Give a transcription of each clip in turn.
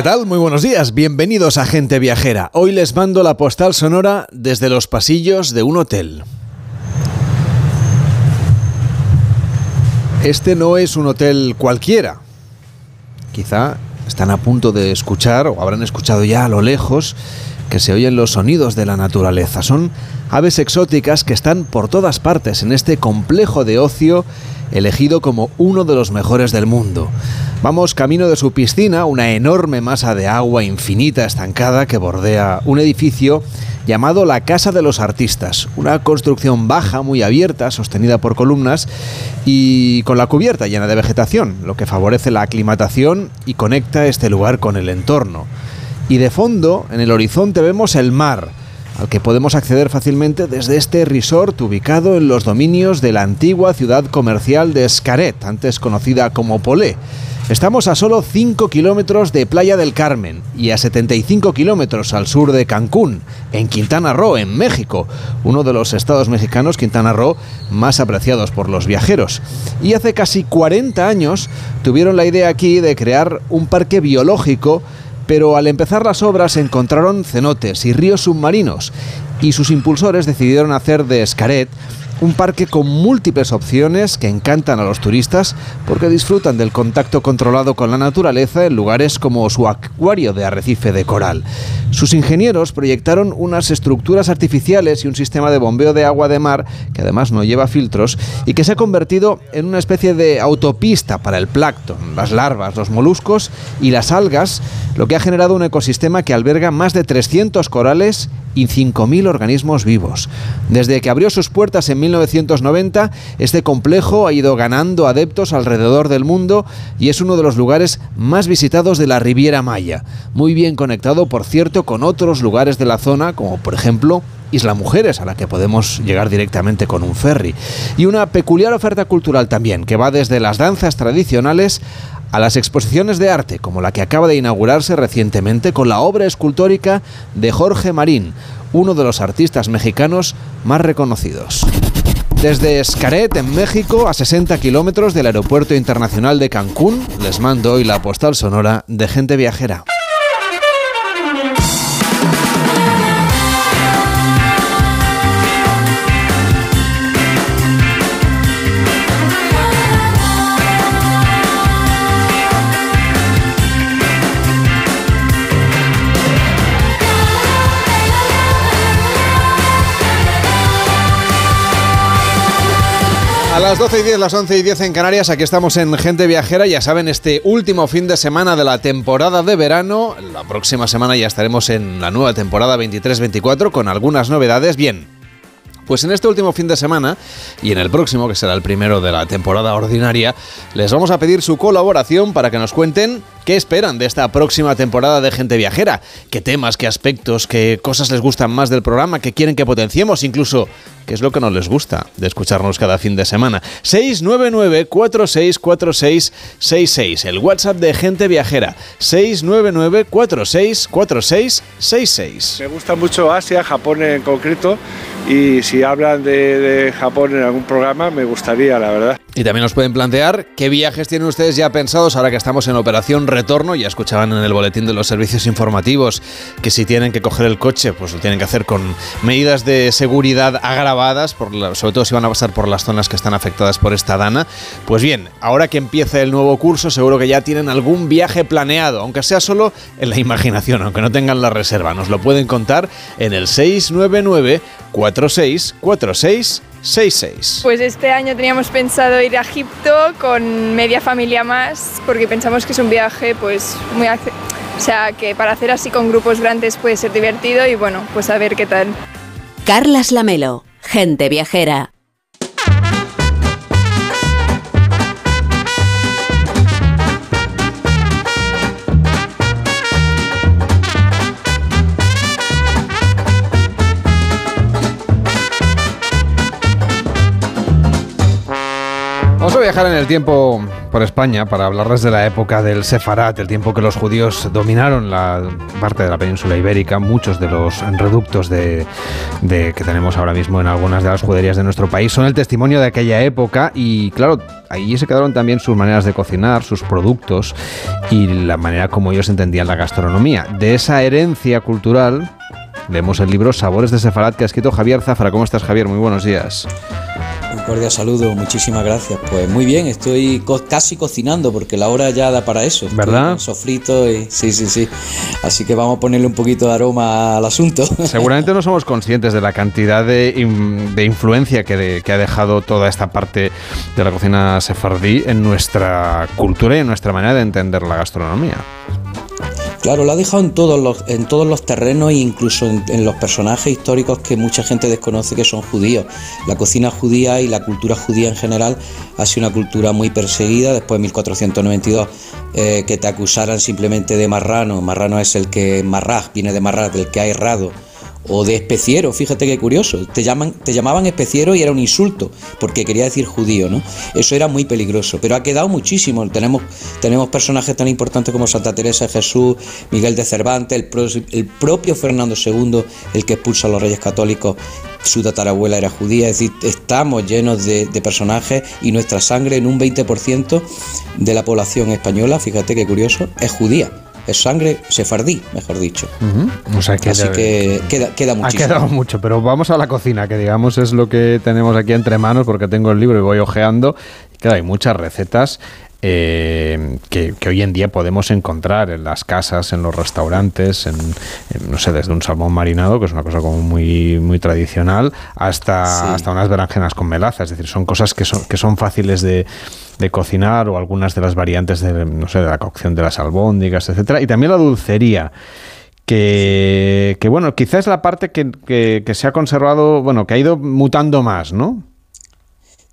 ¿Qué tal? Muy buenos días. Bienvenidos a Gente Viajera. Hoy les mando la postal sonora desde los pasillos de un hotel. Este no es un hotel cualquiera. Quizá están a punto de escuchar o habrán escuchado ya a lo lejos que se oyen los sonidos de la naturaleza. Son aves exóticas que están por todas partes en este complejo de ocio elegido como uno de los mejores del mundo. Vamos camino de su piscina, una enorme masa de agua infinita estancada que bordea un edificio llamado la Casa de los Artistas, una construcción baja, muy abierta, sostenida por columnas y con la cubierta llena de vegetación, lo que favorece la aclimatación y conecta este lugar con el entorno. Y de fondo, en el horizonte, vemos el mar, al que podemos acceder fácilmente desde este resort ubicado en los dominios de la antigua ciudad comercial de Escaret, antes conocida como Polé. Estamos a solo 5 kilómetros de Playa del Carmen y a 75 kilómetros al sur de Cancún, en Quintana Roo, en México, uno de los estados mexicanos, Quintana Roo, más apreciados por los viajeros. Y hace casi 40 años tuvieron la idea aquí de crear un parque biológico pero al empezar las obras encontraron cenotes y ríos submarinos y sus impulsores decidieron hacer de Escaret un parque con múltiples opciones que encantan a los turistas porque disfrutan del contacto controlado con la naturaleza en lugares como su acuario de arrecife de coral. Sus ingenieros proyectaron unas estructuras artificiales y un sistema de bombeo de agua de mar que además no lleva filtros y que se ha convertido en una especie de autopista para el plancton, las larvas, los moluscos y las algas, lo que ha generado un ecosistema que alberga más de 300 corales y 5.000 organismos vivos. Desde que abrió sus puertas en 1990, este complejo ha ido ganando adeptos alrededor del mundo y es uno de los lugares más visitados de la Riviera Maya, muy bien conectado, por cierto, con otros lugares de la zona, como por ejemplo Isla Mujeres, a la que podemos llegar directamente con un ferry. Y una peculiar oferta cultural también, que va desde las danzas tradicionales a las exposiciones de arte, como la que acaba de inaugurarse recientemente con la obra escultórica de Jorge Marín, uno de los artistas mexicanos más reconocidos. Desde Escaret, en México, a 60 kilómetros del Aeropuerto Internacional de Cancún, les mando hoy la postal sonora de gente viajera. Las 12 y 10, las 11 y 10 en Canarias, aquí estamos en Gente Viajera, ya saben, este último fin de semana de la temporada de verano, la próxima semana ya estaremos en la nueva temporada 23-24 con algunas novedades. Bien, pues en este último fin de semana y en el próximo, que será el primero de la temporada ordinaria, les vamos a pedir su colaboración para que nos cuenten qué esperan de esta próxima temporada de Gente Viajera, qué temas, qué aspectos, qué cosas les gustan más del programa, qué quieren que potenciemos, incluso qué es lo que no les gusta de escucharnos cada fin de semana. 699-464666, el WhatsApp de Gente Viajera, 699-464666. Me gusta mucho Asia, Japón en concreto, y si hablan de, Japón en algún programa, me gustaría, la verdad. Y también nos pueden plantear qué viajes tienen ustedes ya pensados ahora que estamos en operación retorno. Ya escuchaban en el boletín de los servicios informativos que si tienen que coger el coche, pues lo tienen que hacer con medidas de seguridad agravadas, por sobre todo si van a pasar por las zonas que están afectadas por esta dana. Pues bien, ahora que empieza el nuevo curso, seguro que ya tienen algún viaje planeado, aunque sea solo en la imaginación, aunque no tengan la reserva. Nos lo pueden contar en el 699 4646 66. Pues este año teníamos pensado ir a Egipto con media familia más, porque pensamos que es un viaje pues muy... O sea, que para hacer así con grupos grandes puede ser divertido y bueno, pues a ver qué tal. Carlas Lamelo, gente viajera. Viajar en el tiempo por España para hablarles de la época del Sefarat, el tiempo que los judíos dominaron la parte de la península ibérica, muchos de los reductos de, que tenemos ahora mismo en algunas de las juderías de nuestro país son el testimonio de aquella época y claro, ahí se quedaron también sus maneras de cocinar, sus productos y la manera como ellos entendían la gastronomía. De esa herencia cultural leemos el libro Sabores de Sefarat que ha escrito Javier Zafra. ¿Cómo estás Javier? Muy buenos días. Un cordial saludo, muchísimas gracias. Pues muy bien, estoy casi cocinando porque la hora ya da para eso. ¿Verdad? Sofrito y sí, sí, sí. Así que vamos a ponerle un poquito de aroma al asunto. Seguramente no somos conscientes de la cantidad de, influencia que, que, ha dejado toda esta parte de la cocina sefardí en nuestra cultura y en nuestra manera de entender la gastronomía. Claro, lo ha dejado en todos los, en todos los terrenos e incluso en, los personajes históricos que mucha gente desconoce que son judíos. La cocina judía y la cultura judía en general ha sido una cultura muy perseguida. Después de 1492, eh, que te acusaran simplemente de marrano. Marrano es el que, marraj, viene de marraj, del que ha errado o de especiero, fíjate qué curioso, te, llaman, te llamaban especiero y era un insulto, porque quería decir judío, ¿no? Eso era muy peligroso, pero ha quedado muchísimo, tenemos, tenemos personajes tan importantes como Santa Teresa de Jesús, Miguel de Cervantes, el, propio Fernando II, el que expulsa a los reyes católicos, su tatarabuela era judía, es decir, estamos llenos de, de personajes y nuestra sangre en un 20% de la población española, fíjate qué curioso, es judía es sangre sefardí, mejor dicho. Así que queda, queda muchísimo. Ha quedado mucho, pero vamos a la cocina, que digamos es lo que tenemos aquí entre manos, porque tengo el libro y voy ojeando. Claro, hay muchas recetas eh, que, hoy en día podemos encontrar en las casas, en los restaurantes, en, no sé, desde un salmón marinado, que es una cosa como muy, muy tradicional, hasta, hasta unas berenjenas con melaza. Es decir, son cosas que son, que son fáciles de, de cocinar o algunas de las variantes de, no sé, de la cocción de las albóndigas, etcétera, y también la dulcería. Que, que bueno, quizás es la parte que, que, que se ha conservado, bueno, que ha ido mutando más, ¿no?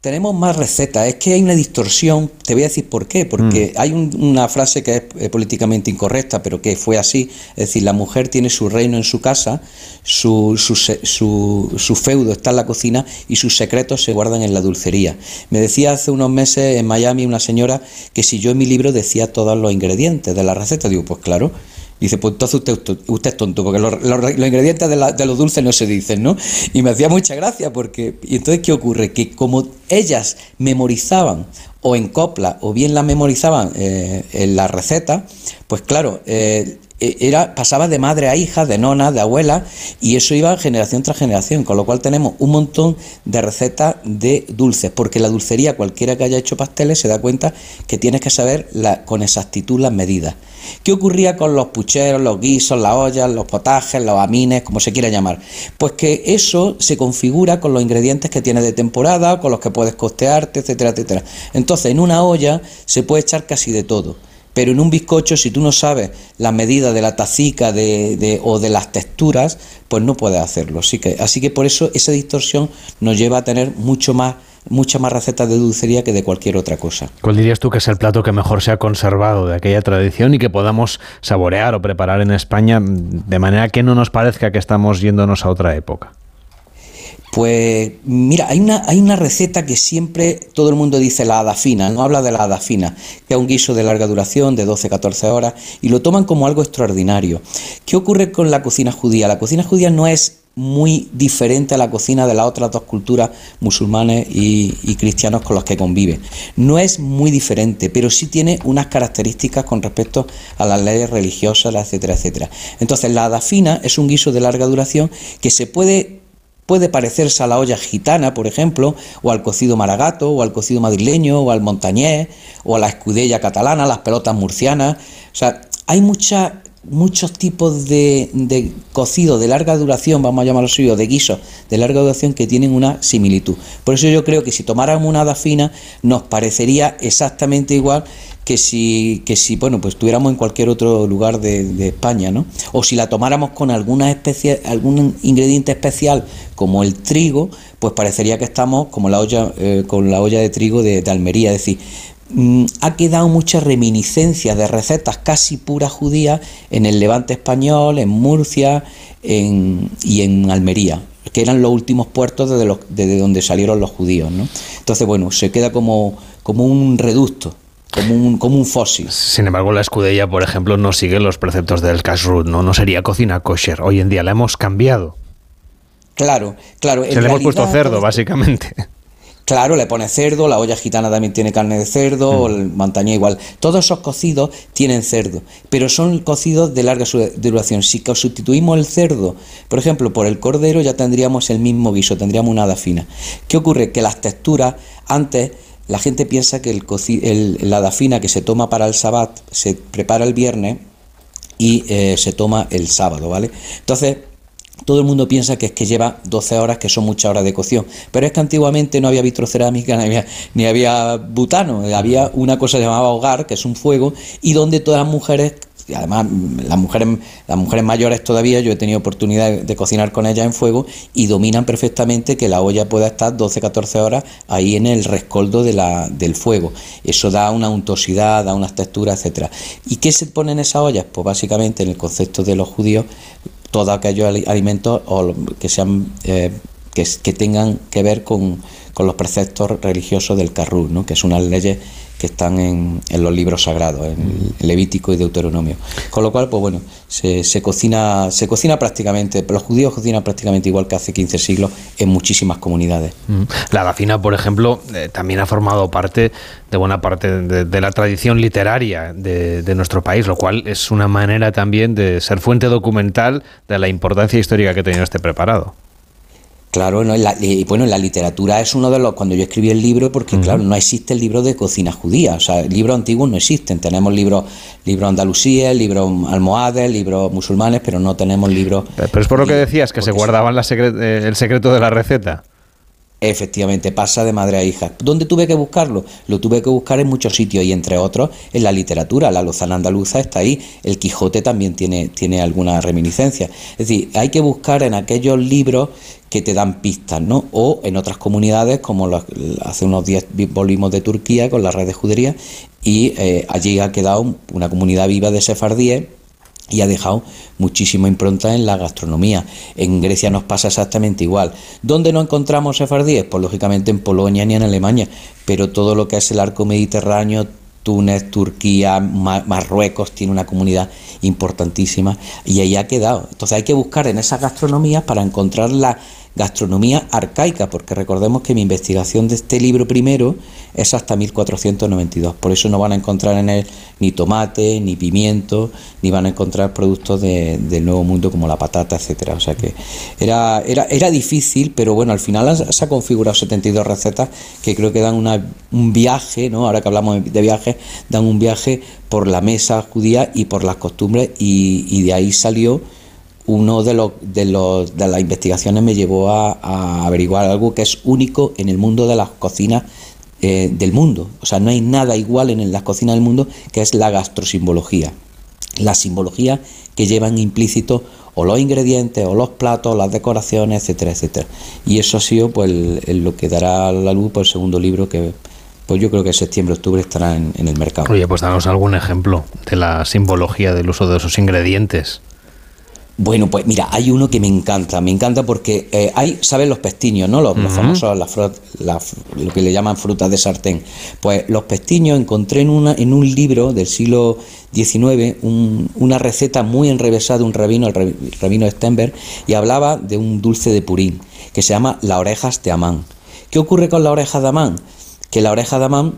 Tenemos más recetas. Es que hay una distorsión. Te voy a decir por qué. Porque mm. hay una frase que es eh, políticamente incorrecta, pero que fue así. Es decir, la mujer tiene su reino en su casa, su, su, su, su, feudo está en la cocina y sus secretos se guardan en la dulcería. Me decía hace unos meses en Miami una señora que si yo en mi libro decía todos los ingredientes de la receta, digo, pues claro dice, pues entonces usted, usted es tonto, porque los, ingredientes de, los dulces no se dicen, ¿no? Y me hacía mucha gracia porque, y entonces, ¿qué ocurre? Que como ellas memorizaban o en copla o bien la memorizaban eh, en la receta, pues claro, eh, era, pasaba de madre a hija, de nona, de abuela, y eso iba generación tras generación, con lo cual tenemos un montón de recetas de dulces, porque la dulcería, cualquiera que haya hecho pasteles, se da cuenta que tienes que saber la, con exactitud las medidas. ¿Qué ocurría con los pucheros, los guisos, las ollas, los potajes, los amines, como se quiera llamar? Pues que eso se configura con los ingredientes que tienes de temporada, con los que puedes costearte, etcétera, etcétera. Entonces, en una olla se puede echar casi de todo. Pero en un bizcocho, si tú no sabes la medida de la tacica de, o de las texturas, pues no puedes hacerlo. Así que, así que por eso esa distorsión nos lleva a tener mucho más muchas más recetas de dulcería que de cualquier otra cosa. ¿Cuál dirías tú que es el plato que mejor se ha conservado de aquella tradición y que podamos saborear o preparar en España de manera que no nos parezca que estamos yéndonos a otra época? Pues mira, hay una, hay una receta que siempre todo el mundo dice la hada fina, no habla de la hada fina, que es un guiso de larga duración, de 12-14 horas, y lo toman como algo extraordinario. ¿Qué ocurre con la cocina judía? La cocina judía no es muy diferente a la cocina de las otras dos culturas musulmanes y, cristianos con las que convive. No es muy diferente, pero sí tiene unas características con respecto a las leyes religiosas, etcétera, etcétera. Entonces, la hada fina es un guiso de larga duración que se puede Puede parecerse a la olla gitana, por ejemplo, o al cocido maragato, o al cocido madrileño, o al montañés, o a la escudella catalana, las pelotas murcianas. O sea, hay muchos tipos de, de, cocido de larga duración, vamos a llamarlo así, de guisos de larga duración que tienen una similitud. Por eso yo creo que si tomáramos una hada fina nos parecería exactamente igual que si, que si bueno, pues estuviéramos en cualquier otro lugar de, España, ¿no? O si la tomáramos con alguna especie, algún ingrediente especial como el trigo, pues parecería que estamos como la olla, eh, con la olla de trigo de, Almería. Es decir, ha quedado mucha reminiscencia de recetas casi puras judías en el levante español, en Murcia y en Almería. que eran los últimos puertos desde, los, desde donde salieron los judíos. ¿no? Entonces, bueno, se queda como, como un reducto. Como un, como un fósil. Sin embargo, la escudella, por ejemplo, no sigue los preceptos del kashrut, ¿no? No sería cocina kosher. Hoy en día la hemos cambiado. Claro, claro. Se le hemos puesto cerdo, básicamente. Claro, le pone cerdo, la olla gitana también tiene carne de cerdo, mm. el montaña igual. Todos esos cocidos tienen cerdo, pero son cocidos de larga duración. Si sustituimos el cerdo, por ejemplo, por el cordero, ya tendríamos el mismo guiso, tendríamos una hada fina. ¿Qué ocurre? Que las texturas, antes la gente piensa que el, la hada fina que se toma para el sabbat se prepara el viernes y eh, se toma el sábado, ¿vale? Entonces, todo el mundo piensa que es que lleva 12 horas, que son muchas horas de cocción. Pero es que antiguamente no había vitrocerámica, ni había, ni había butano, había una cosa llamada hogar, que es un fuego, y donde todas las mujeres y además las mujeres, las mujeres mayores todavía, yo he tenido oportunidad de, cocinar con ellas en fuego y dominan perfectamente que la olla pueda estar 12-14 horas ahí en el rescoldo de la, del fuego. Eso da una untosidad, da unas texturas, etcétera. ¿Y qué se pone en esas ollas? Pues básicamente en el concepto de los judíos todos aquellos alimentos que sean eh, que, tengan que ver con, los preceptos religiosos del Carrú, ¿no? que es una leyes que están en, los libros sagrados, en Levítico y Deuteronomio. Con lo cual, pues bueno, se, se, cocina, se cocina prácticamente, los judíos cocinan prácticamente igual que hace 15 siglos en muchísimas comunidades. La gacina, por ejemplo, eh, también ha formado parte de buena parte de, la tradición literaria de, de, nuestro país, lo cual es una manera también de ser fuente documental de la importancia histórica que ha tenido este preparado. Claro, ¿no? la, bueno, la literatura es uno de los, cuando yo escribí el libro, porque claro, no existe el libro de cocina judía, o sea, libros antiguos no existen, tenemos libros libros andalusíes, libros almohades, libros musulmanes, pero no tenemos libros... Pero es por lo que decías, que se guardaban la eh, el secreto de la receta. Efectivamente, pasa de madre a hija. ¿Dónde tuve que buscarlo? Lo tuve que buscar en muchos sitios y entre otros en la literatura. La Lozana Andaluza está ahí. El Quijote también tiene, tiene alguna reminiscencia. Es decir, hay que buscar en aquellos libros que te dan pistas, ¿no? O en otras comunidades, como hace unos días volvimos de Turquía con la red de judería y eh, allí ha quedado una comunidad viva de sefardíes y ha dejado muchísima impronta en la gastronomía. En Grecia nos pasa exactamente igual. ¿Dónde no encontramos sefardíes? Pues lógicamente en Polonia ni en Alemania, pero todo lo que es el arco mediterráneo, Túnez, Turquía, Marruecos tiene una comunidad importantísima y ahí ha quedado. Entonces hay que buscar en esas gastronomías para encontrar la gastronomía arcaica, porque recordemos que mi investigación de este libro primero es hasta 1492, por eso no van a encontrar en él ni tomate, ni pimiento, ni van a encontrar productos del nuevo mundo como la patata, etcétera. O sea que era, era, era difícil, pero bueno, al final se ha configurado 72 recetas que creo que dan una, un viaje, ¿no? Ahora que hablamos de viajes, dan un viaje por la mesa judía y por las costumbres, y, y de ahí salió uno de, los, de, los, de las investigaciones me llevó a, averiguar algo que es único en el mundo de las cocinas eh, del mundo. O sea, no hay nada igual en las cocinas del mundo que es la gastrosimbología. La simbología que llevan implícito o los ingredientes, o los platos, las decoraciones, etcétera, etcétera. Y eso ha sido pues lo que dará la luz por el segundo libro que pues yo creo que septiembre, octubre estará en, en el mercado. Oye, pues danos algún ejemplo de la simbología del uso de esos ingredientes. Bueno, pues mira, hay uno que me encanta, me encanta porque eh, hay, ¿sabes? Los pestiños, ¿no? Los, famosos, lo que le llaman frutas de sartén. Pues los pestiños encontré en, una, en un libro del siglo XIX una receta muy enrevesada de un rabino, el rabino Stenberg, y hablaba de un dulce de purín que se llama la orejas de Amán. ¿Qué ocurre con la oreja de Amán? Que la oreja de Amán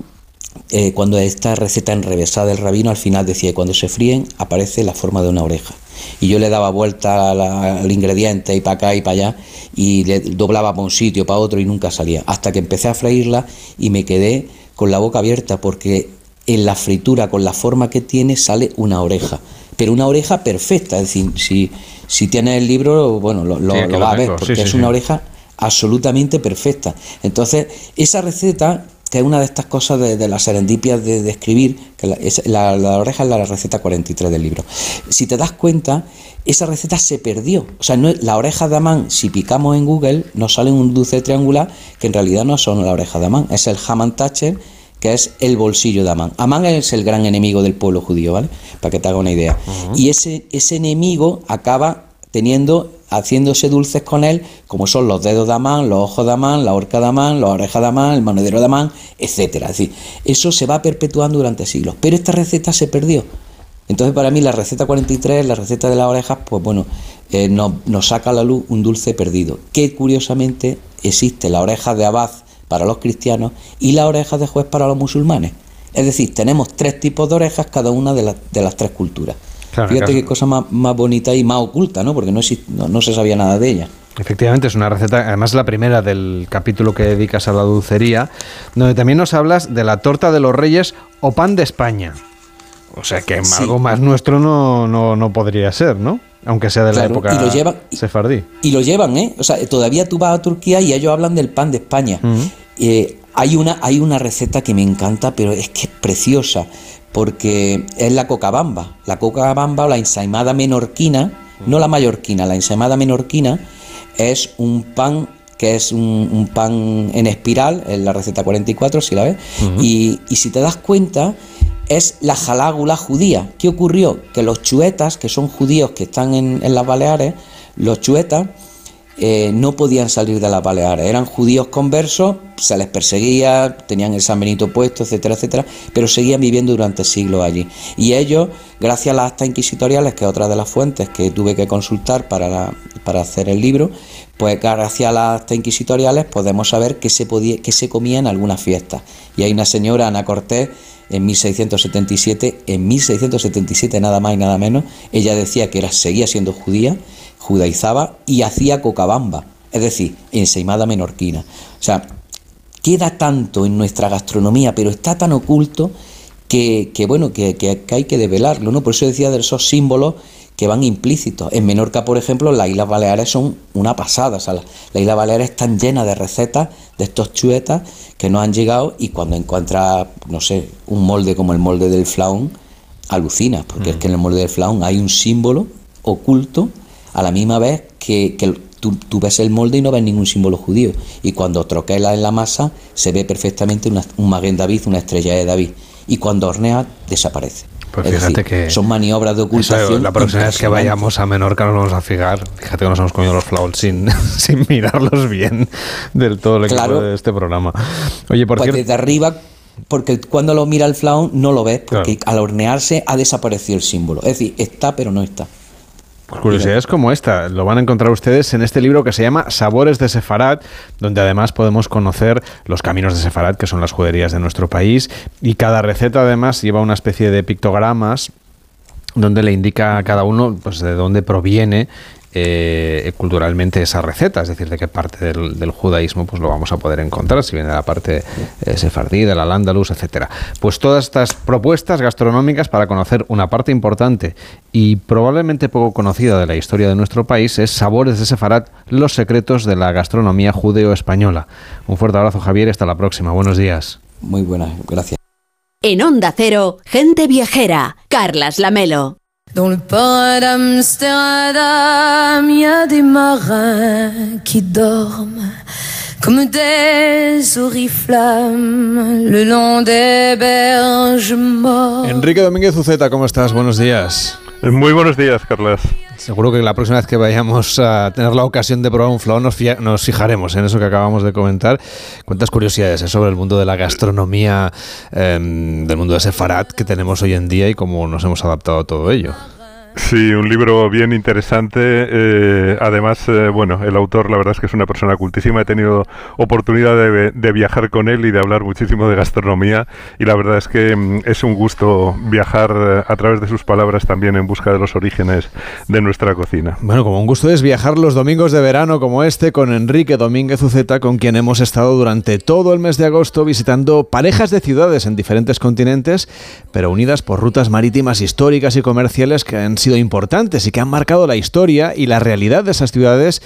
eh, cuando esta receta enrevesada del rabino al final decía cuando se fríen aparece la forma de una oreja y yo le daba vuelta al ingrediente y para acá y para allá y le doblaba para un sitio, para otro y nunca salía. Hasta que empecé a freírla y me quedé con la boca abierta porque en la fritura, con la forma que tiene, sale una oreja. Pero una oreja perfecta, es decir, si, si tienes el libro, bueno, lo, lo, vas a ver, porque es una oreja absolutamente perfecta. Entonces, esa receta que es una de estas cosas de, las serendipias de, escribir, que la, la, oreja es la receta 43 del libro. Si te das cuenta, esa receta se perdió. O sea, no, la oreja de Amán, si picamos en Google, nos sale un dulce triangular que en realidad no son la oreja de Amán, es el Haman Thatcher, que es el bolsillo de Amán. Amán es el gran enemigo del pueblo judío, ¿vale? Para que te haga una idea. Y ese, ese enemigo acaba teniendo haciéndose dulces con él, como son los dedos de Amán, los ojos de Amán, la horca de Amán, las orejas de Amán, el monedero de Amán, etcétera. Es decir, eso se va perpetuando durante siglos. Pero esta receta se perdió. Entonces, para mí, la receta 43, la receta de las orejas, pues bueno, eh, nos, saca a la luz un dulce perdido. Que curiosamente existe la oreja de abad para los cristianos y la oreja de juez para los musulmanes. Es decir, tenemos tres tipos de orejas, cada una de las tres culturas. Fíjate qué cosa más, bonita y más oculta, ¿no? Porque no, no, se sabía nada de ella. Efectivamente, es una receta, además la primera del capítulo que dedicas a la dulcería, donde también nos hablas de la torta de los reyes o pan de España. O sea que algo más nuestro no, no, podría ser, ¿no? Aunque sea de la época y lo llevan, sefardí. Y lo llevan, ¿eh? O sea, todavía tú vas a Turquía y ellos hablan del pan de España. Eh, hay, una, hay una receta que me encanta, pero es que es preciosa porque es la cocabamba. La cocabamba o la ensaimada menorquina, no la mallorquina, la ensaimada menorquina es un pan que es un, pan en espiral, en la receta 44, si la ves, y, si te das cuenta, es la jalágula judía. ¿Qué ocurrió? Que los chuetas, que son judíos que están en, en las Baleares, los chuetas, eh, no podían salir de las Baleares. Eran judíos conversos, se les perseguía, tenían el San Benito puesto, etcétera, etcétera, pero seguían viviendo durante siglos allí. Y ellos, gracias a las actas inquisitoriales, que es otra de las fuentes que tuve que consultar para, para hacer el libro, pues gracias a las actas inquisitoriales podemos saber que se, podía, que se comía en algunas fiestas. Y hay una señora, Ana Cortés, en 1677, en 1677 nada más y nada menos, ella decía que era, seguía siendo judía judaizaba y hacía cocabamba, es decir, ensaimada menorquina. O sea, queda tanto en nuestra gastronomía, pero está tan oculto que, bueno, que, que, hay que develarlo, ¿no? Por eso decía de esos símbolos que van implícitos. En Menorca, por ejemplo, las Islas Baleares son una pasada. O sea, las la Islas Baleares están llenas de recetas de estos chuetas que nos han llegado y cuando encuentras, no sé, un molde como el molde del flaón, alucinas, porque es mm. que en el molde del flaón hay un símbolo oculto a la misma vez que, tú, ves el molde y no ves ningún símbolo judío. Y cuando troquelas en la masa se ve perfectamente un Maguen David, una estrella de David. Y cuando horneas desaparece. Pues fíjate que. Son maniobras de ocultación. la próxima vez que vayamos a Menorca nos vamos a fijar. Fíjate que nos hemos comido los flauls sin, sin mirarlos bien del todo el equipo de este programa. Oye, por pues desde arriba, porque cuando lo mira el flaón no lo ves, porque al hornearse ha desaparecido el símbolo. Es decir, está pero no está. Pues curiosidades como esta lo van a encontrar ustedes en este libro que se llama Sabores de Sefarad, donde además podemos conocer los caminos de Sefarad, que son las juderías de nuestro país, y cada receta además lleva una especie de pictogramas donde le indica a cada uno pues, de dónde proviene eh, culturalmente esa receta, es decir, de qué parte del, judaísmo pues lo vamos a poder encontrar, si viene de la parte eh, sefardí, de la Lándalus, etcétera. Pues todas estas propuestas gastronómicas para conocer una parte importante y probablemente poco conocida de la historia de nuestro país es Sabores de Sefarad, los secretos de la gastronomía judeo-española. Un fuerte abrazo, Javier, hasta la próxima. Buenos días. Muy buenas, gracias. En Onda Cero, gente viajera, Carlas Lamelo. Dans le port d'Amsterdam, il y a des marins qui dorment comme des oriflammes le long des berges mortes. Enrique Domínguez Uceta, ¿cómo estás? Buenos días. Muy buenos días, Carlos. Seguro que la próxima vez que vayamos a tener la ocasión de probar un flow nos, nos fijaremos en eso que acabamos de comentar. ¿Cuántas curiosidades sobre el mundo de la gastronomía, em, del mundo de Sefarat que tenemos hoy en día y cómo nos hemos adaptado a todo ello? Sí, un libro bien interesante. Eh, además, eh, bueno, el autor la verdad es que es una persona cultísima. He tenido oportunidad de, viajar con él y de hablar muchísimo de gastronomía. Y la verdad es que mm, es un gusto viajar eh, a través de sus palabras también en busca de los orígenes de nuestra cocina. Bueno, como un gusto es viajar los domingos de verano como este con Enrique Domínguez Uceta, con quien hemos estado durante todo el mes de agosto visitando parejas de ciudades en diferentes continentes, pero unidas por rutas marítimas históricas y comerciales que han sido importantes y que han marcado la historia y la realidad de esas ciudades,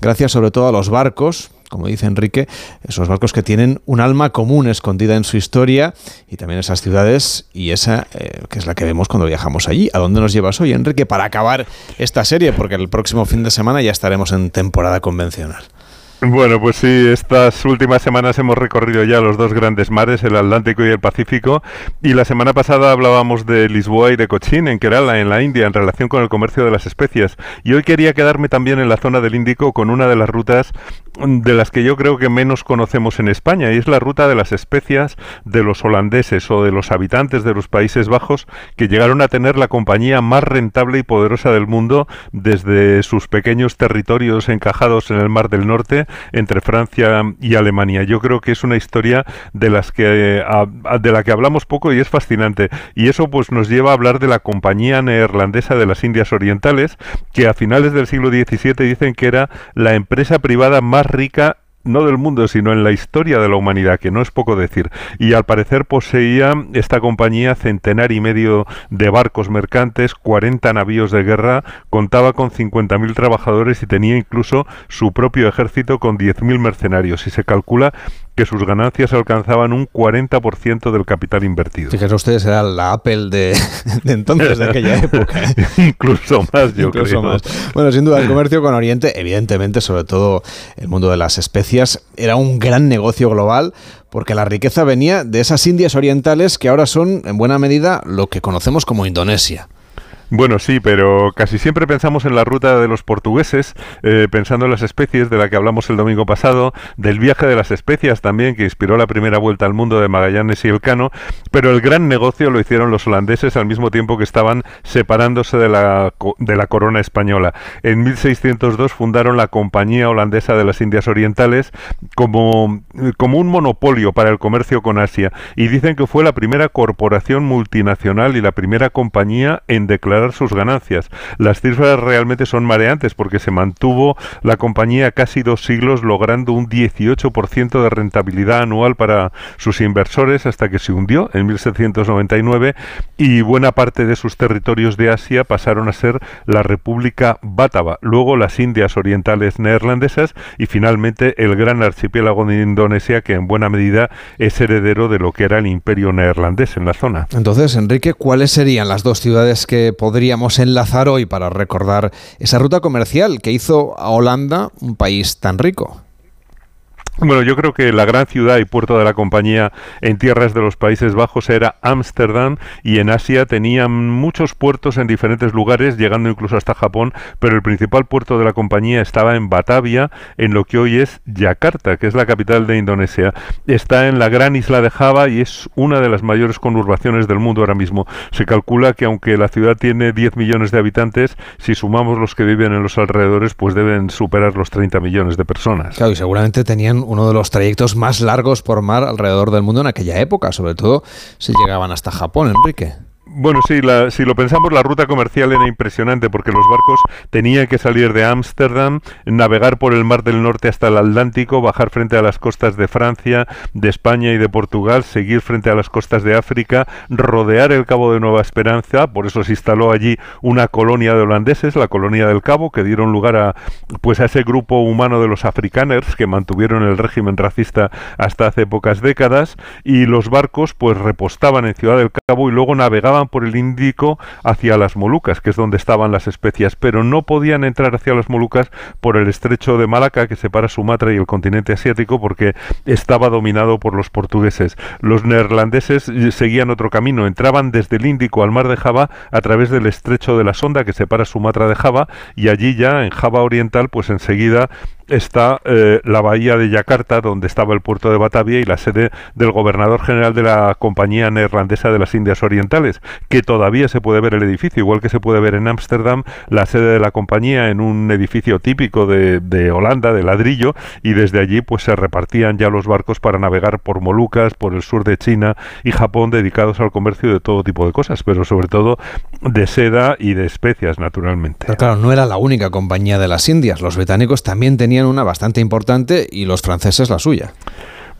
gracias sobre todo a los barcos, como dice Enrique, esos barcos que tienen un alma común escondida en su historia y también esas ciudades y esa eh, que es la que vemos cuando viajamos allí. ¿A dónde nos llevas hoy, Enrique, para acabar esta serie? Porque el próximo fin de semana ya estaremos en temporada convencional. Bueno, pues sí, estas últimas semanas hemos recorrido ya los dos grandes mares, el Atlántico y el Pacífico, y la semana pasada hablábamos de Lisboa y de Cochin, en Kerala, en la India, en relación con el comercio de las especias. Y hoy quería quedarme también en la zona del Índico con una de las rutas de las que yo creo que menos conocemos en España, y es la ruta de las especias de los holandeses o de los habitantes de los Países Bajos que llegaron a tener la compañía más rentable y poderosa del mundo desde sus pequeños territorios encajados en el Mar del Norte entre Francia y Alemania. Yo creo que es una historia de las que de la que hablamos poco y es fascinante. Y eso pues nos lleva a hablar de la compañía neerlandesa de las Indias Orientales, que a finales del siglo XVII dicen que era la empresa privada más rica no del mundo, sino en la historia de la humanidad, que no es poco decir. Y al parecer poseía esta compañía centenar y medio de barcos mercantes, 40 navíos de guerra, contaba con 50.000 trabajadores y tenía incluso su propio ejército con 10.000 mercenarios. Y se calcula que sus ganancias alcanzaban un 40% del capital invertido. Fíjense ustedes, era la Apple de, entonces, de aquella época. Incluso más, yo creo. Más. Bueno, sin duda, el comercio con Oriente, evidentemente, sobre todo el mundo de las especias, era un gran negocio global porque la riqueza venía de esas Indias orientales que ahora son, en buena medida, lo que conocemos como Indonesia. Bueno, sí, pero casi siempre pensamos en la ruta de los portugueses, eh, pensando en las especies de la que hablamos el domingo pasado, del viaje de las especias también, que inspiró la primera vuelta al mundo de Magallanes y Elcano, pero el gran negocio lo hicieron los holandeses al mismo tiempo que estaban separándose de la, de la corona española. En 1602 fundaron la Compañía Holandesa de las Indias Orientales como, como un monopolio para el comercio con Asia y dicen que fue la primera corporación multinacional y la primera compañía en declarar sus ganancias. Las cifras realmente son mareantes porque se mantuvo la compañía casi dos siglos logrando un 18% de rentabilidad anual para sus inversores hasta que se hundió en 1799 y buena parte de sus territorios de Asia pasaron a ser la República Bátava, luego las Indias Orientales Neerlandesas y finalmente el gran archipiélago de Indonesia que en buena medida es heredero de lo que era el imperio neerlandés en la zona. Entonces, Enrique, ¿cuáles serían las dos ciudades que podríamos enlazar hoy para recordar esa ruta comercial que hizo a Holanda un país tan rico? Bueno, yo creo que la gran ciudad y puerto de la compañía en tierras de los Países Bajos era Ámsterdam y en Asia tenían muchos puertos en diferentes lugares, llegando incluso hasta Japón, pero el principal puerto de la compañía estaba en Batavia, en lo que hoy es Yakarta, que es la capital de Indonesia. Está en la gran isla de Java y es una de las mayores conurbaciones del mundo ahora mismo. Se calcula que aunque la ciudad tiene 10 millones de habitantes, si sumamos los que viven en los alrededores, pues deben superar los 30 millones de personas. Claro, y seguramente tenían uno de los trayectos más largos por mar alrededor del mundo en aquella época, sobre todo si llegaban hasta Japón, Enrique. Bueno, sí, si lo pensamos, la ruta comercial era impresionante porque los barcos tenían que salir de Ámsterdam, navegar por el Mar del Norte hasta el Atlántico, bajar frente a las costas de Francia, de España y de Portugal, seguir frente a las costas de África, rodear el Cabo de Nueva Esperanza, por eso se instaló allí una colonia de holandeses, la colonia del Cabo, que dieron lugar a pues a ese grupo humano de los afrikaners que mantuvieron el régimen racista hasta hace pocas décadas y los barcos pues repostaban en Ciudad del Cabo y luego navegaban por el Índico hacia las Molucas, que es donde estaban las especias, pero no podían entrar hacia las Molucas por el estrecho de Malaca que separa Sumatra y el continente asiático porque estaba dominado por los portugueses. Los neerlandeses seguían otro camino, entraban desde el Índico al mar de Java a través del estrecho de la Sonda que separa Sumatra de Java y allí ya en Java Oriental pues enseguida está eh, la bahía de Yakarta, donde estaba el puerto de Batavia y la sede del gobernador general de la Compañía Neerlandesa de las Indias Orientales, que todavía se puede ver el edificio, igual que se puede ver en Ámsterdam la sede de la compañía en un edificio típico de, de, Holanda, de ladrillo, y desde allí pues se repartían ya los barcos para navegar por Molucas, por el sur de China y Japón, dedicados al comercio de todo tipo de cosas, pero sobre todo de seda y de especias, naturalmente. Claro, no era la única compañía de las Indias, los británicos también tenían una bastante importante y los franceses la suya.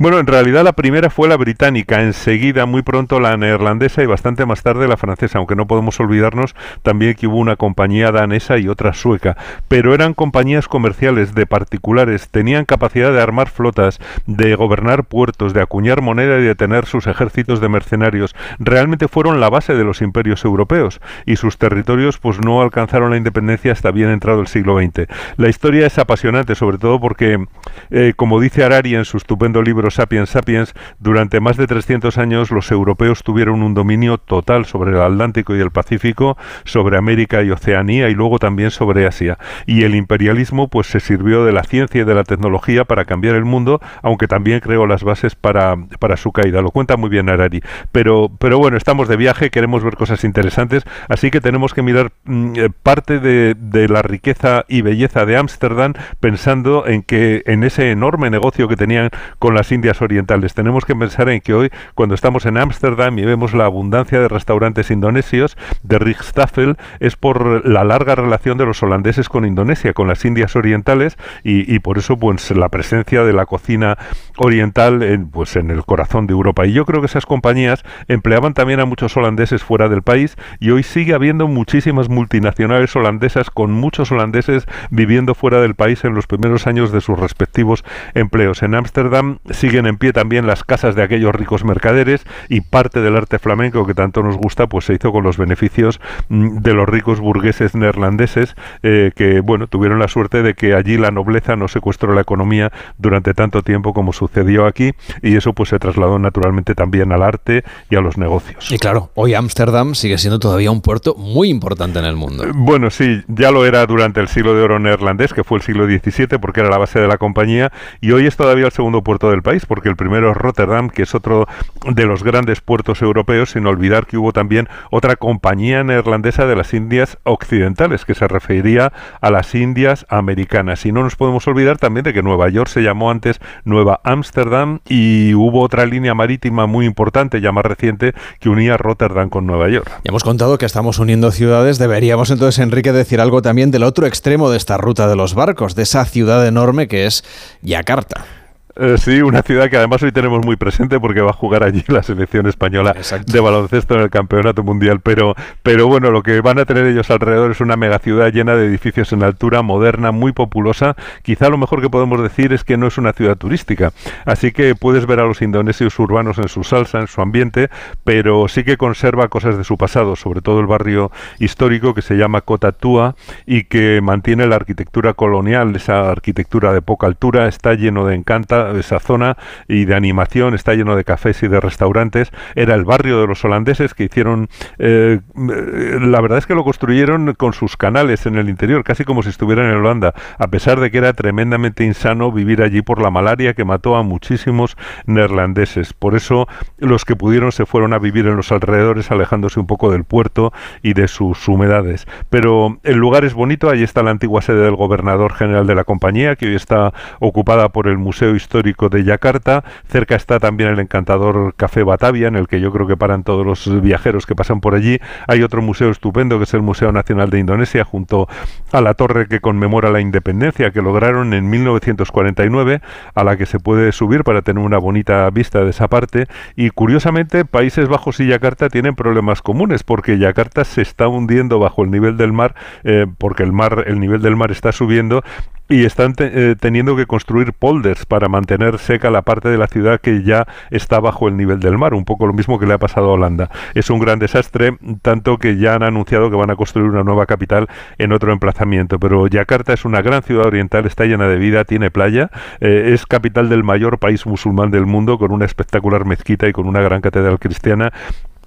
Bueno, en realidad la primera fue la británica, enseguida muy pronto la neerlandesa y bastante más tarde la francesa, aunque no podemos olvidarnos también que hubo una compañía danesa y otra sueca, pero eran compañías comerciales de particulares, tenían capacidad de armar flotas, de gobernar puertos, de acuñar moneda y de tener sus ejércitos de mercenarios. Realmente fueron la base de los imperios europeos y sus territorios pues no alcanzaron la independencia hasta bien entrado el siglo XX. La historia es apasionante, sobre todo porque, eh, como dice Harari en su estupendo libro Sapiens Sapiens, durante más de 300 años los europeos tuvieron un dominio total sobre el Atlántico y el Pacífico, sobre América y Oceanía y luego también sobre Asia. Y el imperialismo pues se sirvió de la ciencia y de la tecnología para cambiar el mundo, aunque también creó las bases para, para su caída. Lo cuenta muy bien Harari. Pero, pero bueno, estamos de viaje, queremos ver cosas interesantes, así que tenemos que mirar mm, eh, parte de, de la riqueza y belleza de Ámsterdam pensando en que en ese enorme negocio que tenían con las Indias Orientales. Tenemos que pensar en que hoy, cuando estamos en Ámsterdam y vemos la abundancia de restaurantes indonesios, de Rijstafel, es por la larga relación de los holandeses con Indonesia, con las Indias Orientales, y, por eso pues la presencia de la cocina oriental en, pues, en el corazón de Europa. Y yo creo que esas compañías empleaban también a muchos holandeses fuera del país y hoy sigue habiendo muchísimas multinacionales holandesas con muchos holandeses viviendo fuera del país en los primeros años de sus respectivos empleos. En Ámsterdam siguen en pie también las casas de aquellos ricos mercaderes y parte del arte flamenco que tanto nos gusta pues se hizo con los beneficios mm, de los ricos burgueses neerlandeses eh, que bueno tuvieron la suerte de que allí la nobleza no secuestró la economía durante tanto tiempo como sucedió aquí y eso pues se trasladó naturalmente también al arte y a los negocios. Y claro, hoy Ámsterdam sigue siendo todavía un puerto muy importante en el mundo. Bueno, sí, ya lo era durante el siglo de oro neerlandés, que fue el siglo XVII, porque era la base de la compañía, y hoy es todavía el segundo puerto del país, porque el primero es Rotterdam, que es otro de los grandes puertos europeos, sin olvidar que hubo también otra compañía neerlandesa de las Indias Occidentales, que se refería a las Indias Americanas. Y no nos podemos olvidar también de que Nueva York se llamó antes Nueva Ámsterdam y hubo otra línea marítima muy importante, ya más reciente, que unía Rotterdam con Nueva York. Ya hemos contado que estamos uniendo ciudades, deberíamos entonces, Enrique, decir algo también del otro extremo de esta ruta de los barcos, de esa ciudad enorme que es Yakarta. Eh, sí, una ciudad que además hoy tenemos muy presente porque va a jugar allí la selección española de baloncesto en el campeonato mundial. Pero, pero bueno, lo que van a tener ellos alrededor es una megaciudad llena de edificios en altura, moderna, muy populosa. Quizá lo mejor que podemos decir es que no es una ciudad turística. Así que puedes ver a los indonesios urbanos en su salsa, en su ambiente, pero sí que conserva cosas de su pasado, sobre todo el barrio histórico que se llama Kota Tua y que mantiene la arquitectura colonial, esa arquitectura de poca altura, está lleno de encanta esa zona y de animación, está lleno de cafés y de restaurantes. Era el barrio de los holandeses que hicieron, eh, la verdad es que lo construyeron con sus canales en el interior, casi como si estuvieran en Holanda, a pesar de que era tremendamente insano vivir allí por la malaria que mató a muchísimos neerlandeses. Por eso los que pudieron se fueron a vivir en los alrededores, alejándose un poco del puerto y de sus humedades. Pero el lugar es bonito, ahí está la antigua sede del gobernador general de la compañía, que hoy está ocupada por el Museo Histórico histórico de Yakarta. Cerca está también el encantador Café Batavia, en el que yo creo que paran todos los viajeros que pasan por allí. Hay otro museo estupendo que es el Museo Nacional de Indonesia, junto a la torre que conmemora la independencia que lograron en 1949, a la que se puede subir para tener una bonita vista de esa parte. Y curiosamente, Países Bajos y Yakarta tienen problemas comunes, porque Yakarta se está hundiendo bajo el nivel del mar, eh, porque el mar, el nivel del mar está subiendo y están eh, teniendo que construir polders para mantener seca la parte de la ciudad que ya está bajo el nivel del mar, un poco lo mismo que le ha pasado a Holanda. Es un gran desastre, tanto que ya han anunciado que van a construir una nueva capital en otro emplazamiento, pero Yakarta es una gran ciudad oriental, está llena de vida, tiene playa, eh, es capital del mayor país musulmán del mundo, con una espectacular mezquita y con una gran catedral cristiana,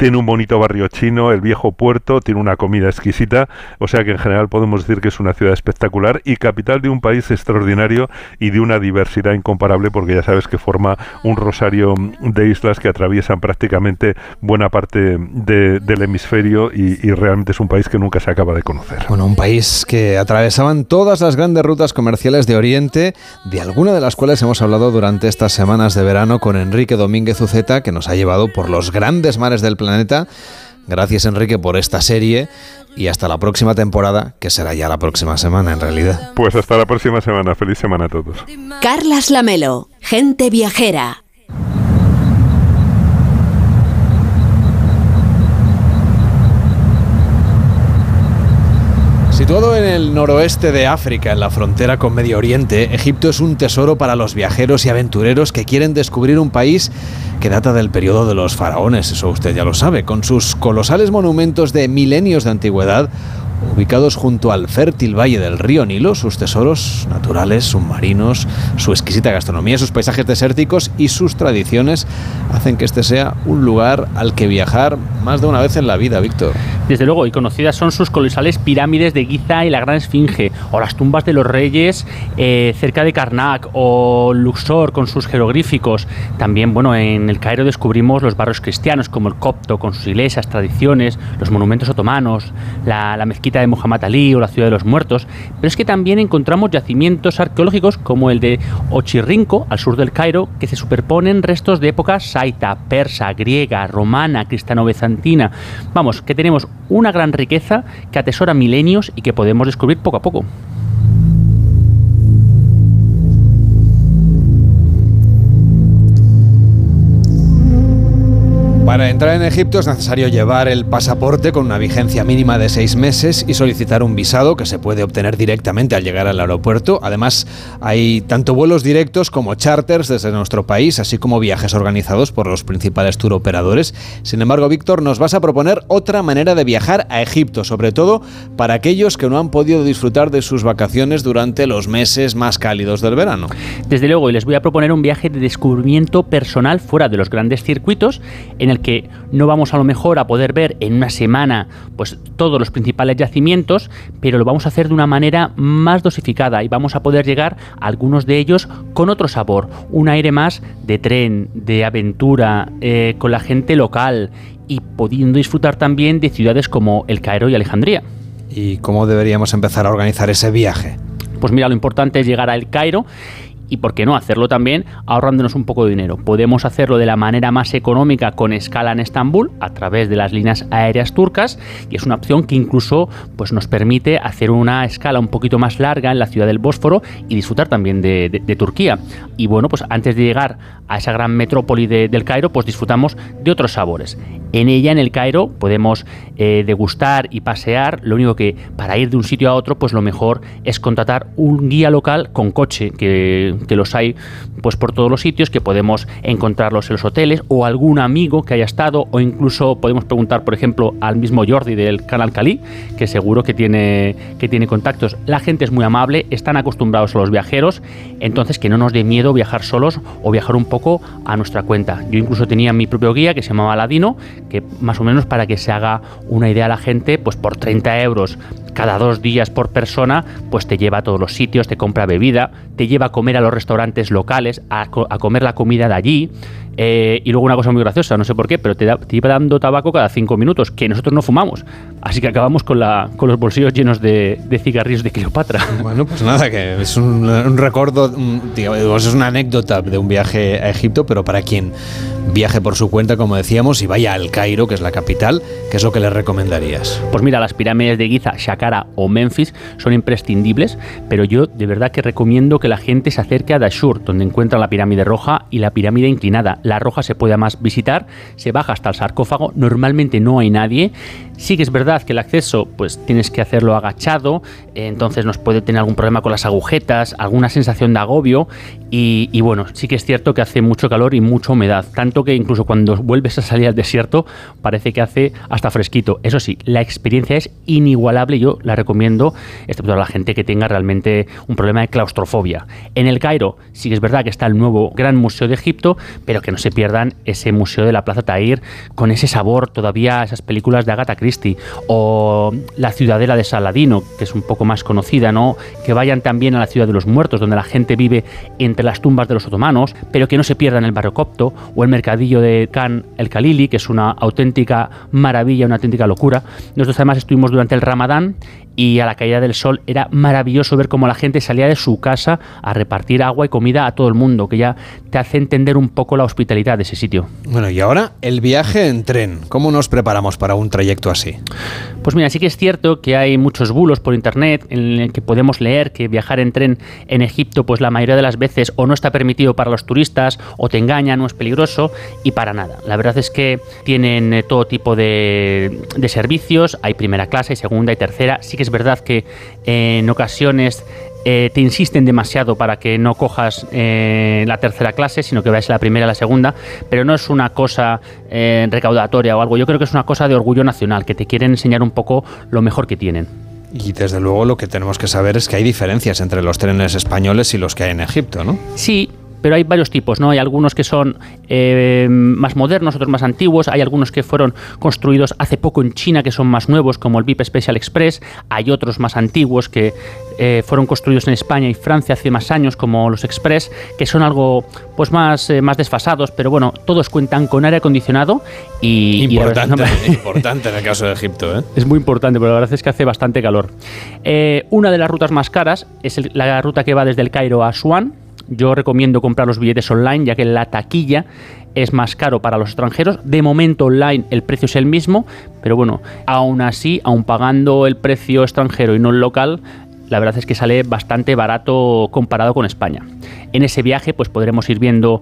tiene un bonito barrio chino, el viejo puerto, tiene una comida exquisita, o sea que en general podemos decir que es una ciudad espectacular y capital de un país extraordinario y de una diversidad incomparable porque ya sabes que forma un rosario de islas que atraviesan prácticamente buena parte del hemisferio y, realmente es un país que nunca se acaba de conocer. Bueno, un país que atravesaban todas las grandes rutas comerciales de Oriente, de alguna de las cuales hemos hablado durante estas semanas de verano con Enrique Domínguez Uceta, que nos ha llevado por los grandes mares del planeta Gracias Enrique por esta serie y hasta la próxima temporada, que será ya la próxima semana en realidad. Pues hasta la próxima semana, feliz semana a todos. Carlas Lamelo, gente viajera Situado en el noroeste de África, en la frontera con Medio Oriente, Egipto es un tesoro para los viajeros y aventureros que quieren descubrir un país que data del periodo de los faraones, eso usted ya lo sabe, con sus colosales monumentos de milenios de antigüedad ubicados junto al fértil valle del río Nilo, sus tesoros naturales, submarinos, su exquisita gastronomía, sus paisajes desérticos y sus tradiciones hacen que este sea un lugar al que viajar más de una vez en la vida, Víctor. Desde luego, y conocidas son sus colosales pirámides de Giza y la Gran Esfinge, o las tumbas de los reyes eh, cerca de Karnak, o Luxor con sus jeroglíficos. También, bueno, en el Cairo descubrimos los barrios cristianos como el Copto con sus iglesias, tradiciones, los monumentos otomanos, la, la mezquita de Muhammad Ali o la Ciudad de los Muertos, pero es que también encontramos yacimientos arqueológicos como el de Ochirrinco, al sur del Cairo, que se superponen restos de épocas saita, persa, griega, romana, cristiano-bizantina. Vamos, que tenemos una gran riqueza que atesora milenios y que podemos descubrir poco a poco. Para entrar en Egipto es necesario llevar el pasaporte con una vigencia mínima de seis meses y solicitar un visado que se puede obtener directamente al llegar al aeropuerto. Además, hay tanto vuelos directos como charters desde nuestro país, así como viajes organizados por los principales tour operadores. Sin embargo, Víctor, nos vas a proponer otra manera de viajar a Egipto, sobre todo para aquellos que no han podido disfrutar de sus vacaciones durante los meses más cálidos del verano. Desde luego, y les voy a proponer un viaje de descubrimiento personal fuera de los grandes circuitos en el que no vamos a lo mejor a poder ver en una semana pues todos los principales yacimientos, pero lo vamos a hacer de una manera más dosificada y vamos a poder llegar a algunos de ellos con otro sabor, un aire más de tren, de aventura, eh, con la gente local y pudiendo disfrutar también de ciudades como El Cairo y Alejandría. ¿Y cómo deberíamos empezar a organizar ese viaje? Pues mira, lo importante es llegar a El Cairo y por qué no hacerlo también ahorrándonos un poco de dinero. Podemos hacerlo de la manera más económica con escala en Estambul a través de las líneas aéreas turcas y es una opción que incluso pues, nos permite hacer una escala un poquito más larga en la ciudad del Bósforo y disfrutar también de, Turquía. Y bueno, pues antes de llegar a esa gran metrópoli del Cairo, pues disfrutamos de otros sabores. En ella, en el Cairo, podemos eh, degustar y pasear. Lo único que para ir de un sitio a otro, pues lo mejor es contratar un guía local con coche que que los hay pues por todos los sitios, que podemos encontrarlos en los hoteles o algún amigo que haya estado o incluso podemos preguntar, por ejemplo, al mismo Jordi del canal Cali, que seguro que tiene, que tiene contactos. La gente es muy amable, están acostumbrados a los viajeros, entonces que no nos dé miedo viajar solos o viajar un poco a nuestra cuenta. Yo incluso tenía mi propio guía que se llamaba Ladino, que más o menos para que se haga una idea a la gente, pues por 30 euros cada dos días por persona, pues te lleva a todos los sitios, te compra bebida, te lleva a comer a los restaurantes locales, a, comer la comida de allí, eh, y luego una cosa muy graciosa, no sé por qué, pero te, iba dando tabaco cada cinco minutos, que nosotros no fumamos. Así que acabamos con, la, con los bolsillos llenos de, cigarrillos de Cleopatra. Bueno, pues nada, que es un, un recuerdo, digamos, es una anécdota de un viaje a Egipto, pero para quien viaje por su cuenta, como decíamos, y vaya al Cairo, que es la capital, ¿qué es lo que le recomendarías? Pues mira, las pirámides de Giza, Shakara o Memphis son imprescindibles, pero yo de verdad que recomiendo que la gente se acerque a Dashur, donde encuentra la pirámide roja y la pirámide inclinada la roja se puede más visitar, se baja hasta el sarcófago, normalmente no hay nadie. Sí que es verdad que el acceso, pues tienes que hacerlo agachado, entonces nos puede tener algún problema con las agujetas, alguna sensación de agobio y, bueno, sí que es cierto que hace mucho calor y mucha humedad, tanto que incluso cuando vuelves a salir al desierto parece que hace hasta fresquito. Eso sí, la experiencia es inigualable, yo la recomiendo, excepto a la gente que tenga realmente un problema de claustrofobia. En el Cairo sí que es verdad que está el nuevo Gran Museo de Egipto, pero que no se pierdan ese museo de la Plaza Tahir con ese sabor todavía esas películas de Agatha Christie o la ciudadela de Saladino, que es un poco más conocida, ¿no? Que vayan también a la ciudad de los muertos, donde la gente vive entre las tumbas de los otomanos, pero que no se pierdan el barrio copto o el mercadillo de Khan el Khalili, que es una auténtica maravilla, una auténtica locura. Nosotros además estuvimos durante el Ramadán y a la caída del sol era maravilloso ver cómo la gente salía de su casa a repartir agua y comida a todo el mundo, que ya te hace entender un poco la hospitalidad de ese sitio. Bueno, y ahora el viaje en tren. ¿Cómo nos preparamos para un trayecto así? Pues mira, sí que es cierto que hay muchos bulos por internet en el que podemos leer que viajar en tren en Egipto, pues la mayoría de las veces o no está permitido para los turistas, o te engañan, o es peligroso, y para nada. La verdad es que tienen eh, todo tipo de, de servicios, hay primera clase, segunda y tercera. Sí que es verdad que eh, en ocasiones eh, te insisten demasiado para que no cojas eh, la tercera clase, sino que vayas a la primera y la segunda, pero no es una cosa eh, recaudatoria o algo, yo creo que es una cosa de orgullo nacional, que te quieren enseñar un poco lo mejor que tienen. Y desde luego lo que tenemos que saber es que hay diferencias entre los trenes españoles y los que hay en Egipto, ¿no? Sí, pero hay varios tipos, ¿no? Hay algunos que son eh, más modernos, otros más antiguos, hay algunos que fueron construidos hace poco en China que son más nuevos, como el VIP Special Express, hay otros más antiguos que eh, fueron construidos en España y Francia hace más años, como los Express, que son algo pues más, eh, más desfasados, pero bueno, todos cuentan con aire acondicionado y... Importante, y importante en el caso de Egipto, ¿eh? Es muy importante, pero la verdad es que hace bastante calor. una de las rutas más caras es la ruta que va desde el Cairo a Asuán, yo recomiendo comprar los billetes online, ya que la taquilla es más caro para los extranjeros. De momento online el precio es el mismo, pero bueno, aún así, aún pagando el precio extranjero y no el local, la verdad es que sale bastante barato comparado con España. En ese viaje pues podremos ir viendo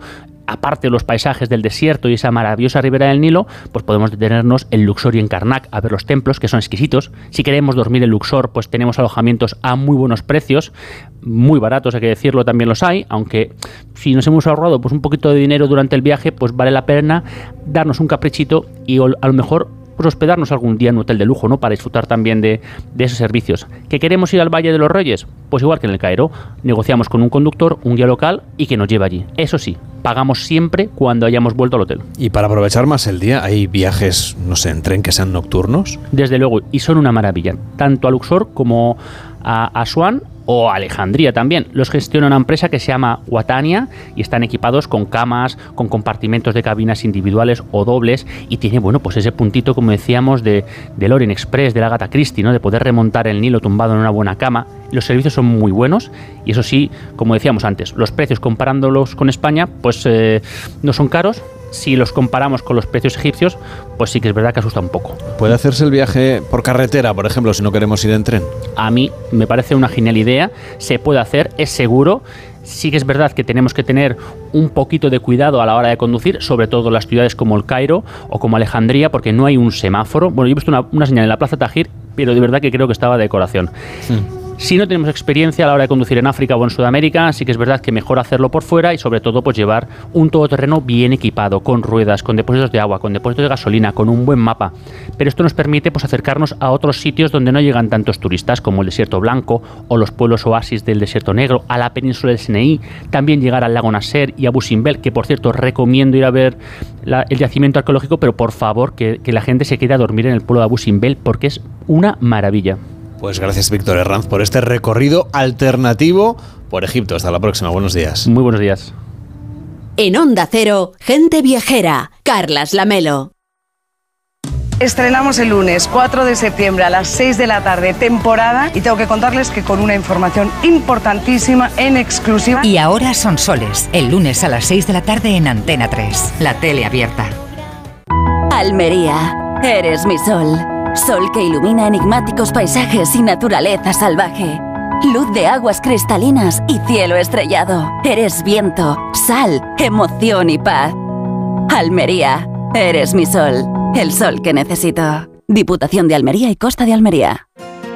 aparte de los paisajes del desierto y esa maravillosa ribera del Nilo, pues podemos detenernos en Luxor y en Karnak a ver los templos, que son exquisitos. Si queremos dormir en Luxor, pues tenemos alojamientos a muy buenos precios, muy baratos, hay que decirlo, también los hay, aunque si nos hemos ahorrado pues un poquito de dinero durante el viaje, pues vale la pena darnos un caprichito y a lo mejor pues hospedarnos algún día en un hotel de lujo, ¿no? Para disfrutar también de, esos servicios. ¿Que queremos ir al Valle de los Reyes? Pues igual que en el Cairo, negociamos con un conductor, un guía local y que nos lleve allí. Eso sí, pagamos siempre cuando hayamos vuelto al hotel. Y para aprovechar más el día, ¿hay viajes, no sé, en tren que sean nocturnos? Desde luego, y son una maravilla, tanto a Luxor como a Asuán o Alejandría también. Los gestiona una empresa que se llama Watania y están equipados con camas, con compartimentos de cabinas individuales o dobles y tiene, bueno, pues ese puntito, como decíamos, de, de Orient Express, de la Gata Christie, ¿no? De poder remontar el Nilo tumbado en una buena cama. Los servicios son muy buenos y eso sí, como decíamos antes, los precios comparándolos con España, pues eh, no son caros, si los comparamos con los precios egipcios, pues sí que es verdad que asusta un poco. ¿Puede hacerse el viaje por carretera, por ejemplo, si no queremos ir en tren? A mí me parece una genial idea, se puede hacer, es seguro. Sí que es verdad que tenemos que tener un poquito de cuidado a la hora de conducir, sobre todo en las ciudades como el Cairo o como Alejandría, porque no hay un semáforo. Bueno, yo he visto una, señal en la Plaza Tajir, pero de verdad que creo que estaba de decoración. Hmm. Si no tenemos experiencia a la hora de conducir en África o en Sudamérica, sí que es verdad que mejor hacerlo por fuera y sobre todo pues llevar un todoterreno bien equipado, con ruedas, con depósitos de agua, con depósitos de gasolina, con un buen mapa. Pero esto nos permite pues acercarnos a otros sitios donde no llegan tantos turistas como el desierto blanco o los pueblos oasis del desierto negro, a la península del Sinaí, también llegar al lago Nasser y a Busimbel, que por cierto recomiendo ir a ver el yacimiento arqueológico, pero por favor que, que la gente se quede a dormir en el pueblo de Abu Simbel porque es una maravilla. Pues gracias Víctor Herranz por este recorrido alternativo por Egipto. Hasta la próxima. Buenos días. Muy buenos días. En Onda Cero, gente viajera. Carlas Lamelo. Estrenamos el lunes 4 de septiembre a las 6 de la tarde, temporada, y tengo que contarles que con una información importantísima en exclusiva. Y ahora son soles, el lunes a las 6 de la tarde en Antena 3, la tele abierta. Almería, eres mi sol. Sol que ilumina enigmáticos paisajes y naturaleza salvaje. Luz de aguas cristalinas y cielo estrellado. Eres viento, sal, emoción y paz. Almería, eres mi sol, el sol que necesito. Diputación de Almería y Costa de Almería.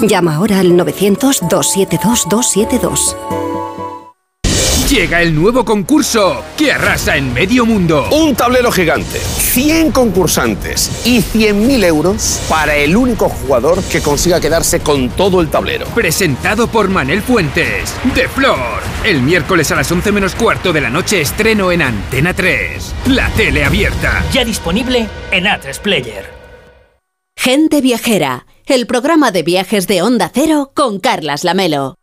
Llama ahora al 900-272-272. Llega el nuevo concurso que arrasa en medio mundo. Un tablero gigante, 100 concursantes y 100.000 euros para el único jugador que consiga quedarse con todo el tablero. Presentado por Manel Fuentes, de Flor. El miércoles a las 11 menos cuarto de la noche estreno en Antena 3. La tele abierta. Ya disponible en A3 Player. Gente Viajera, el programa de viajes de Onda Cero con Carlas Lamelo.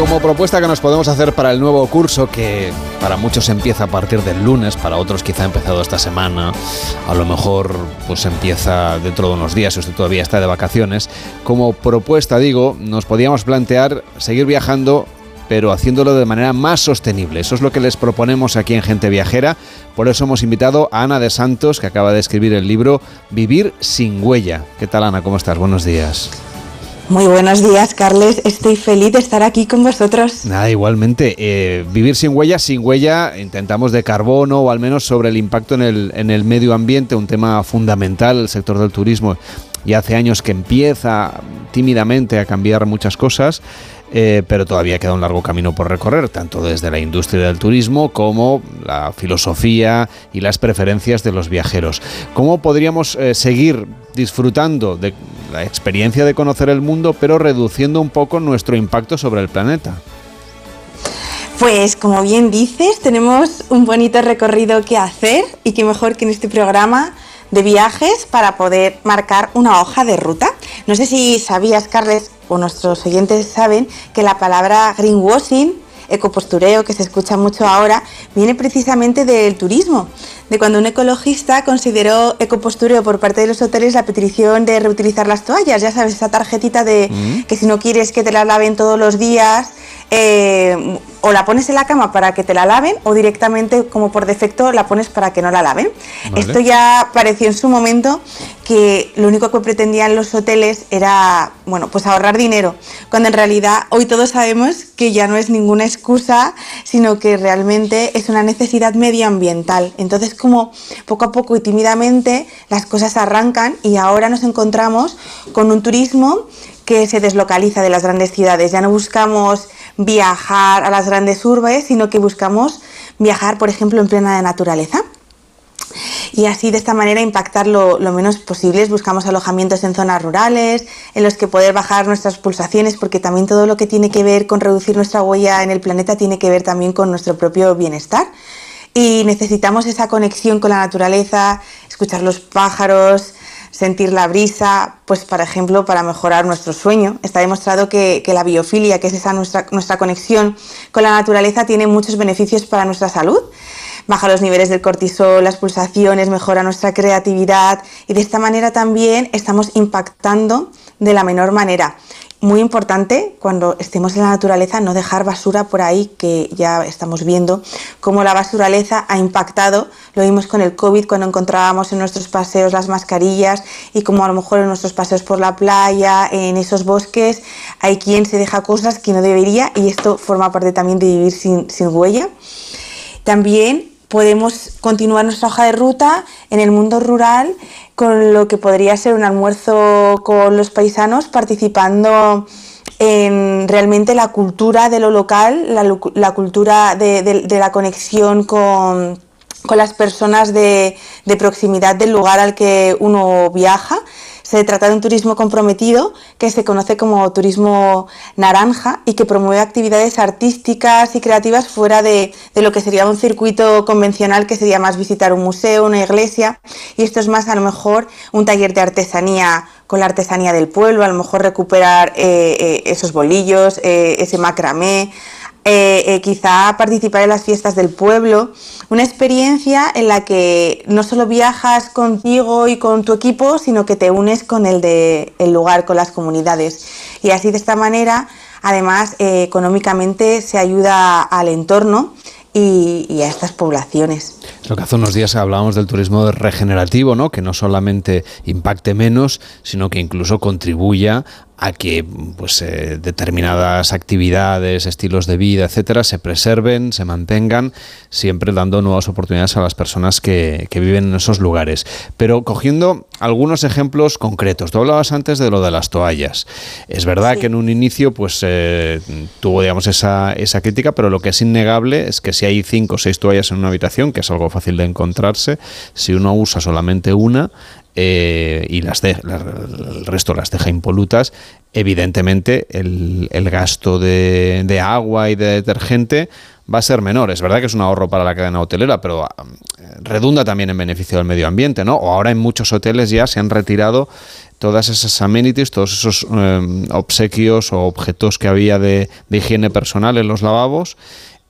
Como propuesta que nos podemos hacer para el nuevo curso, que para muchos empieza a partir del lunes, para otros quizá ha empezado esta semana, a lo mejor pues empieza dentro de unos días si usted todavía está de vacaciones, como propuesta digo, nos podíamos plantear seguir viajando pero haciéndolo de manera más sostenible. Eso es lo que les proponemos aquí en Gente Viajera. Por eso hemos invitado a Ana de Santos, que acaba de escribir el libro Vivir sin huella. ¿Qué tal, Ana? ¿Cómo estás? Buenos días. Muy buenos días, Carles. Estoy feliz de estar aquí con vosotros. Nada, igualmente. Eh, vivir sin huella, sin huella, intentamos de carbono o al menos sobre el impacto en el, en el medio ambiente, un tema fundamental, el sector del turismo. Y hace años que empieza tímidamente a cambiar muchas cosas. Eh, pero todavía queda un largo camino por recorrer, tanto desde la industria del turismo como la filosofía y las preferencias de los viajeros. ¿Cómo podríamos eh, seguir disfrutando de la experiencia de conocer el mundo, pero reduciendo un poco nuestro impacto sobre el planeta? Pues como bien dices, tenemos un bonito recorrido que hacer y qué mejor que en este programa de viajes para poder marcar una hoja de ruta. No sé si sabías, Carles, o nuestros oyentes saben que la palabra greenwashing, ecopostureo, que se escucha mucho ahora, viene precisamente del turismo, de cuando un ecologista consideró ecopostureo por parte de los hoteles la petición de reutilizar las toallas, ya sabes, esa tarjetita de mm. que si no quieres que te la laven todos los días, eh, o la pones en la cama para que te la laven o directamente como por defecto la pones para que no la laven. Esto ya pareció en su momento que lo único que pretendían los hoteles era, bueno, pues ahorrar dinero, cuando en realidad hoy todos sabemos que ya no es ninguna excusa, sino que realmente es una necesidad medioambiental. Entonces, como poco a poco y tímidamente las cosas arrancan y ahora nos encontramos con un turismo que se deslocaliza de las grandes ciudades. Ya no buscamos viajar a las grandes urbes, sino que buscamos viajar, por ejemplo, en plena naturaleza. Y así de esta manera impactar lo, menos posible. Buscamos alojamientos en zonas rurales, en los que poder bajar nuestras pulsaciones, porque también todo lo que tiene que ver con reducir nuestra huella en el planeta tiene que ver también con nuestro propio bienestar. Y necesitamos esa conexión con la naturaleza, escuchar los pájaros, sentir la brisa, pues por ejemplo para mejorar nuestro sueño. Está demostrado que, la biofilia, que es esa nuestra, nuestra conexión con la naturaleza, tiene muchos beneficios para nuestra salud. Baja los niveles del cortisol, las pulsaciones, mejora nuestra creatividad y de esta manera también estamos impactando de la menor manera muy importante cuando estemos en la naturaleza no dejar basura por ahí, que ya estamos viendo cómo la basuraleza ha impactado. Lo vimos con el COVID cuando encontrábamos en nuestros paseos las mascarillas y como a lo mejor en nuestros paseos por la playa, en esos bosques, hay quien se deja cosas que no debería y esto forma parte también de vivir sin, sin huella. También podemos continuar nuestra hoja de ruta en el mundo rural con lo que podría ser un almuerzo con los paisanos participando en realmente la cultura de lo local, la, cultura de, la conexión con, las personas de, proximidad del lugar al que uno viaja se trata de un turismo comprometido que se conoce como turismo naranja y que promueve actividades artísticas y creativas fuera de, lo que sería un circuito convencional que sería más visitar un museo, una iglesia. Y esto es más a lo mejor un taller de artesanía con la artesanía del pueblo, a lo mejor recuperar eh, eh, esos bolillos, eh, ese macramé, eh, eh, quizá participar en las fiestas del pueblo, una experiencia en la que no solo viajas contigo y con tu equipo, sino que te unes con el del el lugar, con las comunidades. Y así de esta manera, además, eh, económicamente se ayuda al entorno y, a estas poblaciones. Lo que hace unos días hablábamos del turismo regenerativo, ¿no? Que no solamente impacte menos, sino que incluso contribuya a que pues, eh, determinadas actividades, estilos de vida, etcétera, se preserven, se mantengan, siempre dando nuevas oportunidades a las personas que, viven en esos lugares. Pero cogiendo algunos ejemplos concretos, tú hablabas antes de lo de las toallas. Es verdad que en un inicio pues eh, tuvo digamos esa, esa crítica, pero lo que es innegable es que si hay cinco o seis toallas en una habitación, que es algo fácil de encontrarse, si uno usa solamente una, eh, y las el resto las deja impolutas, evidentemente el, gasto de, agua y de detergente va a ser menor. Es verdad que es un ahorro para la cadena hotelera, pero ah, redunda también en beneficio del medio ambiente, ¿no? O ahora en muchos hoteles ya se han retirado todas esas amenities, todos esos em, obsequios o objetos que había de, de higiene personal en los lavabos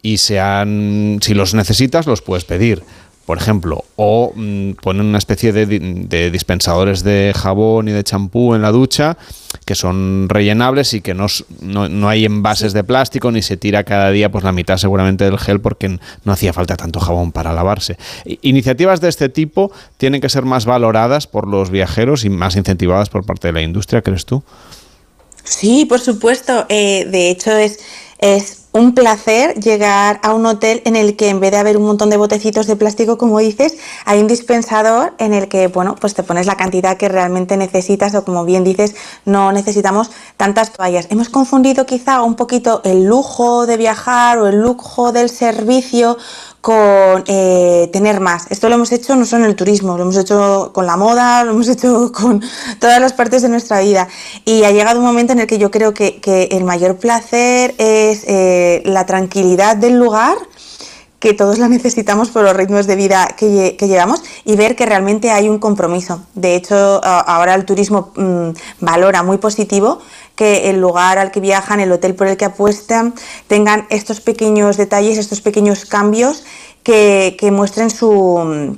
y se han, si los necesitas, los puedes pedir por ejemplo, o mm, ponen una especie de, dispensadores de jabón y de champú en la ducha que son rellenables y que no, no, hay envases de plástico ni se tira cada día pues la mitad seguramente del gel porque no hacía falta tanto jabón para lavarse. Iniciativas de este tipo tienen que ser más valoradas por los viajeros y más incentivadas por parte de la industria, ¿crees tú? Sí, por supuesto. Eh, de hecho, es, es un placer llegar a un hotel en el que en vez de haber un montón de botecitos de plástico, como dices, hay un dispensador en el que, bueno, pues te pones la cantidad que realmente necesitas o como bien dices, no necesitamos tantas toallas. Hemos confundido quizá un poquito el lujo de viajar o el lujo del servicio con eh, tener más. Esto lo hemos hecho no solo en el turismo, lo hemos hecho con la moda, lo hemos hecho con todas las partes de nuestra vida. Y ha llegado un momento en el que yo creo que, el mayor placer es eh, la tranquilidad del lugar que todos la necesitamos por los ritmos de vida que, llevamos y ver que realmente hay un compromiso. De hecho, ahora el turismo mm, valora muy positivo que el lugar al que viajan, el hotel por el que apuestan, tengan estos pequeños detalles, estos pequeños cambios que, que muestren su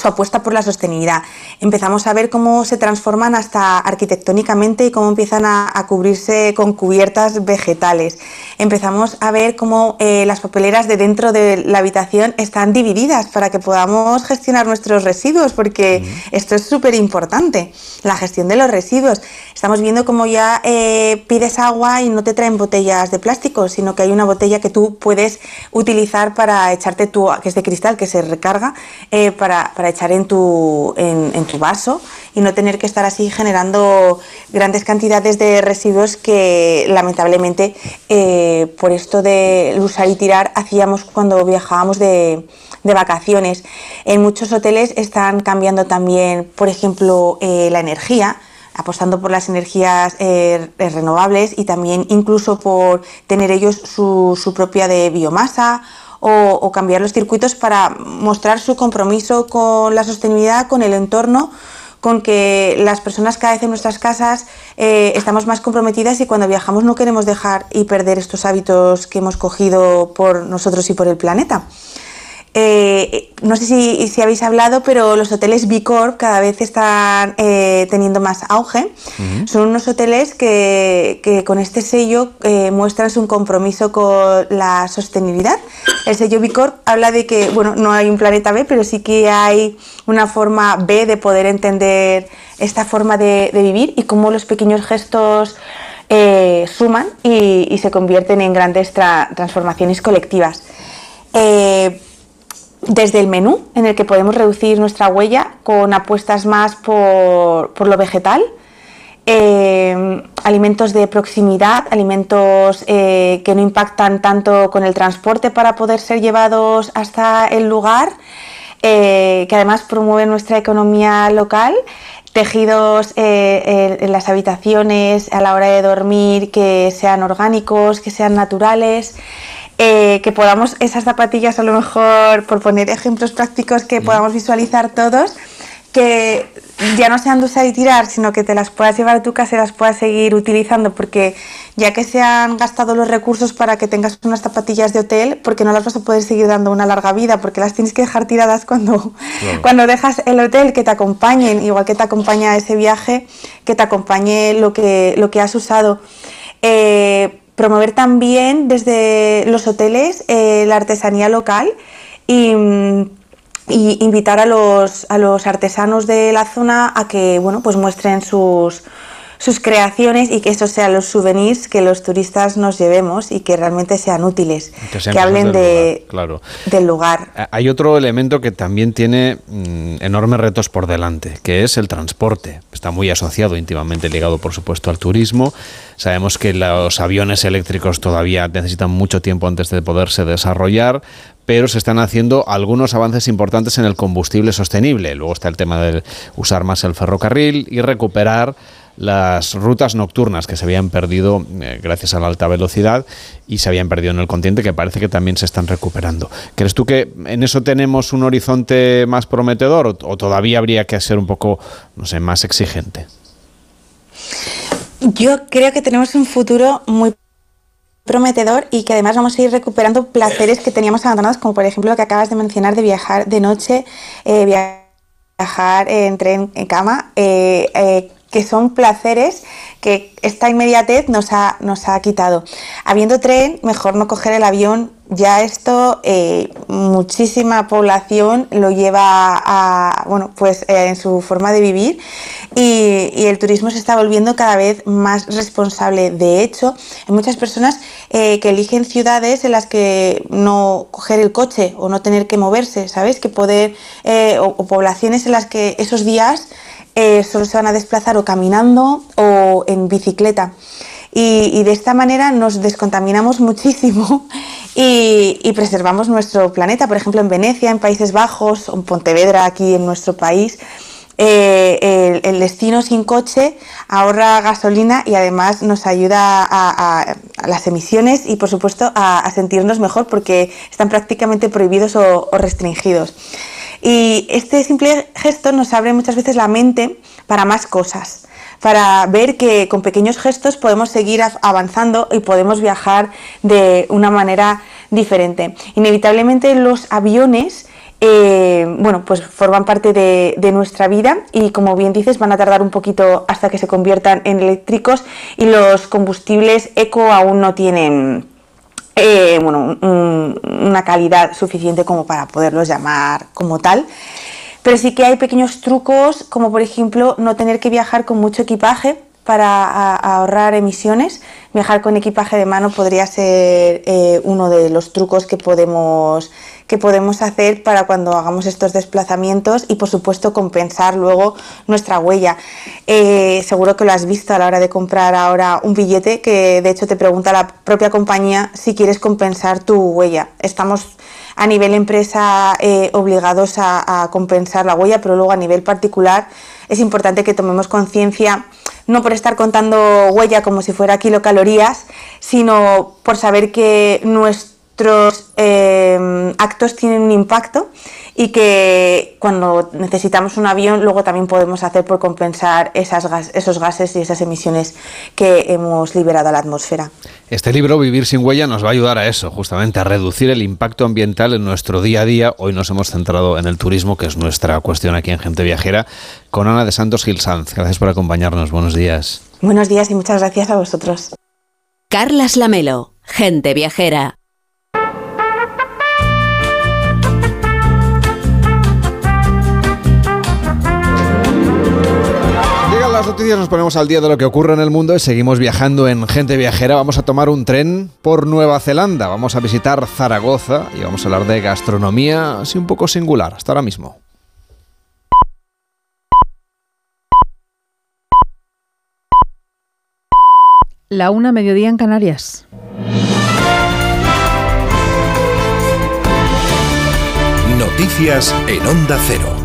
su apuesta por la sostenibilidad. Empezamos a ver cómo se transforman hasta arquitectónicamente y cómo empiezan a, cubrirse con cubiertas vegetales. Empezamos a ver cómo eh, las papeleras de dentro de la habitación están divididas para que podamos gestionar nuestros residuos, porque esto es súper importante, la gestión de los residuos. Estamos viendo cómo ya eh, pides agua y no te traen botellas de plástico, sino que hay una botella que tú puedes utilizar para echarte tu, que es de cristal, que se recarga, eh, para para echar en tu, en, tu vaso y no tener que estar así generando grandes cantidades de residuos que lamentablemente eh, por esto de usar y tirar hacíamos cuando viajábamos de, vacaciones. En muchos hoteles están cambiando también, por ejemplo, eh, la energía apostando por las energías eh, renovables y también incluso por tener ellos su, su propia de biomasa o, cambiar los circuitos para mostrar su compromiso con la sostenibilidad, con el entorno, con que las personas cada vez en nuestras casas eh, estamos más comprometidas y cuando viajamos no queremos dejar y perder estos hábitos que hemos cogido por nosotros y por el planeta. Eh, no sé si, habéis hablado, pero los hoteles B Corp cada vez están eh, teniendo más auge. Son unos hoteles que, con este sello eh, muestran su compromiso con la sostenibilidad. El sello B Corp habla de que, bueno, no hay un planeta B, pero sí que hay una forma B de poder entender esta forma de, vivir y cómo los pequeños gestos suman y, se convierten en grandes transformaciones colectivas desde el menú, en el que podemos reducir nuestra huella con apuestas más por, lo vegetal, eh, alimentos de proximidad, alimentos eh, que no impactan tanto con el transporte para poder ser llevados hasta el lugar, eh, que además promueven nuestra economía local, tejidos en las habitaciones a la hora de dormir que sean orgánicos, que sean naturales. Eh, que podamos esas zapatillas a lo mejor, por poner ejemplos prácticos que podamos visualizar todos, que ya no sean de usar y tirar, sino que te las puedas llevar a tu casa y las puedas seguir utilizando, porque ya que se han gastado los recursos para que tengas unas zapatillas de hotel, porque no las vas a poder seguir dando una larga vida, porque las tienes que dejar tiradas cuando, cuando dejas el hotel, que te acompañen, igual que te acompaña ese viaje, que te acompañe lo que, lo que has usado. Eh, promover también desde los hoteles eh, la artesanía local y, y invitar a los, a los artesanos de la zona a que bueno, pues muestren sus, sus creaciones y que esos sean los souvenirs que los turistas nos llevemos y que realmente sean útiles, que, hablen del, de, lugar, claro. del lugar. Hay otro elemento que también tiene mm, enormes retos por delante, que es el transporte. Está muy asociado, íntimamente ligado, por supuesto, al turismo. Sabemos que los aviones eléctricos todavía necesitan mucho tiempo antes de poderse desarrollar, pero se están haciendo algunos avances importantes en el combustible sostenible. Luego está el tema de usar más el ferrocarril y recuperar las rutas nocturnas que se habían perdido eh, gracias a la alta velocidad y se habían perdido en el continente, que parece que también se están recuperando. ¿Crees tú que en eso tenemos un horizonte más prometedor o, todavía habría que ser un poco, no sé, más exigente? Yo creo que tenemos un futuro muy prometedor y que además vamos a ir recuperando placeres que teníamos abandonados, como por ejemplo lo que acabas de mencionar de viajar de noche, eh, viajar en tren, en cama, eh, que son placeres que esta inmediatez nos ha, nos ha quitado. Habiendo tren, mejor no coger el avión. Ya esto, eh, muchísima población lo lleva a, bueno, pues eh, en su forma de vivir y, el turismo se está volviendo cada vez más responsable. De hecho, hay muchas personas eh, que eligen ciudades en las que no coger el coche o no tener que moverse, ¿sabes? Que poder, o poblaciones en las que esos días eh, solo se van a desplazar o caminando o en bicicleta. Y, de esta manera nos descontaminamos muchísimo y, preservamos nuestro planeta. Por ejemplo, en Venecia, en Países Bajos, en Pontevedra, aquí en nuestro país, eh, el, destino sin coche ahorra gasolina y además nos ayuda a, las emisiones y por supuesto a, sentirnos mejor porque están prácticamente prohibidos o restringidos. Y este simple gesto nos abre muchas veces la mente para más cosas, para ver que con pequeños gestos podemos seguir avanzando y podemos viajar de una manera diferente. Inevitablemente los aviones eh, bueno, pues forman parte de, de, nuestra vida y como bien dices van a tardar un poquito hasta que se conviertan en eléctricos y los combustibles eco aún no tienen eh, bueno, una calidad suficiente como para poderlos llamar como tal. Pero sí que hay pequeños trucos, como por ejemplo no tener que viajar con mucho equipaje para ahorrar emisiones. Viajar con equipaje de mano podría ser eh, uno de los trucos que podemos que podemos hacer para cuando hagamos estos desplazamientos y por supuesto compensar luego nuestra huella. Eh, seguro que lo has visto a la hora de comprar ahora un billete que de hecho te pregunta la propia compañía si quieres compensar tu huella. Estamos a nivel empresa eh, obligados a, compensar la huella, pero luego a nivel particular es importante que tomemos conciencia no por estar contando huella como si fuera kilocalorías, sino por saber que nuestro nuestros eh, actos tienen un impacto y que cuando necesitamos un avión luego también podemos hacer por compensar esas esos gases y esas emisiones que hemos liberado a la atmósfera. Este libro, Vivir sin huella, nos va a ayudar a eso, justamente a reducir el impacto ambiental en nuestro día a día. Hoy nos hemos centrado en el turismo, que es nuestra cuestión aquí en Gente Viajera, con Ana de Santos Gilsanz. Gracias por acompañarnos. Buenos días. Buenos días y muchas gracias a vosotros. Carlas Lamelo, Gente Viajera. Las noticias nos ponemos al día de lo que ocurre en el mundo y seguimos viajando en Gente Viajera. Vamos a tomar un tren por Nueva Zelanda. Vamos a visitar Zaragoza y vamos a hablar de gastronomía así un poco singular. Hasta ahora mismo. La una mediodía en Canarias. Noticias en Onda Cero.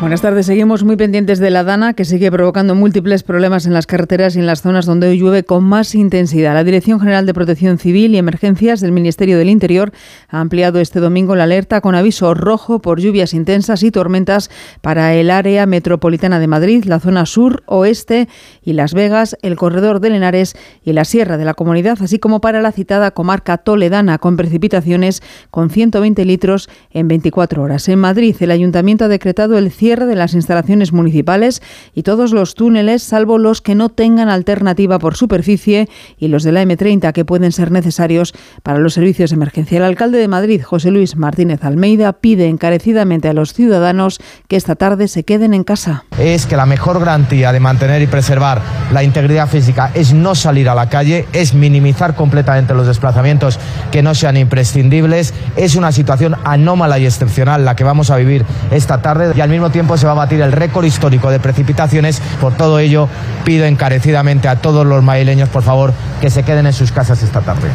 Buenas tardes. Seguimos muy pendientes de la Dana, que sigue provocando múltiples problemas en las carreteras y en las zonas donde hoy llueve con más intensidad. La Dirección General de Protección Civil y Emergencias del Ministerio del Interior ha ampliado este domingo la alerta con aviso rojo por lluvias intensas y tormentas para el área metropolitana de Madrid, la zona sur, oeste y Las Vegas, el corredor de Lenares y la sierra de la comunidad, así como para la citada comarca toledana, con precipitaciones con 120 litros en 24 horas. En Madrid, el ayuntamiento ha decretado el cierre cierre de las instalaciones municipales y todos los túneles, salvo los que no tengan alternativa por superficie y los de la M30 que pueden ser necesarios para los servicios de emergencia. El alcalde de Madrid, José Luis Martínez Almeida, pide encarecidamente a los ciudadanos que esta tarde se queden en casa. Es que la mejor garantía de mantener y preservar la integridad física es no salir a la calle, es minimizar completamente los desplazamientos que no sean imprescindibles. Es una situación anómala y excepcional la que vamos a vivir esta tarde y al mismo tiempo se va a batir el récord histórico de precipitaciones. Por todo ello, pido encarecidamente a todos los madrileños, por favor, que se queden en sus casas esta tarde.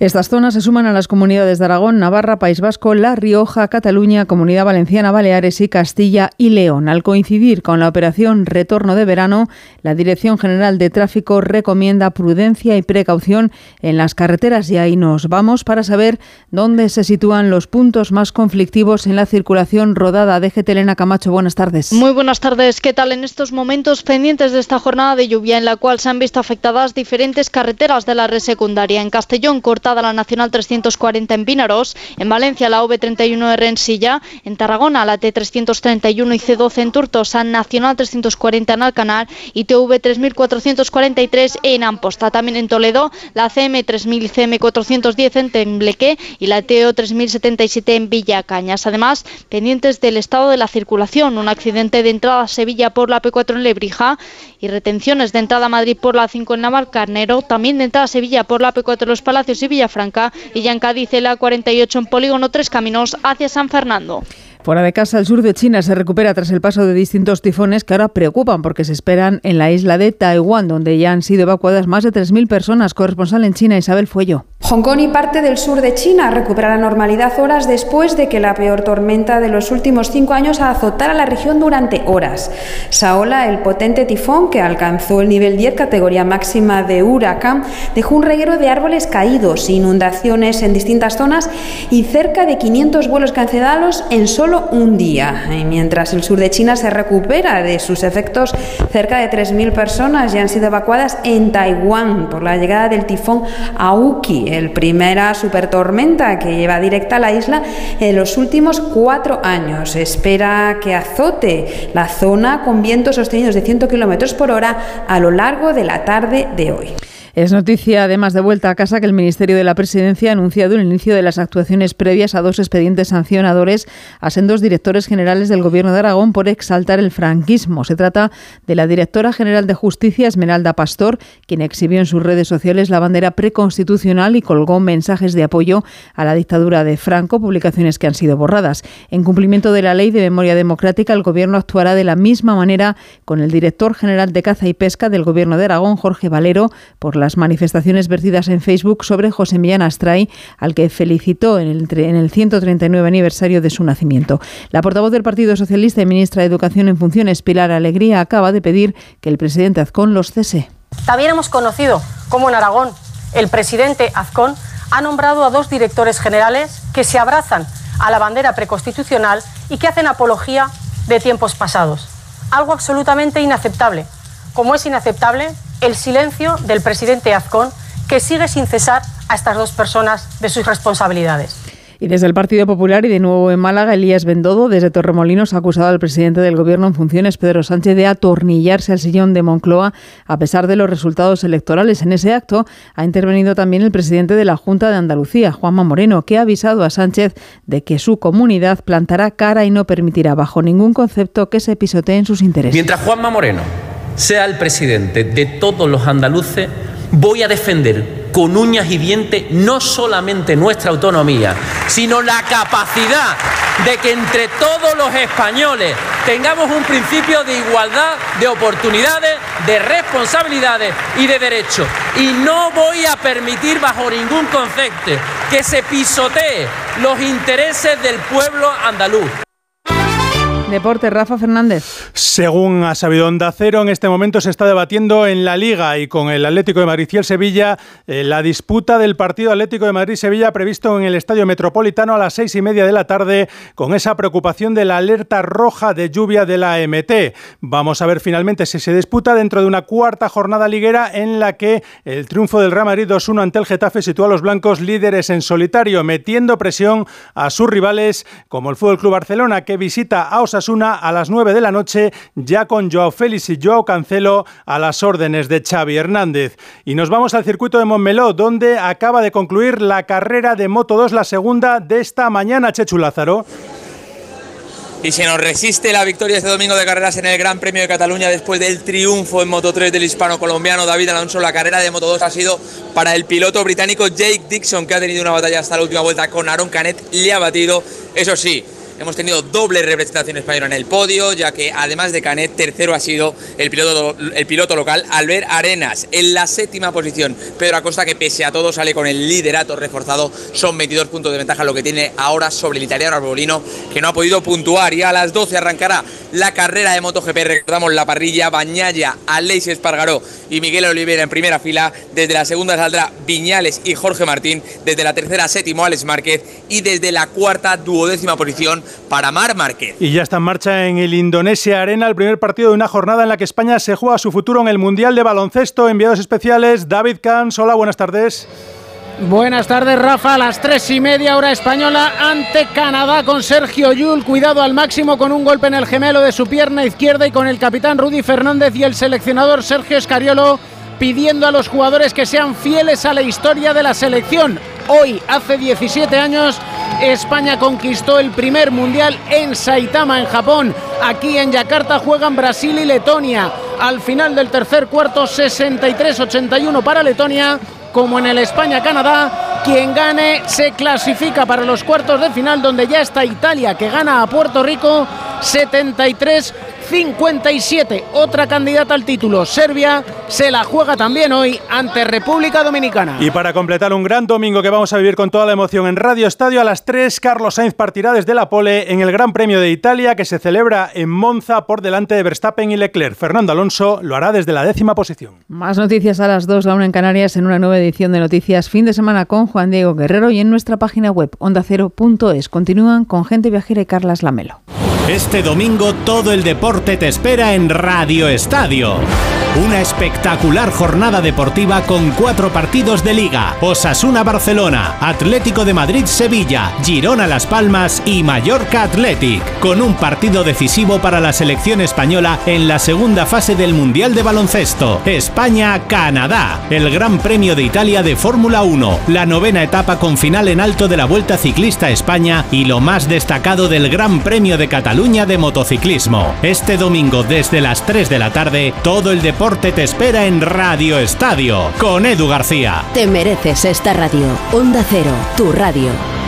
Estas zonas se suman a las comunidades de Aragón, Navarra, País Vasco, La Rioja, Cataluña, Comunidad Valenciana, Baleares y Castilla y León. Al coincidir con la operación Retorno de Verano, la Dirección General de Tráfico recomienda prudencia y precaución en las carreteras y ahí nos vamos para saber dónde se sitúan los puntos más conflictivos en la circulación rodada. de Elena Camacho, buenas tardes. Muy buenas tardes. ¿Qué tal en estos momentos pendientes de esta jornada de lluvia en la cual se han visto afectadas diferentes carreteras de la red secundaria? En Castellón, corta la Nacional 340 en Pinaros, en Valencia la V31R en Silla, en Tarragona la T331 y C12 en Turtosa, Nacional 340 en Alcanar y TV 3443 en Amposta. También en Toledo la CM 3000 y CM 410 en Tembleque y la TO 3077 en Villacañas. Además, pendientes del estado de la circulación, un accidente de entrada a Sevilla por la P4 en Lebrija y retenciones de entrada a Madrid por la 5 en Navalcarnero, también de entrada a Sevilla por la P4 en Los Palacios y Villafranca y ya en Cádiz la 48 en Polígono Tres Caminos hacia San Fernando. Fuera de casa, el sur de China se recupera tras el paso de distintos tifones que ahora preocupan porque se esperan en la isla de Taiwán, donde ya han sido evacuadas más de 3.000 personas. Corresponsal en China, Isabel Fuello. Hong Kong y parte del sur de China recuperan la normalidad horas después de que la peor tormenta de los últimos cinco años azotara la región durante horas. Saola, el potente tifón que alcanzó el nivel 10 categoría máxima de huracán, dejó un reguero de árboles caídos, inundaciones en distintas zonas y cerca de 500 vuelos cancelados en solo un día. Y mientras el sur de China se recupera de sus efectos, cerca de 3.000 personas ya han sido evacuadas en Taiwán por la llegada del tifón Aoki, el primera supertormenta que lleva directa a la isla en los últimos cuatro años. Espera que azote la zona con vientos sostenidos de 100 km por hora a lo largo de la tarde de hoy. Es noticia, además de vuelta a casa, que el Ministerio de la Presidencia ha anunciado el inicio de las actuaciones previas a dos expedientes sancionadores a sendos directores generales del Gobierno de Aragón por exaltar el franquismo. Se trata de la directora general de Justicia, Esmeralda Pastor, quien exhibió en sus redes sociales la bandera preconstitucional y colgó mensajes de apoyo a la dictadura de Franco, publicaciones que han sido borradas. En cumplimiento de la ley de memoria democrática, el Gobierno actuará de la misma manera con el director general de Caza y Pesca del Gobierno de Aragón, Jorge Valero, por las manifestaciones vertidas en Facebook sobre José Millán Astray, al que felicitó en el, en el 139 aniversario de su nacimiento. La portavoz del Partido Socialista y ministra de Educación en funciones, Pilar Alegría, acaba de pedir que el presidente Azcón los cese. También hemos conocido cómo en Aragón el presidente Azcón ha nombrado a dos directores generales que se abrazan a la bandera preconstitucional y que hacen apología de tiempos pasados. Algo absolutamente inaceptable, como es inaceptable el silencio del presidente Azcón, que sigue sin cesar a estas dos personas de sus responsabilidades. Y desde el Partido Popular y de nuevo en Málaga, Elías Bendodo, desde Torremolinos, ha acusado al presidente del Gobierno en funciones, Pedro Sánchez, de atornillarse al sillón de Moncloa a pesar de los resultados electorales. En ese acto ha intervenido también el presidente de la Junta de Andalucía, Juanma Moreno, que ha avisado a Sánchez de que su comunidad plantará cara y no permitirá bajo ningún concepto que se pisoteen sus intereses. Mientras Juanma Moreno sea el presidente de todos los andaluces, voy a defender con uñas y dientes no solamente nuestra autonomía, sino la capacidad de que entre todos los españoles tengamos un principio de igualdad de oportunidades, de responsabilidades y de derechos. Y no voy a permitir bajo ningún concepto que se pisotee los intereses del pueblo andaluz. Deporte, Rafa Fernández. Según ha sabido Onda Cero, en este momento se está debatiendo en la Liga y con el Atlético de Madrid y el Sevilla eh, la disputa del partido Atlético de Madrid-Sevilla previsto en el Estadio Metropolitano a las seis y media de la tarde con esa preocupación de la alerta roja de lluvia de la MT. Vamos a ver finalmente si se disputa dentro de una cuarta jornada liguera en la que el triunfo del Real Madrid 2-1 ante el Getafe sitúa a los blancos líderes en solitario, metiendo presión a sus rivales como el Fútbol Club Barcelona que visita a Osasuna Osasuna a las 9 de la noche, ya con Joao Félix y Joao Cancelo a las órdenes de Xavi Hernández. Y nos vamos al circuito de Montmeló, donde acaba de concluir la carrera de Moto 2, la segunda de esta mañana, Chechu Lázaro y se nos resiste la victoria este domingo de carreras en el Gran Premio de Cataluña después del triunfo en Moto 3 del hispano-colombiano David Alonso. La carrera de Moto 2 ha sido para el piloto británico Jake Dixon, que ha tenido una batalla hasta la última vuelta con Aaron Canet. Le ha batido, eso sí, Hemos tenido doble representación española en el podio, ya que además de Canet, tercero ha sido el piloto, el piloto local Albert Arenas. En la séptima posición, Pedro Acosta, que pese a todo sale con el liderato reforzado. Son 22 puntos de ventaja lo que tiene ahora sobre el italiano Arbolino, que no ha podido puntuar. Y a las 12 arrancará la carrera de MotoGP. Recordamos la parrilla, Bañaya, Aleix Espargaró y Miguel Oliveira en primera fila. Desde la segunda saldrá Viñales y Jorge Martín. Desde la tercera, séptimo, Alex Márquez. Y desde la cuarta, duodécima posición, para Mar Márquez. Y ya está en marcha en el Indonesia Arena el primer partido de una jornada en la que España se juega su futuro en el Mundial de Baloncesto. Enviados especiales, David Cans. Hola, buenas tardes. Buenas tardes, Rafa. A las tres y media hora española ante Canadá con Sergio Yul. Cuidado al máximo con un golpe en el gemelo de su pierna izquierda y con el capitán Rudy Fernández y el seleccionador Sergio Escariolo pidiendo a los jugadores que sean fieles a la historia de la selección. Hoy, hace 17 años, España conquistó el primer mundial en Saitama, en Japón. Aquí en Yakarta juegan Brasil y Letonia. Al final del tercer cuarto, 63-81 para Letonia como en el España-Canadá. Quien gane se clasifica para los cuartos de final donde ya está Italia que gana a Puerto Rico 73 57. Otra candidata al título, Serbia, se la juega también hoy ante República Dominicana. Y para completar un gran domingo que vamos a vivir con toda la emoción en Radio Estadio, a las 3, Carlos Sainz partirá desde la pole en el Gran Premio de Italia que se celebra en Monza por delante de Verstappen y Leclerc. Fernando Alonso lo hará desde la décima posición. Más noticias a las 2, la una en Canarias, en una nueva edición de Noticias Fin de Semana con Juan Diego Guerrero y en nuestra página web ondacero.es. Continúan con Gente Viajera y Carlas Lamelo. Este domingo todo el deporte te espera en Radio Estadio. Una espectacular jornada deportiva con cuatro partidos de liga. Osasuna Barcelona, Atlético de Madrid Sevilla, Girona Las Palmas y Mallorca Athletic. Con un partido decisivo para la selección española en la segunda fase del Mundial de Baloncesto. España-Canadá. El Gran Premio de Italia de Fórmula 1. La novena etapa con final en alto de la Vuelta Ciclista España y lo más destacado del Gran Premio de Cataluña de motociclismo. Este domingo desde las 3 de la tarde todo el deporte deporte te espera en Radio Estadio con Edu García. Te mereces esta radio. Onda Cero, tu radio.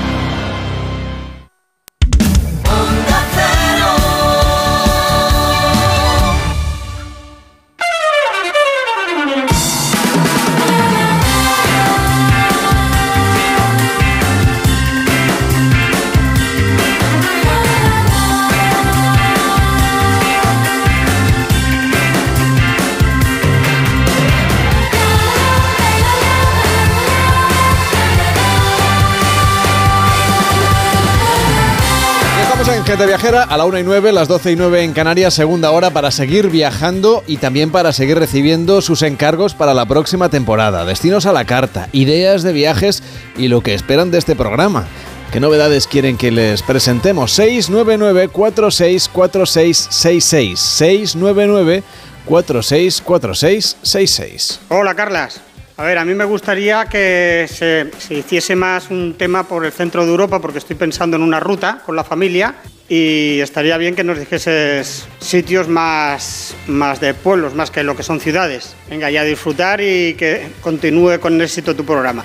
Gente viajera a la 1 y 9, las 12 y 9 en Canarias, segunda hora para seguir viajando y también para seguir recibiendo sus encargos para la próxima temporada. Destinos a la carta, ideas de viajes y lo que esperan de este programa. ¿Qué novedades quieren que les presentemos? 699 464666 699 464666 Hola, Carlas. A ver, a mí me gustaría que se, se, hiciese más un tema por el centro de Europa, porque estoy pensando en una ruta con la familia y estaría bien que nos dijeses sitios más, más de pueblos, más que lo que son ciudades. Venga, ya a disfrutar y que continúe con éxito tu programa.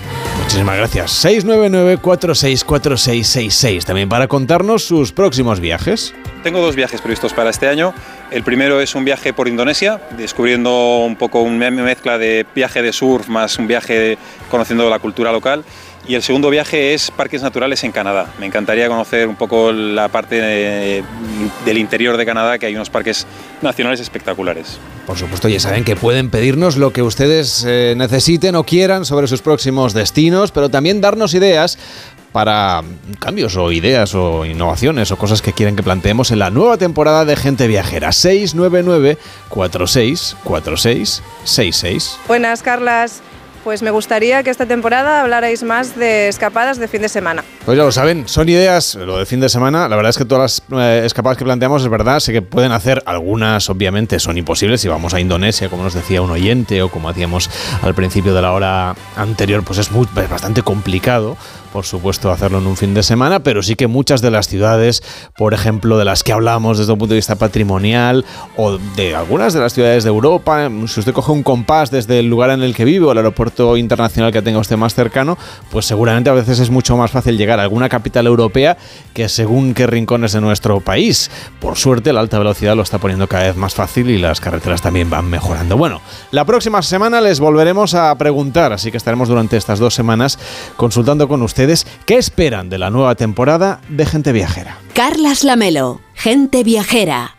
Muchísimas gracias. 699-464666. También para contarnos sus próximos viajes. Tengo dos viajes previstos para este año. El primero es un viaje por Indonesia, descubriendo un poco una mezcla de viaje de surf más un viaje conociendo la cultura local. Y el segundo viaje es parques naturales en Canadá. Me encantaría conocer un poco la parte del interior de Canadá, que hay unos parques nacionales espectaculares. Por supuesto, ya saben que pueden pedirnos lo que ustedes eh, necesiten o quieran sobre sus próximos destinos, pero también darnos ideas para cambios o ideas o innovaciones o cosas que quieren que planteemos en la nueva temporada de Gente Viajera. 699 464666 Buenas, Carlas. Pues me gustaría que esta temporada hablarais más de escapadas de fin de semana. Pues ya lo saben, son ideas, lo de fin de semana. La verdad es que todas las eh, escapadas que planteamos es verdad, sé que pueden hacer, algunas obviamente son imposibles. Si vamos a Indonesia, como nos decía un oyente, o como hacíamos al principio de la hora anterior, pues es, muy, es bastante complicado por supuesto, hacerlo en un fin de semana, pero sí que muchas de las ciudades, por ejemplo, de las que hablamos desde un punto de vista patrimonial, o de algunas de las ciudades de Europa, si usted coge un compás desde el lugar en el que vive o el aeropuerto internacional que tenga usted más cercano, pues seguramente a veces es mucho más fácil llegar a alguna capital europea que según qué rincones de nuestro país. Por suerte, la alta velocidad lo está poniendo cada vez más fácil y las carreteras también van mejorando. Bueno, la próxima semana les volveremos a preguntar, así que estaremos durante estas dos semanas consultando con ustedes qué esperan de la nueva temporada de Gente Viajera. Carlas Lamelo, Gente Viajera.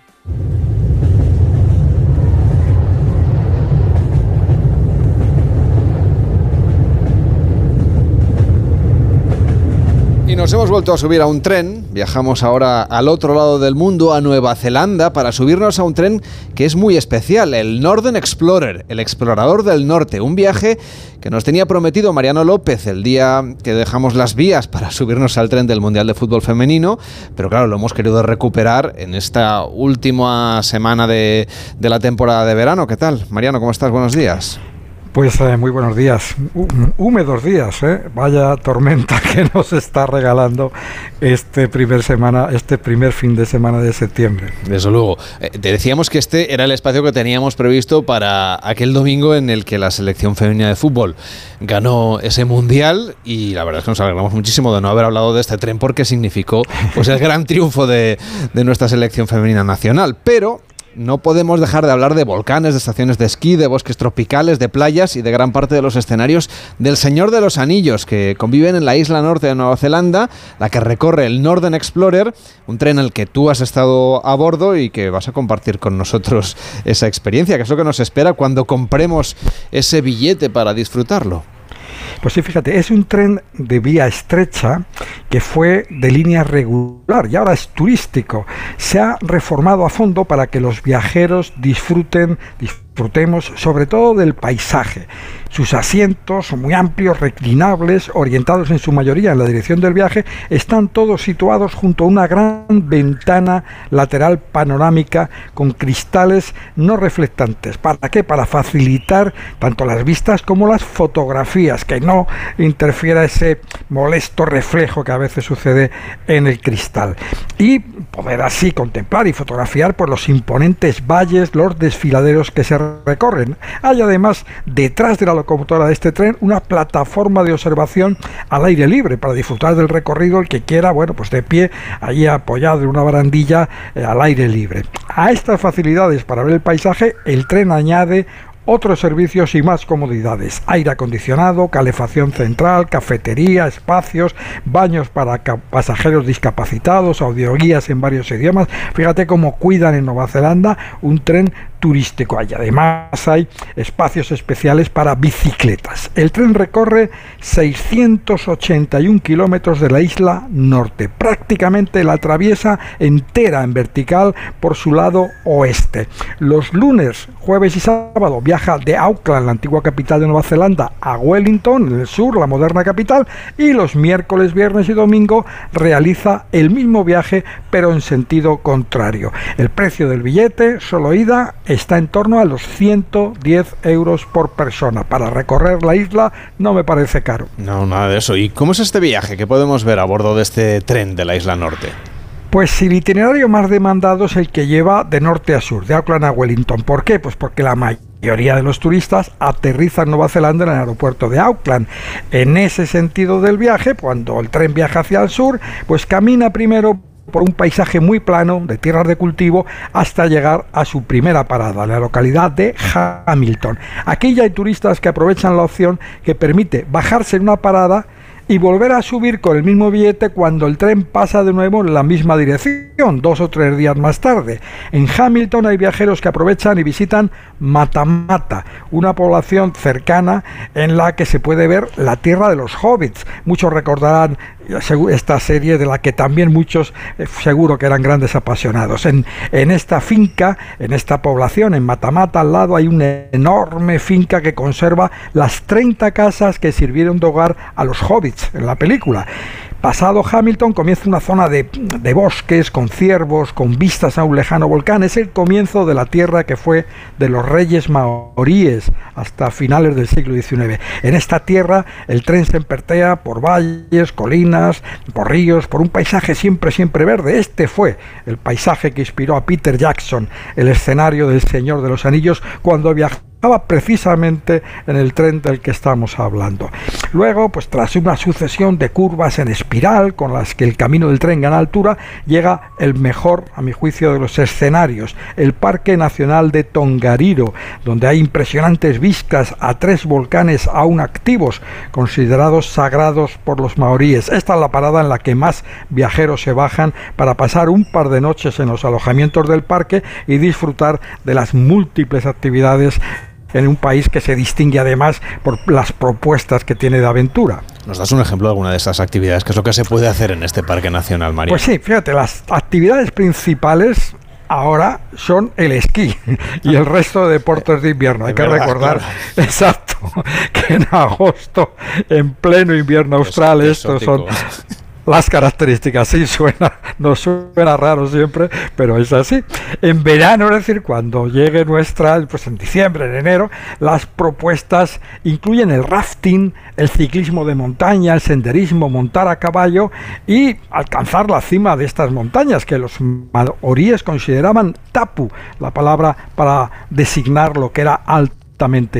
Y nos hemos vuelto a subir a un tren. Viajamos ahora al otro lado del mundo, a Nueva Zelanda, para subirnos a un tren que es muy especial, el Northern Explorer, el explorador del norte. Un viaje que nos tenía prometido Mariano López el día que dejamos las vías para subirnos al tren del Mundial de Fútbol Femenino. Pero claro, lo hemos querido recuperar en esta última semana de, la temporada de verano. ¿Qué tal? Mariano, ¿cómo estás? Buenos días. Pues eh, muy buenos días, húmedos días, ¿eh? vaya tormenta que nos está regalando este primer semana, este primer fin de semana de septiembre. Desde luego, eh, te decíamos que este era el espacio que teníamos previsto para aquel domingo en el que la selección femenina de fútbol ganó ese mundial y la verdad es que nos alegramos muchísimo de no haber hablado de este tren porque significó pues el gran triunfo de, de nuestra selección femenina nacional, pero no podemos dejar de hablar de volcanes, de estaciones de esquí, de bosques tropicales, de playas y de gran parte de los escenarios del Señor de los Anillos, que conviven en la isla norte de Nueva Zelanda, la que recorre el Northern Explorer, un tren al que tú has estado a bordo y que vas a compartir con nosotros esa experiencia, que es lo que nos espera cuando compremos ese billete para disfrutarlo. Pues sí, fíjate, es un tren de vía estrecha que fue de línea regular y ahora es turístico. Se ha reformado a fondo para que los viajeros disfruten, disfrutemos sobre todo del paisaje sus asientos muy amplios, reclinables, orientados en su mayoría en la dirección del viaje, están todos situados junto a una gran ventana lateral panorámica con cristales no reflectantes. ¿Para qué? Para facilitar tanto las vistas como las fotografías, que no interfiera ese molesto reflejo que a veces sucede en el cristal. Y poder así contemplar y fotografiar por los imponentes valles, los desfiladeros que se recorren. Hay además detrás de la locomotora de este tren una plataforma de observación al aire libre para disfrutar del recorrido el que quiera, bueno, pues de pie, allí apoyado en una barandilla eh, al aire libre. A estas facilidades para ver el paisaje, el tren añade otros servicios y más comodidades. Aire acondicionado, calefacción central, cafetería, espacios, baños para pasajeros discapacitados, audioguías en varios idiomas. Fíjate cómo cuidan en Nueva Zelanda un tren turístico. Hay además hay espacios especiales para bicicletas. El tren recorre 681 kilómetros de la isla norte. Prácticamente la atraviesa entera en vertical por su lado oeste. Los lunes, jueves y sábado viaja de Auckland, la antigua capital de Nueva Zelanda, a Wellington, en el sur, la moderna capital, y los miércoles, viernes y domingo realiza el mismo viaje pero en sentido contrario. El precio del billete, solo ida, está en torno a los 110 euros por persona. Para recorrer la isla no me parece caro. No, nada de eso. ¿Y cómo es este viaje que podemos ver a bordo de este tren de la isla norte? Pues el itinerario más demandado es el que lleva de norte a sur, de Auckland a Wellington. ¿Por qué? Pues porque la mayoría de los turistas aterrizan en Nueva Zelanda en el aeropuerto de Auckland. En ese sentido del viaje, cuando el tren viaja hacia el sur, pues camina primero por un paisaje muy plano de tierras de cultivo hasta llegar a su primera parada, la localidad de Hamilton. Aquí ya hay turistas que aprovechan la opción que permite bajarse en una parada y volver a subir con el mismo billete cuando el tren pasa de nuevo en la misma dirección, dos o tres días más tarde. En Hamilton hay viajeros que aprovechan y visitan Matamata, una población cercana en la que se puede ver la tierra de los hobbits. Muchos recordarán esta serie de la que también muchos eh, seguro que eran grandes apasionados. En, en esta finca, en esta población, en Matamata, al lado hay una enorme finca que conserva las 30 casas que sirvieron de hogar a los hobbits en la película. Pasado Hamilton comienza una zona de, bosques, con ciervos, con vistas a un lejano volcán. Es el comienzo de la tierra que fue de los reyes maoríes hasta finales del siglo XIX. En esta tierra el tren se empertea por valles, colinas, por ríos, por un paisaje siempre, siempre verde. Este fue el paisaje que inspiró a Peter Jackson, el escenario del Señor de los Anillos, cuando viajó precisamente en el tren del que estamos hablando. Luego, pues tras una sucesión de curvas en espiral con las que el camino del tren gana altura, llega el mejor, a mi juicio, de los escenarios, el Parque Nacional de Tongariro, donde hay impresionantes vistas a tres volcanes aún activos, considerados sagrados por los maoríes. Esta es la parada en la que más viajeros se bajan para pasar un par de noches en los alojamientos del parque y disfrutar de las múltiples actividades en un país que se distingue además por las propuestas que tiene de aventura. ¿Nos das un ejemplo de alguna de esas actividades? ¿Qué es lo que se puede hacer en este Parque Nacional, María? Pues sí, fíjate, las actividades principales ahora son el esquí y el resto de deportes de invierno. Hay que recordar, exacto, que en agosto, en pleno invierno austral, estos son las características. Sí, suena, nos suena raro siempre, pero es así. En verano, es decir, cuando llegue nuestra, pues en diciembre, en enero, las propuestas incluyen el rafting, el ciclismo de montaña, el senderismo, montar a caballo y alcanzar la cima de estas montañas que los maoríes consideraban tapu, la palabra para designar lo que era alto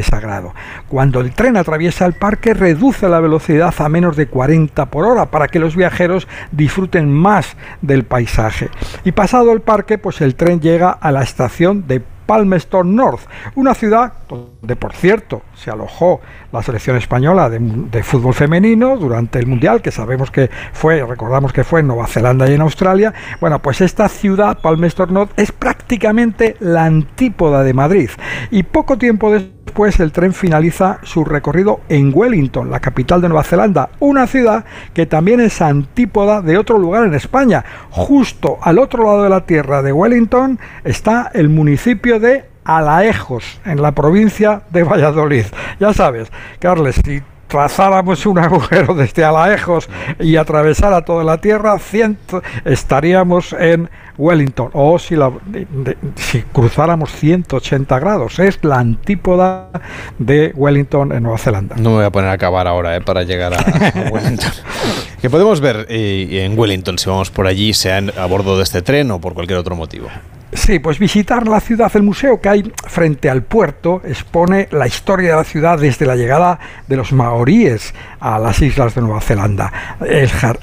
sagrado. Cuando el tren atraviesa el parque reduce la velocidad a menos de 40 por hora para que los viajeros disfruten más del paisaje. Y pasado el parque, pues el tren llega a la estación de Palmerston North, una ciudad donde, por cierto, se alojó la selección española de, fútbol femenino durante el Mundial, que sabemos que fue, recordamos que fue en Nueva Zelanda y en Australia. Bueno, pues esta ciudad, Palmerston North, es prácticamente la antípoda de Madrid. Y poco tiempo después el tren finaliza su recorrido en Wellington, la capital de Nueva Zelanda, una ciudad que también es antípoda de otro lugar en España. Justo al otro lado de la tierra de Wellington está el municipio de Alaejos, en la provincia de Valladolid. Ya sabes, Carles, si trazáramos un agujero desde Alaejos y atravesara toda la Tierra, estaríamos en Wellington. O si, si cruzáramos 180 grados, es la antípoda de Wellington en Nueva Zelanda. No me voy a poner a acabar ahora eh, para llegar a, Wellington. ¿Qué podemos ver eh, en Wellington si vamos por allí, sea a bordo de este tren o por cualquier otro motivo? Sí, pues visitar la ciudad, el museo que hay frente al puerto expone la historia de la ciudad desde la llegada de los maoríes a las islas de Nueva Zelanda.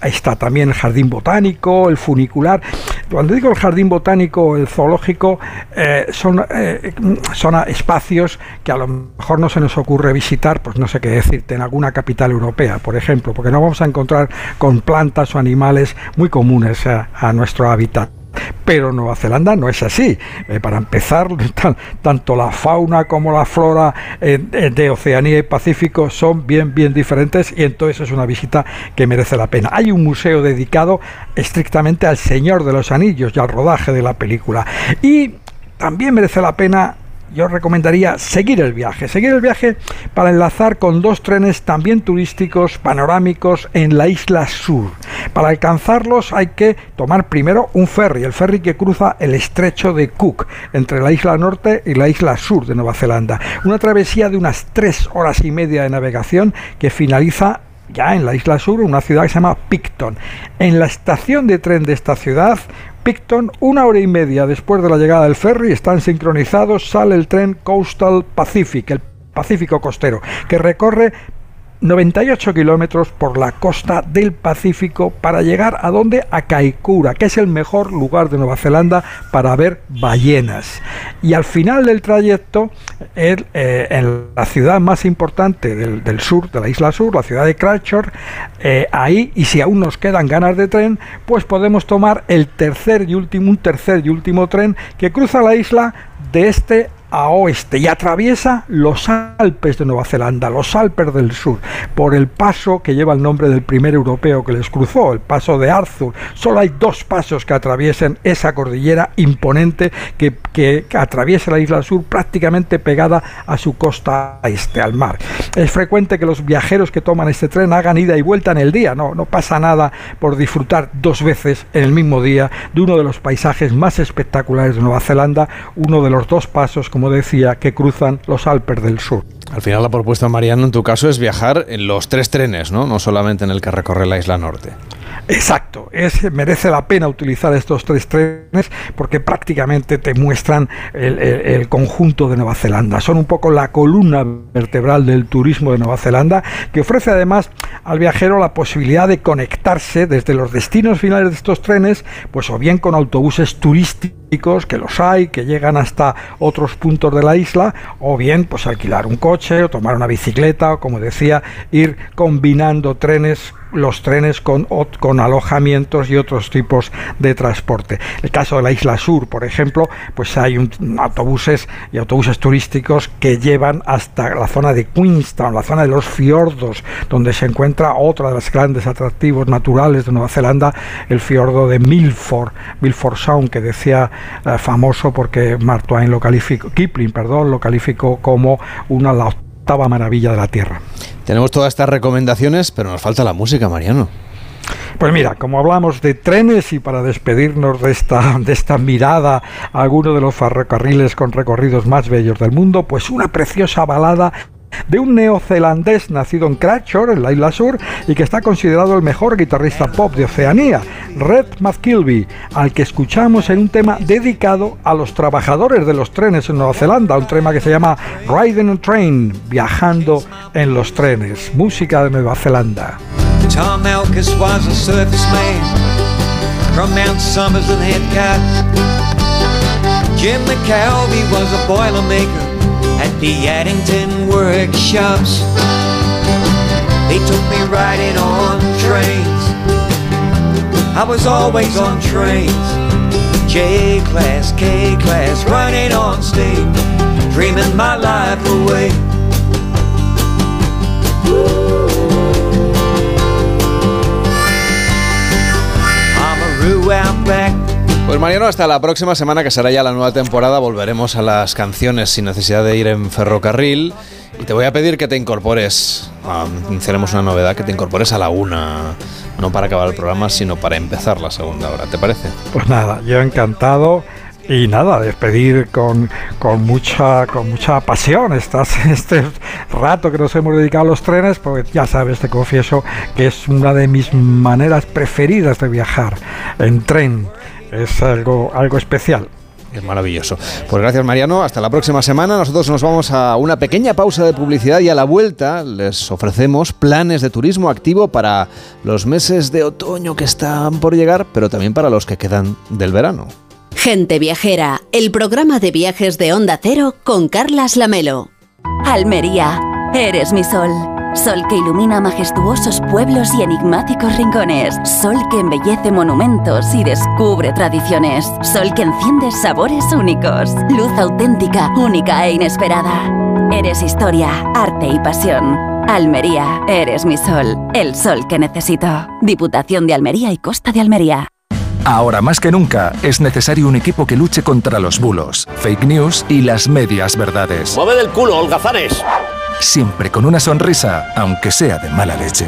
está también el jardín botánico, el funicular. Cuando digo el jardín botánico, el zoológico, eh, son, eh, son espacios que a lo mejor no se nos ocurre visitar, pues no sé qué decirte, en alguna capital europea, por ejemplo, porque no vamos a encontrar con plantas o animales muy comunes a nuestro hábitat. Pero Nueva Zelanda no es así. Eh, para empezar, tanto la fauna como la flora eh, de Oceanía y Pacífico son bien, bien diferentes y entonces es una visita que merece la pena. Hay un museo dedicado estrictamente al Señor de los Anillos y al rodaje de la película. Y también merece la pena yo recomendaría seguir el viaje, seguir el viaje para enlazar con dos trenes también turísticos panorámicos en la isla sur. Para alcanzarlos hay que tomar primero un ferry, el ferry que cruza el estrecho de Cook entre la isla norte y la isla sur de Nueva Zelanda. Una travesía de unas tres horas y media de navegación que finaliza ya en la isla sur, una ciudad que se llama Picton. En la estación de tren de esta ciudad, Picton, una hora y media después de la llegada del ferry, están sincronizados, sale el tren Coastal Pacific, el Pacífico costero, que recorre 98 kilómetros por la costa del Pacífico para llegar a donde a Kaikoura, que es el mejor lugar de Nueva Zelanda para ver ballenas. Y al final del trayecto, eh, en la ciudad más importante del, sur, de la isla sur, la ciudad de Christchurch, eh, ahí, y si aún nos quedan ganas de tren, pues podemos tomar el tercer y último, un tercer y último tren que cruza la isla de este a oeste y atraviesa los Alpes de Nueva Zelanda, los Alpes del Sur, por el paso que lleva el nombre del primer europeo que les cruzó, el paso de Arthur. Solo hay dos pasos que atraviesen esa cordillera imponente que, que, atraviesa la isla sur prácticamente pegada a su costa este, al mar. Es frecuente que los viajeros que toman este tren hagan ida y vuelta en el día, no, no pasa nada por disfrutar dos veces en el mismo día de uno de los paisajes más espectaculares de Nueva Zelanda, uno de los dos pasos, como decía, que cruzan los Alpes del Sur. Al final la propuesta, Mariano, en tu caso es viajar en los tres trenes, ¿no? No solamente en el que recorre la isla norte. Exacto, es, merece la pena utilizar estos tres trenes porque prácticamente te muestran el, conjunto de Nueva Zelanda. Son un poco la columna vertebral del turismo de Nueva Zelanda que ofrece además al viajero la posibilidad de conectarse desde los destinos finales de estos trenes, pues o bien con autobuses turísticos, que los hay, que llegan hasta otros puntos de la isla, o bien pues alquilar un coche o tomar una bicicleta o como decía, ir combinando trenes los trenes con, con alojamientos y otros tipos de transporte. El caso de la isla sur, por ejemplo, pues hay un, autobuses y autobuses turísticos que llevan hasta la zona de Queenstown, la zona de los fiordos, donde se encuentra otra de los grandes atractivos naturales de Nueva Zelanda, el fiordo de Milford, Milford Sound, que decía eh, famoso porque Mark lo calificó, Kipling, perdón, lo calificó como una la octava maravilla de la Tierra. Tenemos todas estas recomendaciones, pero nos falta la música, Mariano. Pues mira, como hablamos de trenes y para despedirnos de esta, de esta mirada a alguno de los ferrocarriles con recorridos más bellos del mundo, pues una preciosa balada de un neozelandés nacido en Cratchor, en la isla sur, y que está considerado el mejor guitarrista pop de Oceanía, Red McKilby, al que escuchamos en un tema dedicado a los trabajadores de los trenes en Nueva Zelanda, un tema que se llama Riding a Train, viajando en los trenes, música de Nueva Zelanda. Tom Elkis was a surface man from Mount Summers and Headcat. Jim was a boilermaker the Addington workshops. They took me riding on trains. I was always on trains. J class, K class, running on steam, dreaming my life away. Pues Mariano, hasta la próxima semana, que será ya la nueva temporada, volveremos a las canciones sin necesidad de ir en ferrocarril. Y te voy a pedir que te incorpores, iniciaremos una novedad, que te incorpores a la una, no para acabar el programa, sino para empezar la segunda hora, ¿te parece? Pues nada, yo encantado. Y nada, despedir con, con, mucha, con mucha pasión Estás, este rato que nos hemos dedicado a los trenes, porque ya sabes, te confieso que es una de mis maneras preferidas de viajar en tren es algo, algo especial. Es maravilloso. Pues gracias Mariano, hasta la próxima semana. Nosotros nos vamos a una pequeña pausa de publicidad y a la vuelta les ofrecemos planes de turismo activo para los meses de otoño que están por llegar, pero también para los que quedan del verano. Gente Viajera, el programa de viajes de Onda Cero con Carlas Lamelo. Almería, eres mi sol. Sol que ilumina majestuosos pueblos y enigmáticos rincones. Sol que embellece monumentos y descubre tradiciones. Sol que enciende sabores únicos. Luz auténtica, única e inesperada. Eres historia, arte y pasión. Almería, eres mi sol. El sol que necesito. Diputación de Almería y Costa de Almería. Ahora más que nunca es necesario un equipo que luche contra los bulos, fake news y las medias verdades. ¡Mueve del culo, holgazanes! Siempre con una sonrisa, aunque sea de mala leche.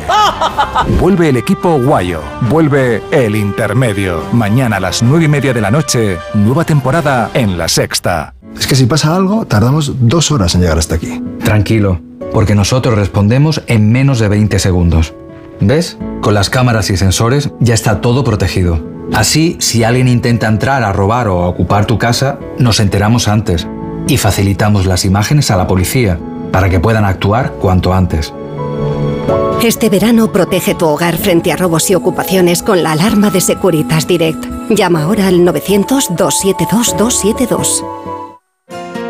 Vuelve el equipo Guayo, vuelve el intermedio. Mañana a las nueve y media de la noche, nueva temporada en La Sexta. Es que si pasa algo, tardamos dos horas en llegar hasta aquí. Tranquilo, porque nosotros respondemos en menos de 20 segundos. ¿Ves? Con las cámaras y sensores ya está todo protegido. Así, si alguien intenta entrar a robar o a ocupar tu casa, nos enteramos antes y facilitamos las imágenes a la policía para que puedan actuar cuanto antes. Este verano protege tu hogar frente a robos y ocupaciones con la alarma de Securitas Direct. Llama ahora al 900-272-272.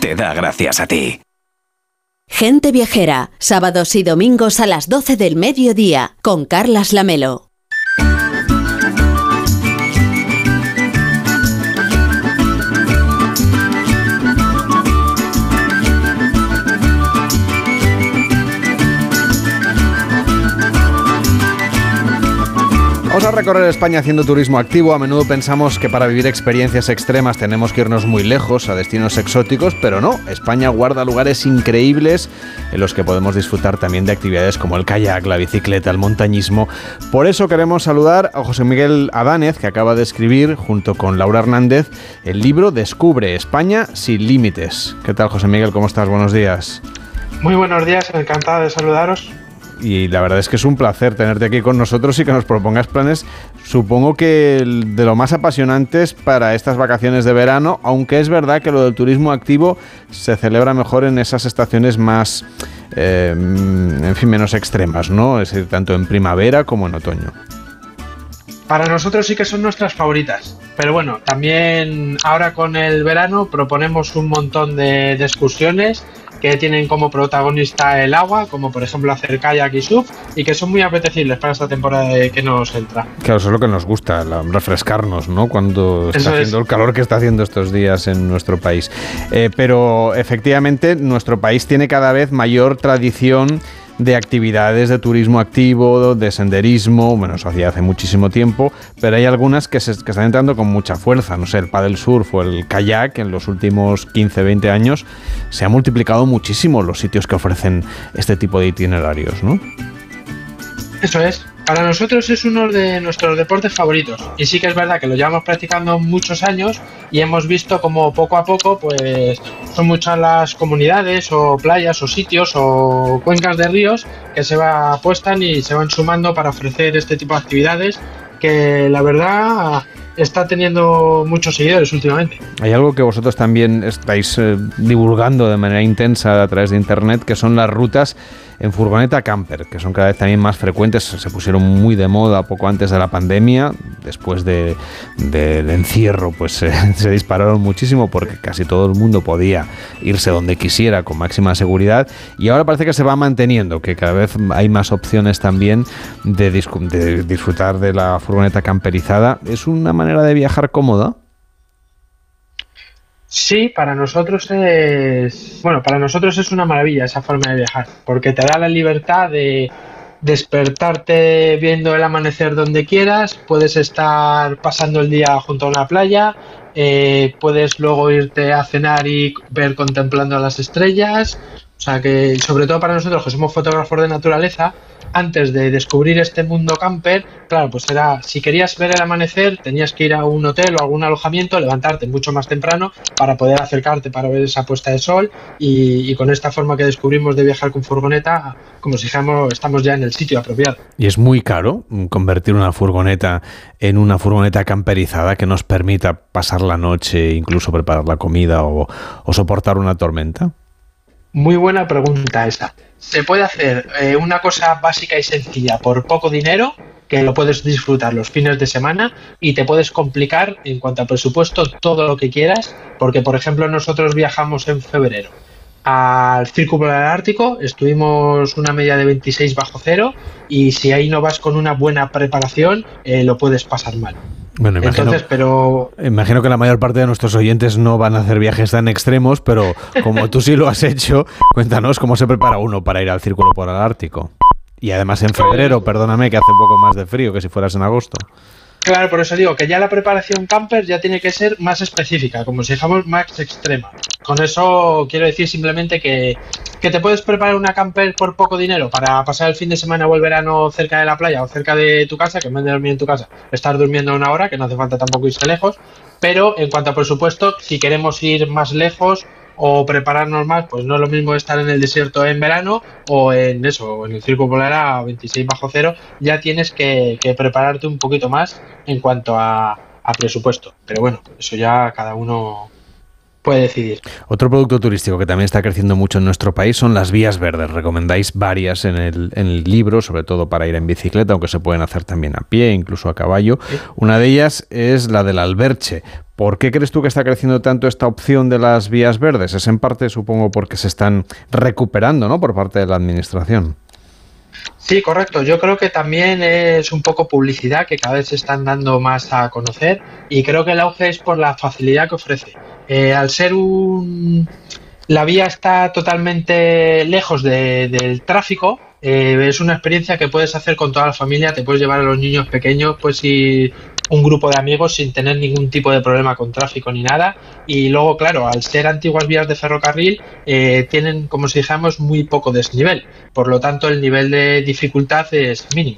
te da gracias a ti. Gente Viajera, sábados y domingos a las 12 del mediodía, con Carlas Lamelo. Vamos a recorrer España haciendo turismo activo. A menudo pensamos que para vivir experiencias extremas tenemos que irnos muy lejos, a destinos exóticos, pero no. España guarda lugares increíbles en los que podemos disfrutar también de actividades como el kayak, la bicicleta, el montañismo. Por eso queremos saludar a José Miguel Adánez, que acaba de escribir, junto con Laura Hernández, el libro Descubre España sin límites. ¿Qué tal, José Miguel? ¿Cómo estás? Buenos días. Muy buenos días, encantado de saludaros y la verdad es que es un placer tenerte aquí con nosotros y que nos propongas planes, supongo que de lo más apasionantes para estas vacaciones de verano, aunque es verdad que lo del turismo activo se celebra mejor en esas estaciones más, eh, en fin, menos extremas, ¿no? Es decir, tanto en primavera como en otoño. Para nosotros sí que son nuestras favoritas. Pero bueno, también ahora con el verano proponemos un montón de, de excursiones que tienen como protagonista el agua, como por ejemplo hacer kayak y surf, y que son muy apetecibles para esta temporada que nos entra. Claro, eso es lo que nos gusta, refrescarnos, ¿no? Cuando está haciendo el calor que está haciendo estos días en nuestro país. Eh, pero efectivamente, nuestro país tiene cada vez mayor tradición de actividades de turismo activo, de senderismo, bueno, eso hacía hace muchísimo tiempo, pero hay algunas que, se, están entrando con mucha fuerza, no sé, el paddle surf o el kayak en los últimos 15, 20 años se ha multiplicado muchísimo los sitios que ofrecen este tipo de itinerarios, ¿no? Eso es. Para nosotros es uno de nuestros deportes favoritos. Y sí que es verdad que lo llevamos practicando muchos años y hemos visto como poco a poco pues son muchas las comunidades o playas o sitios o cuencas de ríos que se va, apuestan y se van sumando para ofrecer este tipo de actividades que la verdad está teniendo muchos seguidores últimamente. Hay algo que vosotros también estáis eh, divulgando de manera intensa a través de internet que son las rutas en furgoneta camper, que son cada vez también más frecuentes, se pusieron muy de moda poco antes de la pandemia, después del encierro pues se dispararon muchísimo porque casi todo el mundo podía irse donde quisiera con máxima seguridad y ahora parece que se va manteniendo, que cada vez hay más opciones también de, de disfrutar de la furgoneta camperizada. ¿Es una manera de viajar cómoda? Sí, para nosotros es. Bueno, para nosotros es una maravilla esa forma de viajar, porque te da la libertad de despertarte viendo el amanecer donde quieras, puedes estar pasando el día junto a una playa, eh, puedes luego irte a cenar y ver contemplando las estrellas. O sea que, sobre todo para nosotros que somos fotógrafos de naturaleza, antes de descubrir este mundo camper, claro, pues era, si querías ver el amanecer, tenías que ir a un hotel o algún alojamiento, levantarte mucho más temprano para poder acercarte para ver esa puesta de sol y, con esta forma que descubrimos de viajar con furgoneta, como si dijéramos, estamos ya en el sitio apropiado. Y es muy caro convertir una furgoneta en una furgoneta camperizada que nos permita pasar la noche, incluso preparar la comida o soportar una tormenta. Muy buena pregunta esa. Se puede hacer eh, una cosa básica y sencilla por poco dinero, que lo puedes disfrutar los fines de semana y te puedes complicar en cuanto a presupuesto todo lo que quieras, porque por ejemplo nosotros viajamos en febrero al Círculo del Ártico, estuvimos una media de 26 bajo cero y si ahí no vas con una buena preparación eh, lo puedes pasar mal. Bueno, imagino, Entonces, pero imagino que la mayor parte de nuestros oyentes no van a hacer viajes tan extremos, pero como tú sí lo has hecho, cuéntanos cómo se prepara uno para ir al Círculo Polar Ártico. Y además en febrero, perdóname, que hace un poco más de frío que si fueras en agosto. Claro, por eso digo que ya la preparación camper ya tiene que ser más específica, como si dijéramos más extrema. Con eso quiero decir simplemente que, que te puedes preparar una camper por poco dinero para pasar el fin de semana o el verano cerca de la playa o cerca de tu casa, que en vez de dormir en tu casa, estar durmiendo una hora, que no hace falta tampoco irse lejos. Pero en cuanto a presupuesto, si queremos ir más lejos o prepararnos más, pues no es lo mismo estar en el desierto en verano o en eso, en el circo polar a 26 bajo cero, ya tienes que, que prepararte un poquito más en cuanto a, a presupuesto. Pero bueno, eso ya cada uno puede decidir. Otro producto turístico que también está creciendo mucho en nuestro país son las vías verdes. Recomendáis varias en el, en el libro, sobre todo para ir en bicicleta, aunque se pueden hacer también a pie, incluso a caballo. Una de ellas es la del Alberche. ¿Por qué crees tú que está creciendo tanto esta opción de las vías verdes? Es en parte, supongo, porque se están recuperando ¿no? por parte de la Administración. Sí, correcto. Yo creo que también es un poco publicidad que cada vez se están dando más a conocer y creo que el auge es por la facilidad que ofrece. Eh, al ser un... La vía está totalmente lejos de- del tráfico, eh, es una experiencia que puedes hacer con toda la familia, te puedes llevar a los niños pequeños, pues ir un grupo de amigos sin tener ningún tipo de problema con tráfico ni nada. Y luego, claro, al ser antiguas vías de ferrocarril, eh, tienen, como si dijéramos, muy poco desnivel. Por lo tanto, el nivel de dificultad es mínimo.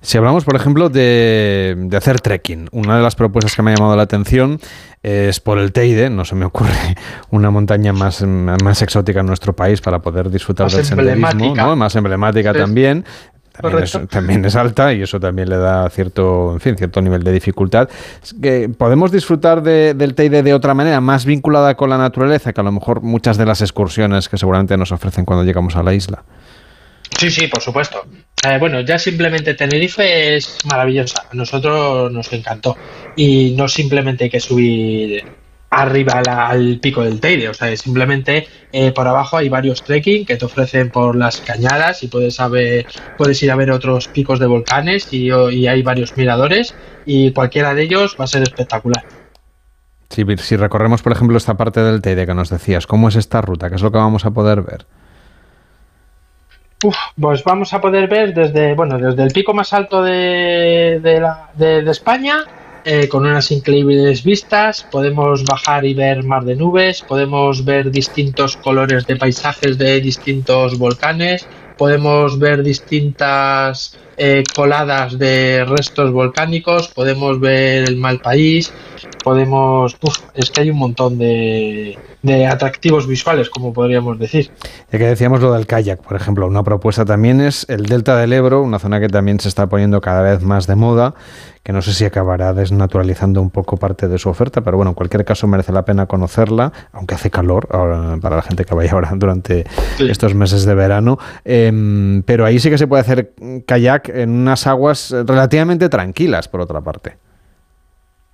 Si hablamos, por ejemplo, de, de hacer trekking, una de las propuestas que me ha llamado la atención es por el Teide, no se me ocurre una montaña más, más exótica en nuestro país para poder disfrutar Más del senderismo. ¿no? más emblemática Sí. también. También es, Correcto. también es alta y eso también le da cierto, en fin, cierto nivel de dificultad. Es que podemos disfrutar de- del Teide de otra manera, más vinculada con la naturaleza, que a lo mejor muchas de las excursiones que seguramente nos ofrecen cuando llegamos a la isla. Sí, sí, por supuesto. Eh, bueno, ya simplemente Tenerife es maravillosa. A nosotros nos encantó. Y no simplemente hay que subir arriba la- al pico del Teide, o sea, simplemente eh, por abajo hay varios trekking que te ofrecen por las cañadas y puedes, saber, puedes ir a ver otros picos de volcanes y, y hay varios miradores y cualquiera de ellos va a ser espectacular. Si, si recorremos, por ejemplo, esta parte del Teide que nos decías, ¿cómo es esta ruta? ¿Qué es lo que vamos a poder ver? Uf, pues vamos a poder ver desde, bueno, desde el pico más alto de, de, la- de- de España, eh, con unas increíbles vistas, podemos bajar y ver mar de nubes, podemos ver distintos colores de paisajes de distintos volcanes, podemos ver distintas eh, coladas de restos volcánicos, podemos ver el mal país, podemos, uf, es que hay un montón de, de atractivos visuales, como podríamos decir. Ya que decíamos lo del kayak, por ejemplo, una propuesta también es el Delta del Ebro, una zona que también se está poniendo cada vez más de moda, que no sé si acabará desnaturalizando un poco parte de su oferta, pero bueno, en cualquier caso merece la pena conocerla, aunque hace calor ahora, para la gente que vaya ahora durante estos meses de verano. Em, pero ahí sí que se puede hacer kayak en unas aguas relativamente tranquilas, por otra parte.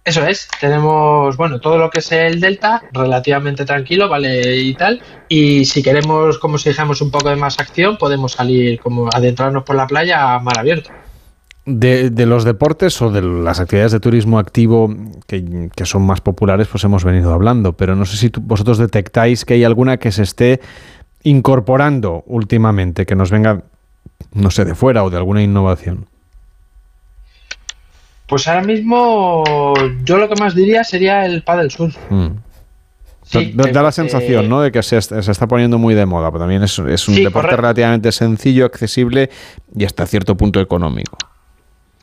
Eso es, tenemos, bueno, todo lo que es el delta, relativamente tranquilo, ¿vale? Y tal. Y si queremos, como si dijéramos, un poco de más acción, podemos salir, como adentrarnos por la playa a mar abierto. De, de los deportes o de las actividades de turismo activo que, que son más populares, pues hemos venido hablando, pero no sé si tú- vosotros detectáis que hay alguna que se esté incorporando últimamente, que nos venga, no sé, de fuera o de alguna innovación. Pues ahora mismo, yo lo que más diría sería el paddle surf. Mm. Sí, da, da la eh, sensación, ¿no? De que se, est- se está poniendo muy de moda, pero también es, es un Sí, deporte correcto. relativamente sencillo, accesible y hasta cierto punto económico.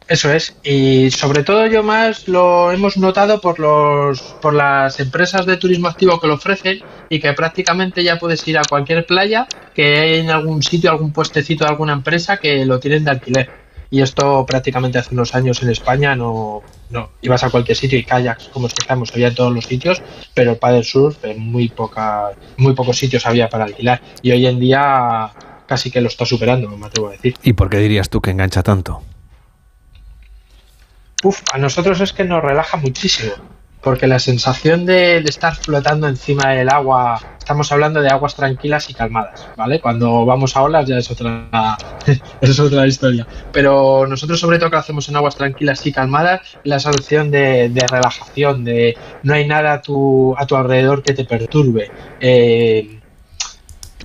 Eso es, y sobre todo yo más lo hemos notado por los por las empresas de turismo activo que lo ofrecen y que prácticamente ya puedes ir a cualquier playa que hay en algún sitio, algún puestecito de alguna empresa que lo tienen de alquiler. Y esto prácticamente hace unos años en España no, no ibas a cualquier sitio y kayaks, como estamos, había en todos los sitios, pero el paddle surf en muy poca, muy pocos sitios había para alquilar. Y hoy en día casi que lo está superando, me atrevo a decir. ¿Y por qué dirías tú que engancha tanto? A nosotros es que nos relaja muchísimo. porque la sensación de, estar flotando encima del agua, estamos hablando de aguas tranquilas y calmadas, ¿vale? Cuando vamos a olas ya es otra, es otra historia. Pero nosotros sobre todo que lo hacemos en aguas tranquilas y calmadas, la sensación de, relajación, de no hay nada a tu, a tu alrededor que te perturbe. Eh,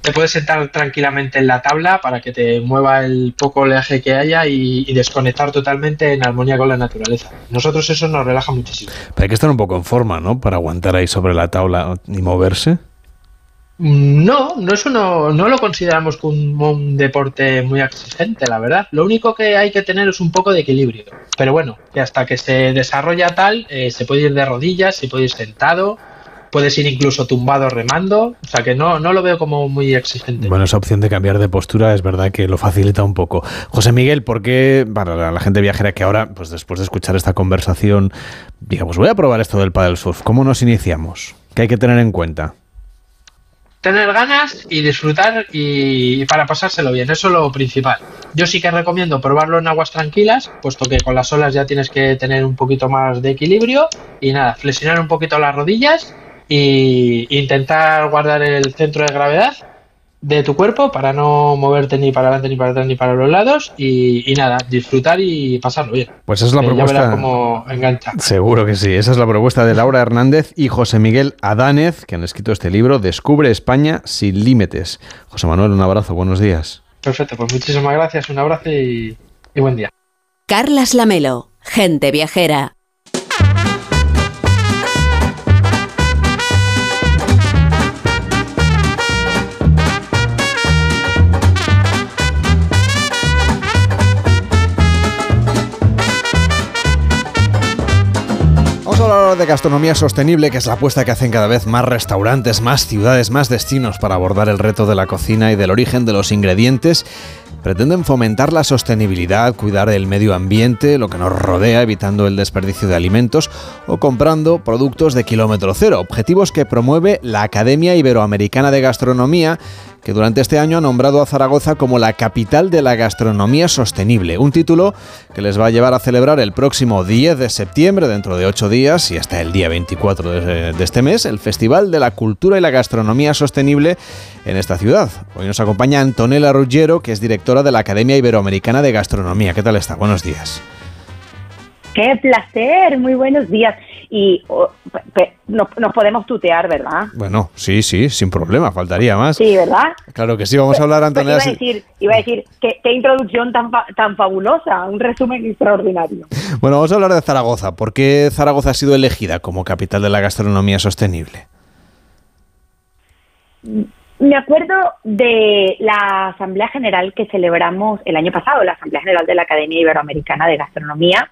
te puedes sentar tranquilamente en la tabla para que te mueva el poco oleaje que haya y, desconectar totalmente en armonía con la naturaleza. Nosotros eso nos relaja muchísimo. Pero hay que estar un poco en forma, ¿no? Para aguantar ahí sobre la tabla y moverse. Mm, no, no es uno, no lo consideramos como un, deporte muy exigente, la verdad. Lo único que hay que tener es un poco de equilibrio. Pero bueno, que hasta que se desarrolla tal, eh, se puede ir de rodillas, se puede ir sentado, puedes ir incluso tumbado remando, o sea que no, no lo veo como muy exigente. Bueno, esa opción de cambiar de postura es verdad que lo facilita un poco. José Miguel, ¿por qué para la gente viajera que ahora, pues después de escuchar esta conversación, digamos, voy a probar esto del paddle surf, ¿cómo nos iniciamos? ¿Qué hay que tener en cuenta? Tener ganas y disfrutar y para pasárselo bien, eso es lo principal. Yo sí que recomiendo probarlo en aguas tranquilas, puesto que con las olas ya tienes que tener un poquito más de equilibrio y nada, flexionar un poquito las rodillas y intentar guardar el centro de gravedad de tu cuerpo para no moverte ni para adelante ni para atrás ni para los lados y, nada, disfrutar y pasarlo bien. Pues esa es la eh, propuesta. como engancha. Seguro que sí. Esa es la propuesta de Laura Hernández y José Miguel Adánez, que han escrito este libro, Descubre España sin límites. José Manuel, un abrazo, buenos días. Perfecto, pues muchísimas gracias, un abrazo y, y buen día. Carlas Lamelo, gente viajera. De gastronomía sostenible, que es la apuesta que hacen cada vez más restaurantes, más ciudades, más destinos para abordar el reto de la cocina y del origen de los ingredientes, pretenden fomentar la sostenibilidad, cuidar el medio ambiente, lo que nos rodea, evitando el desperdicio de alimentos o comprando productos de kilómetro cero, objetivos que promueve la Academia Iberoamericana de Gastronomía que durante este año ha nombrado a Zaragoza como la capital de la gastronomía sostenible, un título que les va a llevar a celebrar el próximo 10 de septiembre, dentro de ocho días y hasta el día 24 de, este mes, el Festival de la Cultura y la Gastronomía Sostenible en esta ciudad. Hoy nos acompaña Antonella Ruggiero, que es directora de la Academia Iberoamericana de Gastronomía. ¿Qué tal está? Buenos días. Qué placer, muy buenos días y nos, podemos tutear, ¿verdad? Bueno, sí, sí, sin problema, faltaría más. Sí, ¿verdad? Claro que sí, vamos a hablar, pues, Antonella. iba a decir, iba a decir qué, introducción tan, tan fabulosa, un resumen extraordinario. Bueno, vamos a hablar de Zaragoza. ¿Por qué Zaragoza ha sido elegida como capital de la gastronomía sostenible? Me acuerdo de la Asamblea General que celebramos el año pasado, la Asamblea General de la Academia Iberoamericana de Gastronomía,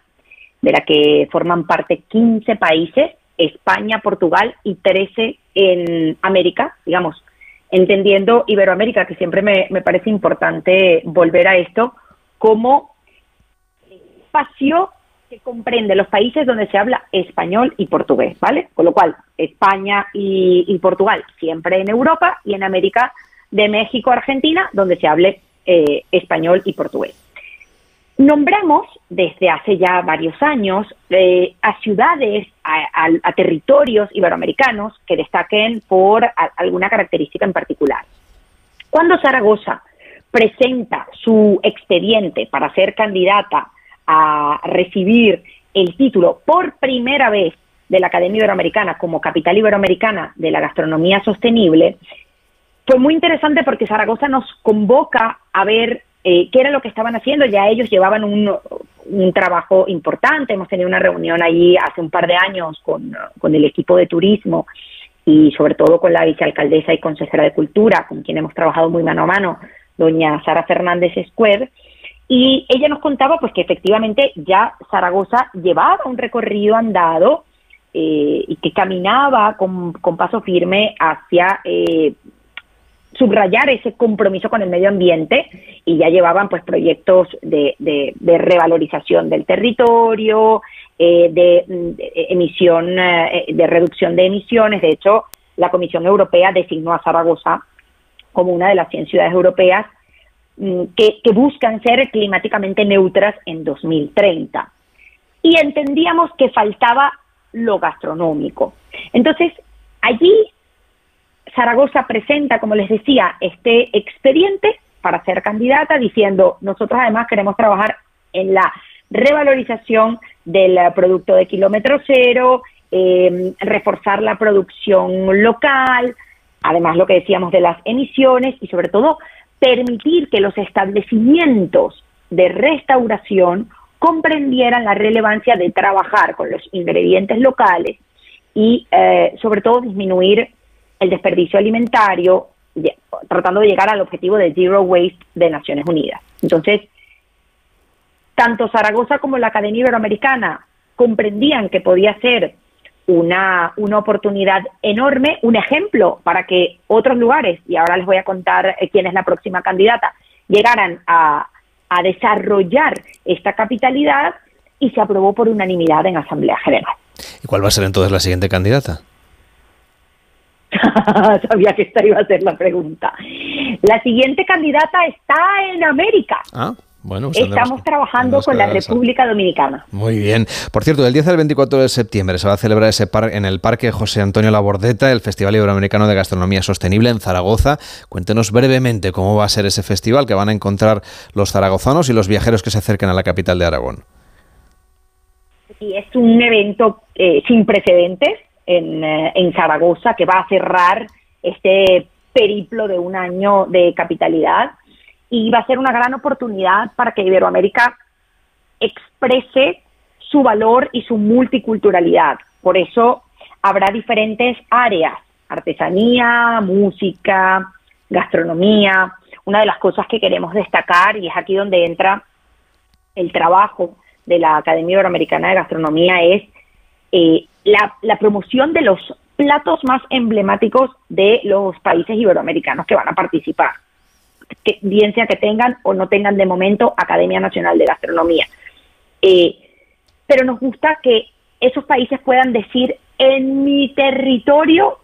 de la que forman parte 15 países, España, Portugal y 13 en América, digamos, entendiendo Iberoamérica, que siempre me, parece importante volver a esto, como espacio que comprende los países donde se habla español y portugués, ¿vale? Con lo cual, España y, Portugal siempre en Europa y en América de México Argentina, donde se hable eh, español y portugués. Nombramos desde hace ya varios años eh, a ciudades, a, territorios iberoamericanos que destaquen por alguna característica en particular. Cuando Zaragoza presenta su expediente para ser candidata a recibir el título por primera vez de la Academia Iberoamericana como capital iberoamericana de la gastronomía sostenible, fue muy interesante porque Zaragoza nos convoca a ver eh, qué era lo que estaban haciendo. Ya ellos llevaban un, trabajo importante. Hemos tenido una reunión allí hace un par de años con, el equipo de turismo y sobre todo con la vicealcaldesa y consejera de Cultura, con quien hemos trabajado muy mano a mano, doña Sara Fernández Escuer. Y ella nos contaba pues que efectivamente ya Zaragoza llevaba un recorrido andado eh, y que caminaba con, paso firme hacia eh, subrayar ese compromiso con el medio ambiente y ya llevaban pues proyectos de, de, revalorización del territorio, eh, de, emisión, eh, de reducción de emisiones. De hecho, la Comisión Europea designó a Zaragoza como una de las 100 ciudades europeas mm, que, que buscan ser climáticamente neutras en 2030. Y entendíamos que faltaba lo gastronómico. Entonces, allí Zaragoza presenta, como les decía, este expediente para ser candidata diciendo, nosotros además queremos trabajar en la revalorización del producto de kilómetro cero, eh, reforzar la producción local, además lo que decíamos de las emisiones y sobre todo permitir que los establecimientos de restauración comprendieran la relevancia de trabajar con los ingredientes locales y eh, sobre todo disminuir el desperdicio alimentario, tratando de llegar al objetivo de Zero Waste de Naciones Unidas. Entonces, tanto Zaragoza como la Academia Iberoamericana comprendían que podía ser una, una oportunidad enorme, un ejemplo para que otros lugares, y ahora les voy a contar eh, quién es la próxima candidata, llegaran a, a desarrollar esta capitalidad y se aprobó por unanimidad en Asamblea General. ¿Y cuál va a ser entonces la siguiente candidata? Sabía que esta iba a ser la pregunta. La siguiente candidata está en América. Ah. Bueno, pues Estamos trabajando con la República Dominicana. Muy bien. Por cierto, del 10 al 24 de septiembre se va a celebrar ese par en el Parque José Antonio Labordeta, el Festival Iberoamericano de Gastronomía Sostenible en Zaragoza. Cuéntenos brevemente cómo va a ser ese festival que van a encontrar los zaragozanos y los viajeros que se acerquen a la capital de Aragón. Y es un evento eh, sin precedentes en, eh, en Zaragoza que va a cerrar este periplo de un año de capitalidad y va a ser una gran oportunidad para que Iberoamérica exprese su valor y su multiculturalidad. Por eso habrá diferentes áreas, artesanía, música, gastronomía. Una de las cosas que queremos destacar, y es aquí donde entra el trabajo de la Academia Iberoamericana de Gastronomía, es eh, la, la promoción de los platos más emblemáticos de los países iberoamericanos que van a participar que, bien sea que tengan o no tengan de momento Academia Nacional de Gastronomía. Eh, pero nos gusta que esos países puedan decir, en mi territorio,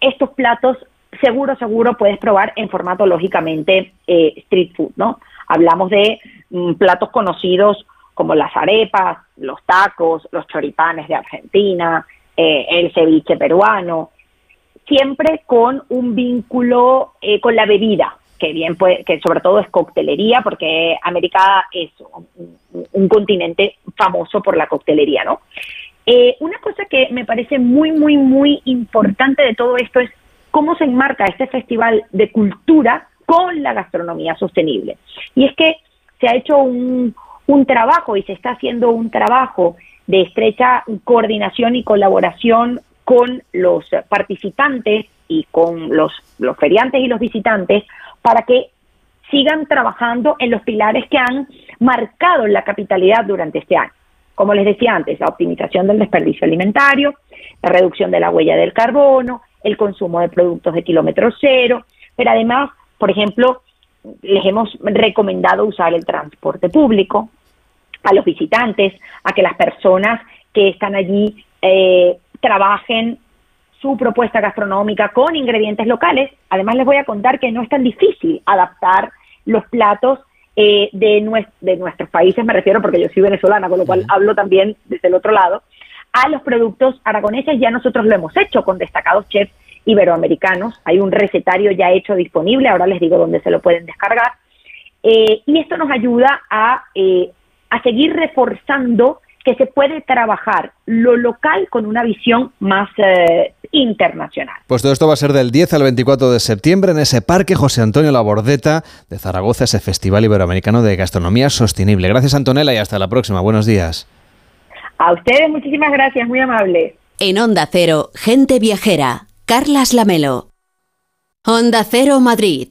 estos platos seguro, seguro puedes probar en formato, lógicamente, eh, street food, ¿no? Hablamos de mm, platos conocidos como las arepas, los tacos, los choripanes de Argentina, eh, el ceviche peruano, siempre con un vínculo eh, con la bebida, que bien puede, que sobre todo es coctelería, porque América es un, continente famoso por la coctelería, ¿no? Eh, una cosa que me parece muy, muy, muy importante de todo esto es cómo se enmarca este festival de cultura con la gastronomía sostenible. Y es que se ha hecho un, un trabajo y se está haciendo un trabajo de estrecha coordinación y colaboración con los participantes y con los, feriantes y los visitantes para que sigan trabajando en los pilares que han marcado la capitalidad durante este año. Como les decía antes, la optimización del desperdicio alimentario, la reducción de la huella del carbono, el consumo de productos de kilómetro cero, pero además, por ejemplo, les hemos recomendado usar el transporte público a los visitantes, a que las personas que están allí eh, trabajen su propuesta gastronómica con ingredientes locales. Además, les voy a contar que no es tan difícil adaptar los platos eh, de, de nuestros países, me refiero porque yo soy venezolana, con lo cual hablo también desde el otro lado, a los productos aragoneses. Ya nosotros lo hemos hecho con destacados chefs iberoamericanos. Hay un recetario ya hecho disponible, ahora les digo dónde se lo pueden descargar. Eh, y esto nos ayuda a, eh, a seguir reforzando que se puede trabajar lo local con una visión más eh, internacional. Pues todo esto va a ser del 10 al 24 de septiembre en ese Parque José Antonio Labordeta de Zaragoza, ese Festival Iberoamericano de Gastronomía Sostenible. Gracias Antonella y hasta la próxima. Buenos días. A ustedes muchísimas gracias, muy amable. En Onda Cero, gente viajera, Carlas Lamelo. Onda Cero Madrid.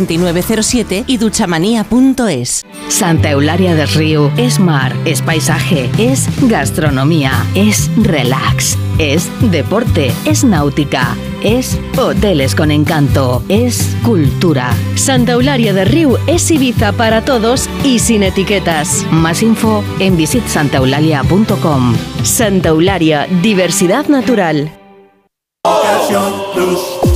2907 y duchamanía.es. Santa Eularia del Río es mar, es paisaje, es gastronomía, es relax, es deporte, es náutica, es hoteles con encanto, es cultura. Santa Eularia del Río es Ibiza para todos y sin etiquetas. Más info en visitsantaeulalia.com. Santa Eulalia, diversidad natural.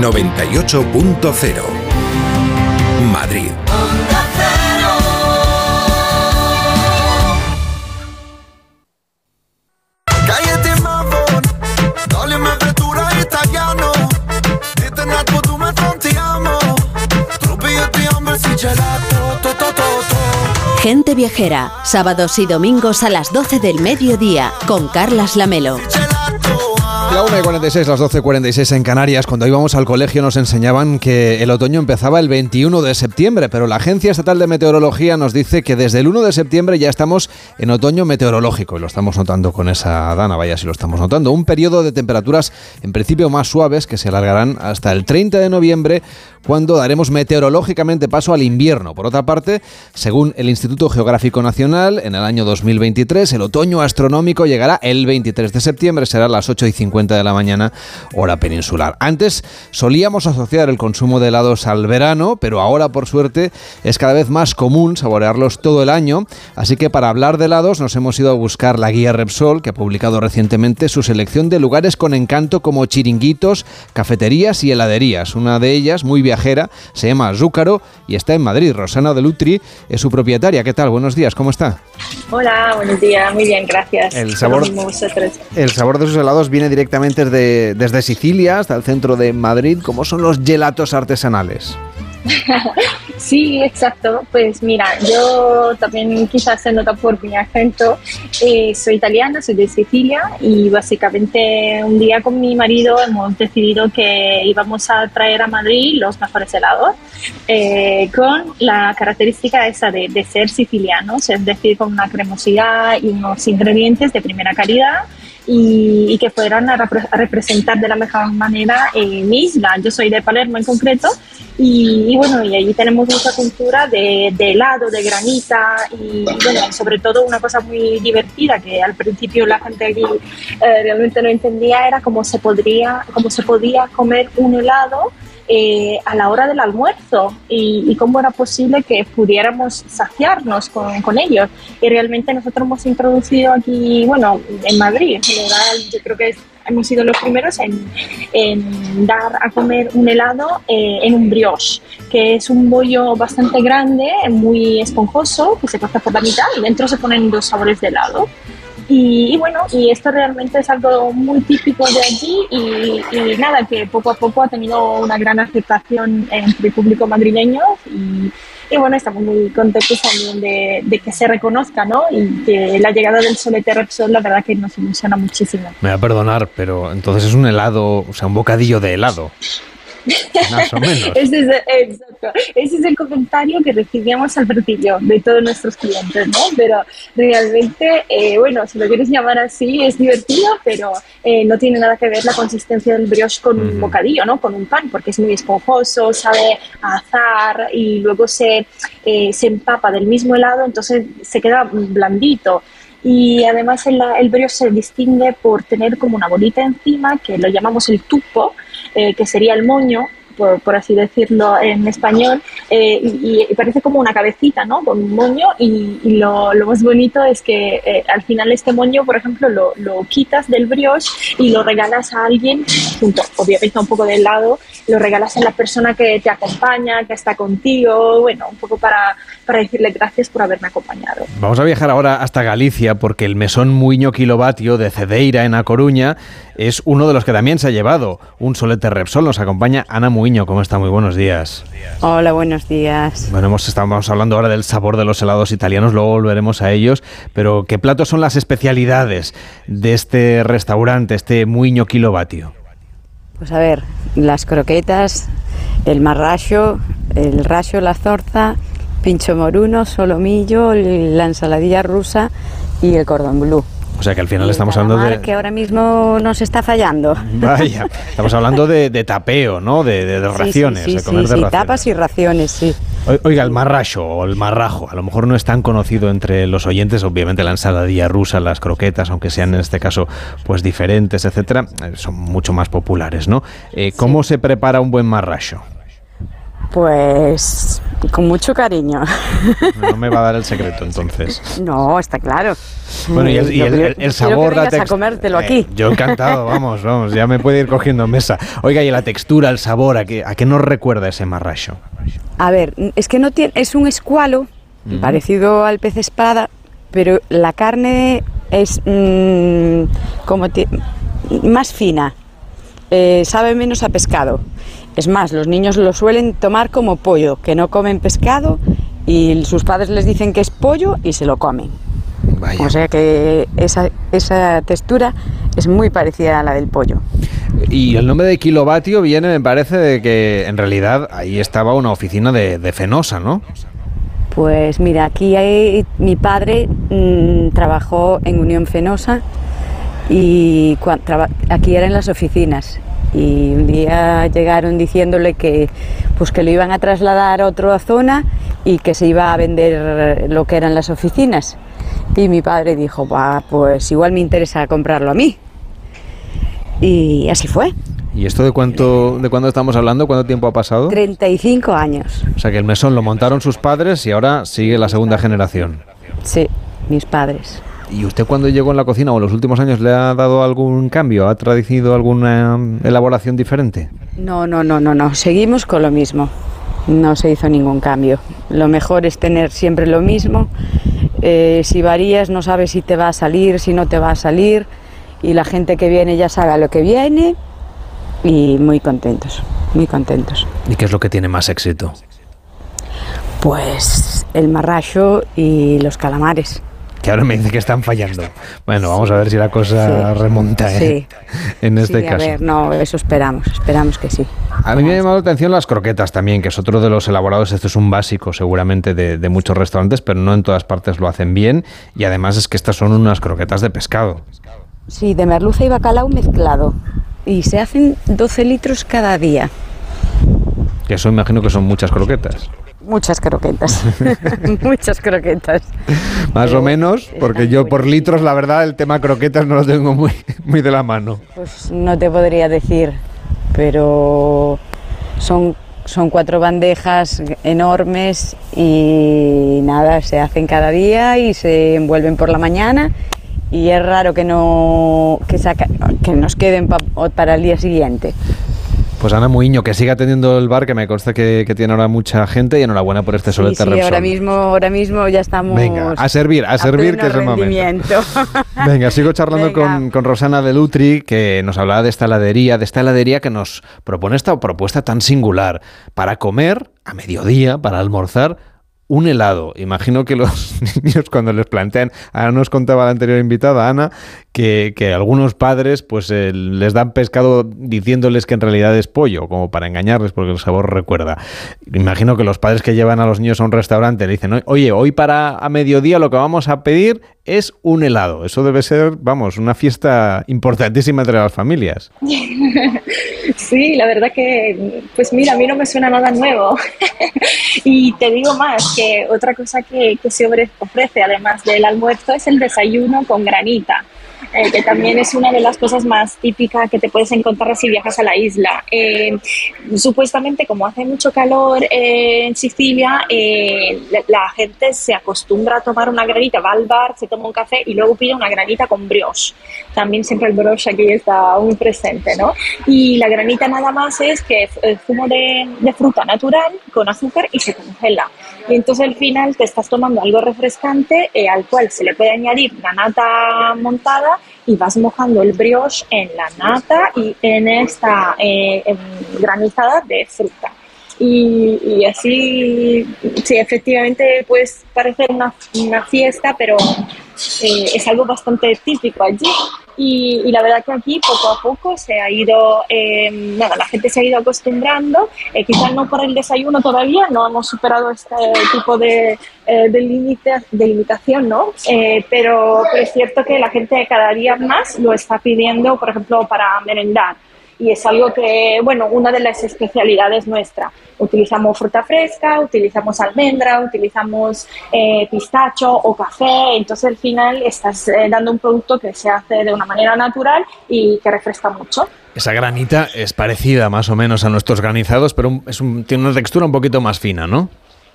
98.0 Madrid. Gente Viajera, sábados y domingos a las 12 del mediodía, con Carlas Lamelo. La 1 y 46, las 12 y 46 en Canarias. Cuando íbamos al colegio nos enseñaban que el otoño empezaba el 21 de septiembre, pero la Agencia Estatal de Meteorología nos dice que desde el 1 de septiembre ya estamos en otoño meteorológico y lo estamos notando con esa dana, vaya si lo estamos notando. Un periodo de temperaturas en principio más suaves que se alargarán hasta el 30 de noviembre cuando daremos meteorológicamente paso al invierno. Por otra parte, según el Instituto Geográfico Nacional, en el año 2023 el otoño astronómico llegará el 23 de septiembre, será las 8 y 50 de la mañana, hora peninsular. Antes solíamos asociar el consumo de helados al verano, pero ahora por suerte es cada vez más común saborearlos todo el año, así que para hablar de helados nos hemos ido a buscar la guía Repsol, que ha publicado recientemente su selección de lugares con encanto como chiringuitos, cafeterías y heladerías. Una de ellas, muy viajera, se llama Zúcaro y está en Madrid. Rosana de Lutri es su propietaria. ¿Qué tal? Buenos días, ¿cómo está? Hola, buenos días, muy bien, gracias. El sabor, el sabor de sus helados viene directamente desde, desde Sicilia hasta el centro de Madrid. ¿Cómo son los gelatos artesanales? Sí, exacto. Pues mira, yo también quizás se nota por mi acento. eh, soy italiana, soy de Sicilia y básicamente un día con mi marido hemos decidido que íbamos a traer a Madrid los mejores helados eh, con la característica esa de ser sicilianos, es decir, con una cremosidad y unos ingredientes de primera calidad y, que fueran a, repre- a representar de la mejor manera eh, mi isla. Yo soy de Palermo en concreto y, bueno, y allí tenemos mucha cultura de, de helado, de granita y bueno, sobre todo una cosa muy divertida que al principio la gente aquí eh, realmente no entendía era cómo se podría, cómo se podía comer un helado eh, a la hora del almuerzo y, y cómo era posible que pudiéramos saciarnos con, con ellos. Y realmente nosotros hemos introducido aquí, bueno, en Madrid en general, yo creo que es- hemos sido los primeros en, en dar a comer un helado eh, en un brioche, que es un bollo bastante grande, muy esponjoso, que se corta por la mitad y dentro se ponen dos sabores de helado. Y, bueno, y esto realmente es algo muy típico de allí y, nada, que poco a poco ha tenido una gran aceptación entre el público madrileño y, bueno, estamos muy contentos también de, que se reconozca, ¿no? Y que la llegada del Solete Repsol, la verdad que nos emociona muchísimo. Me va a perdonar, pero entonces es un helado, o sea, un bocadillo de helado. Más o menos. Ese es, exacto. Ese es el comentario que recibíamos al principio de todos nuestros clientes, ¿no? Pero realmente, eh, bueno, si lo quieres llamar así, es divertido, pero eh, no tiene nada que ver la consistencia del brioche con un bocadillo, ¿no? Con un pan, porque es muy esponjoso, sabe a azar y luego se, eh, se empapa del mismo helado, entonces se queda blandito. Y además el, el brioche se distingue por tener como una bolita encima, que lo llamamos el tupo, eh, que sería el moño, por, por así decirlo en español, eh, y, y parece como una cabecita, ¿no? Con un moño y, y lo, lo más bonito es que eh, al final este moño, por ejemplo, lo, lo quitas del brioche y lo regalas a alguien, junto, obviamente un poco de lado, lo regalas a la persona que te acompaña, que está contigo, bueno, un poco para, para decirle gracias por haberme acompañado. Vamos a viajar ahora hasta Galicia porque el mesón Muiño Kilovatio de Cedeira en A Coruña es uno de los que también se ha llevado un solete Repsol. Nos acompaña Ana Muiño. ¿Cómo está? Muy buenos días. Hola, buenos días. Bueno, hemos, estamos hablando ahora del sabor de los helados italianos, luego volveremos a ellos, pero ¿qué platos son las especialidades de este restaurante, este Muiño Kilovatio? Pues a ver, las croquetas, el marracho, el racho, la zorza, pincho moruno, solomillo, la ensaladilla rusa y el cordón blue. O sea que al final Y estamos hablando de... que ahora mismo nos está fallando. Vaya, estamos hablando de, de tapeo, ¿no? De, de- de Sí, raciones, sí, sí, de comer de raciones. tapas y raciones, sí. Oiga, el marracho o el marrajo, a lo mejor no es tan conocido entre los oyentes, obviamente la ensaladilla rusa, las croquetas, aunque sean en este caso pues diferentes, etcétera, eh, son mucho más populares, ¿no? Eh, ¿Cómo se prepara un buen marracho? Pues con mucho cariño. No me va a dar el secreto entonces. No, está claro. Bueno, y el, y Yo el- creo- el- el quiero sabor, que la a comértelo Eh, aquí. Yo encantado, vamos, vamos, ya me puede ir cogiendo mesa. Oiga, y la textura, el sabor, ¿a qué, a qué nos recuerda ese marracho? A ver, es que no tiene, es un escualo parecido al pez espada, pero la carne es mm, como más fina, eh, sabe menos a pescado. Es más, los niños lo suelen tomar como pollo, que no comen pescado y sus padres les dicen que es pollo y se lo comen. O sea que esa, esa textura es muy parecida a la del pollo. Y el nombre de kilovatio viene, me parece, de que en realidad ahí estaba una oficina de, de Fenosa, ¿no? Pues mira, aquí hay, mi padre mm, trabajó en Unión Fenosa y cua- traba- aquí eran las oficinas y un día llegaron diciéndole que pues que lo iban a trasladar a otra zona y que se iba a vender lo que eran las oficinas y mi padre dijo "Bah, pues igual me interesa comprarlo a mí y así fue ¿Y esto de cuánto, de cuándo estamos hablando? ¿Cuánto tiempo ha pasado? 35 años O sea que el mesón lo montaron sus padres y ahora sigue la segunda generación. sí mis padres ¿Y usted cuando llegó en la cocina o en los últimos años le ha dado algún cambio? ¿Ha traducido alguna elaboración diferente? No, no, no, no, no. Seguimos con lo mismo. No se hizo ningún cambio. Lo mejor es tener siempre lo mismo. Eh, si varías, no sabes si te va a salir, si no te va a salir. Y la gente que viene ya sabe lo que viene. Y muy contentos, muy contentos. ¿Y qué es lo que tiene más éxito? Pues el marracho y los calamares. Que ahora me dice que están fallando. Bueno, vamos a ver si la cosa Sí. remonta ¿eh? en este Sí, caso. A ver, no, eso esperamos, esperamos que sí. A mí me ha llamado la atención las croquetas también, que es otro de los elaborados. Esto es un básico seguramente de, de muchos restaurantes, pero no en todas partes lo hacen bien. Y además es que estas son unas croquetas de pescado. Sí, de merluza y bacalao mezclado. Y se hacen 12 litros cada día. Que eso imagino que son muchas croquetas. Muchas croquetas. Muchas croquetas. Más o menos, porque yo por litros, la verdad, el tema croquetas no lo tengo muy, muy de la mano. Pues no te podría decir, pero son, son cuatro bandejas enormes y nada, se hacen cada día y se envuelven por la mañana y es raro que no que, saca- que nos queden pa- para el día siguiente. Pues Ana Muiño, que siga teniendo el bar, que me consta que, que tiene ahora mucha gente y enhorabuena por este Sí, solete sí, ahora mismo, ahora mismo ya estamos Venga, a servir, a servir, que es el momento. Venga, sigo charlando Venga. con, con Rosana de Lutri, que nos hablaba de esta heladería, de esta heladería que nos propone esta propuesta tan singular para comer a mediodía, para almorzar, un helado. Imagino que los niños cuando les plantean, ahora nos contaba la anterior invitada, Ana, que, que algunos padres pues eh, les dan pescado diciéndoles que en realidad es pollo, como para engañarles porque el sabor recuerda. Imagino que los padres que llevan a los niños a un restaurante le dicen, oye, hoy para a mediodía lo que vamos a pedir es un helado. Eso debe ser, vamos, una fiesta importantísima entre las familias. Sí, la verdad que, pues mira, a mí no me suena nada nuevo. y te digo más, que otra cosa que, que se ofre- ofrece además del almuerzo es el desayuno con granita. Eh, que también es una de las cosas más típicas que te puedes encontrar si viajas a la isla. Eh, supuestamente, como hace mucho calor eh, en Sicilia, la, la, gente se acostumbra a tomar una granita, va al bar, se toma un café y luego pide una granita con brioche. También siempre el brioche aquí está muy presente, ¿no? Y la granita nada más es que es zumo de, de fruta natural con azúcar y se congela. Y entonces al final te estás tomando algo refrescante al cual se le puede añadir la nata montada y vas mojando el brioche en la nata y en esta eh, granizada de fruta. Y, así, sí, efectivamente pues parecer una, una fiesta, pero eh, es algo bastante típico allí. Y, la verdad que aquí poco a poco se ha ido, eh, nada, la gente se ha ido acostumbrando, eh, quizás no por el desayuno todavía, no hemos superado este tipo de, eh, de, de limitación, ¿no? pero, pero es cierto que la gente cada día más lo está pidiendo, por ejemplo, para merendar y es algo que, bueno, una de las especialidades nuestra. Utilizamos fruta fresca, utilizamos almendra, utilizamos eh, pistacho o café, entonces al final estás eh, dando un producto que se hace de una manera natural y que refresca mucho. Esa granita es parecida más o menos a nuestros granizados, pero es un, tiene una textura un poquito más fina, ¿no?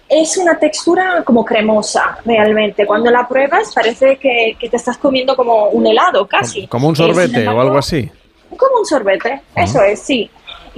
Es una textura como cremosa, realmente. Cuando la pruebas parece que, que te estás comiendo como un helado casi. Como un sorbete o algo así. Como un sorbete, eso es, sí.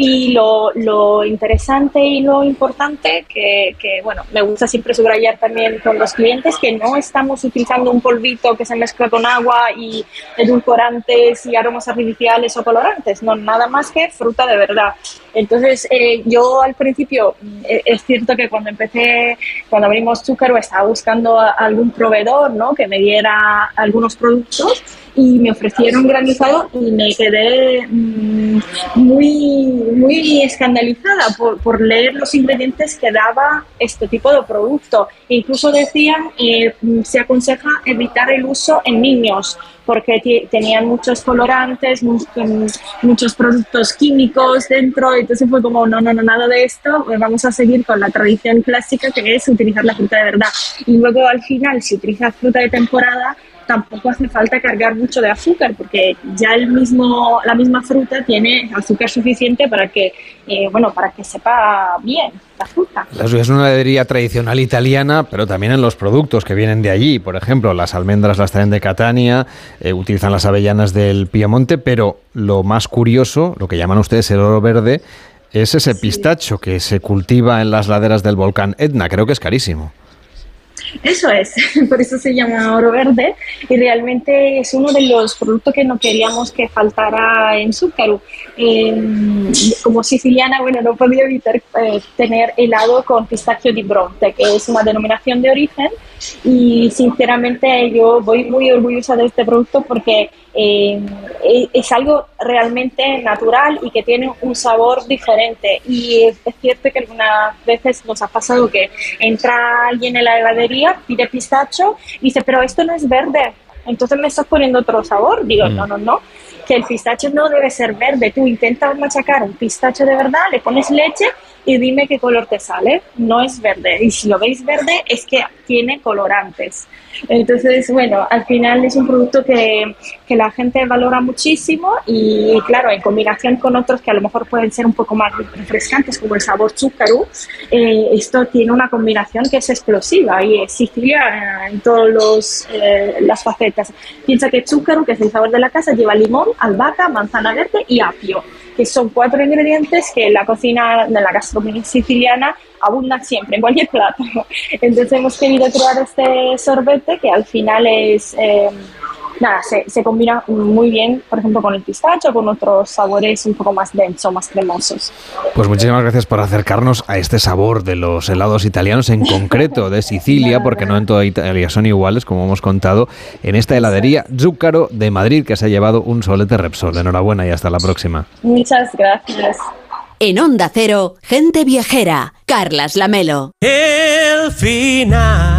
Y lo, lo, interesante y lo importante, que, que, bueno, me gusta siempre subrayar también con los clientes, que no estamos utilizando un polvito que se mezcla con agua y edulcorantes y aromas artificiales o colorantes, no, nada más que fruta de verdad. Entonces, eh, yo al principio, eh, es cierto que cuando empecé, cuando abrimos Zúcaro, estaba buscando a algún proveedor, ¿no? Que me diera algunos productos y me ofrecieron granizado y me quedé mm, muy, muy escandalizada por, por, leer los ingredientes que daba este tipo de producto. Incluso decían, eh, se aconseja evitar el uso en niños porque tenían muchos colorantes, muchos productos químicos dentro, entonces fue como, no, no, no, nada de esto, vamos a seguir con la tradición clásica que es utilizar la fruta de verdad. Y luego al final, si utilizas fruta de temporada, tampoco hace falta cargar mucho de azúcar porque ya el mismo, la misma fruta tiene azúcar suficiente para que, eh, bueno, para que sepa bien la fruta. Es una heladería tradicional italiana, pero también en los productos que vienen de allí. Por ejemplo, las almendras las traen de Catania, eh, utilizan las avellanas del Piemonte, pero lo más curioso, lo que llaman ustedes el oro verde, es ese pistacho que se cultiva en las laderas del volcán Etna. Creo que es carísimo. Eso es, por eso se llama oro verde y realmente es uno de los productos que no queríamos que faltara en Zúcaro. Como siciliana, bueno, no podía evitar eh, tener helado con pistachio di Bronte, que es una denominación de origen y sinceramente yo voy muy orgullosa de este producto porque eh, es algo realmente natural y que tiene un sabor diferente. Y es, cierto que algunas veces nos ha pasado que entra alguien en la heladería, pide pistacho y dice, pero esto no es verde, entonces me estás poniendo otro sabor. Digo, mm. no, no, no, que el pistacho no debe ser verde. Tú intentas machacar un pistacho de verdad, le pones leche y dime qué color te sale. No es verde. Y si lo veis verde es que tiene colorantes. Entonces, bueno, al final es un producto que, que la gente valora muchísimo y claro, en combinación con otros que a lo mejor pueden ser un poco más refrescantes como el sabor chúcaro, eh, esto tiene una combinación que es explosiva y es Sicilia en todas eh, las facetas. Piensa que chúcaro, que es el sabor de la casa, lleva limón, albahaca, manzana verde y apio que son cuatro ingredientes que en la cocina de la gastronomía siciliana abundan siempre, en cualquier plato. Entonces hemos querido crear este sorbete que al final es... Eh, nada, se, combina muy bien, por ejemplo, con el pistacho, con otros sabores un poco más densos, más cremosos. Pues muchísimas gracias por acercarnos a este sabor de los helados italianos, en concreto de Sicilia, porque no en toda Italia son iguales, como hemos contado, en esta heladería Zúcaro de Madrid, que se ha llevado un solete Repsol. Enhorabuena y hasta la próxima. Muchas gracias. En Onda Cero, gente viajera, Carlas Lamelo. El final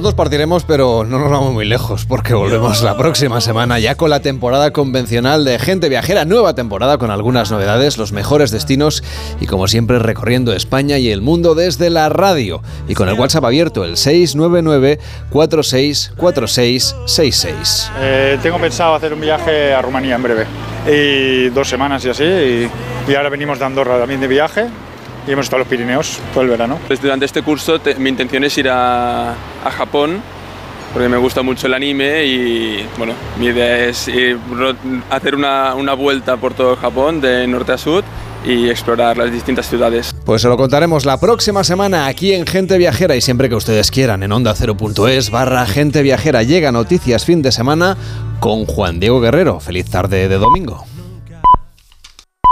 Dos partiremos, pero no nos vamos muy lejos, porque volvemos la próxima semana ya con la temporada convencional de Gente Viajera, nueva temporada con algunas novedades, los mejores destinos y como siempre recorriendo España y el mundo desde la radio. Y con el WhatsApp abierto, el 699 464666. Eh, tengo pensado hacer un viaje a Rumanía en breve, y dos semanas y así, y, y ahora venimos de Andorra también de viaje y hemos estado en los Pirineos todo el verano. Pues durante este curso te- mi intención es ir a, a Japón porque me gusta mucho el anime y bueno, mi idea es ir hacer una, una vuelta por todo Japón de norte a sur y explorar las distintas ciudades. Pues se lo contaremos la próxima semana aquí en Gente Viajera y siempre que ustedes quieran en onda 0.es barra Gente Viajera llega Noticias fin de semana con Juan Diego Guerrero. Feliz tarde de domingo.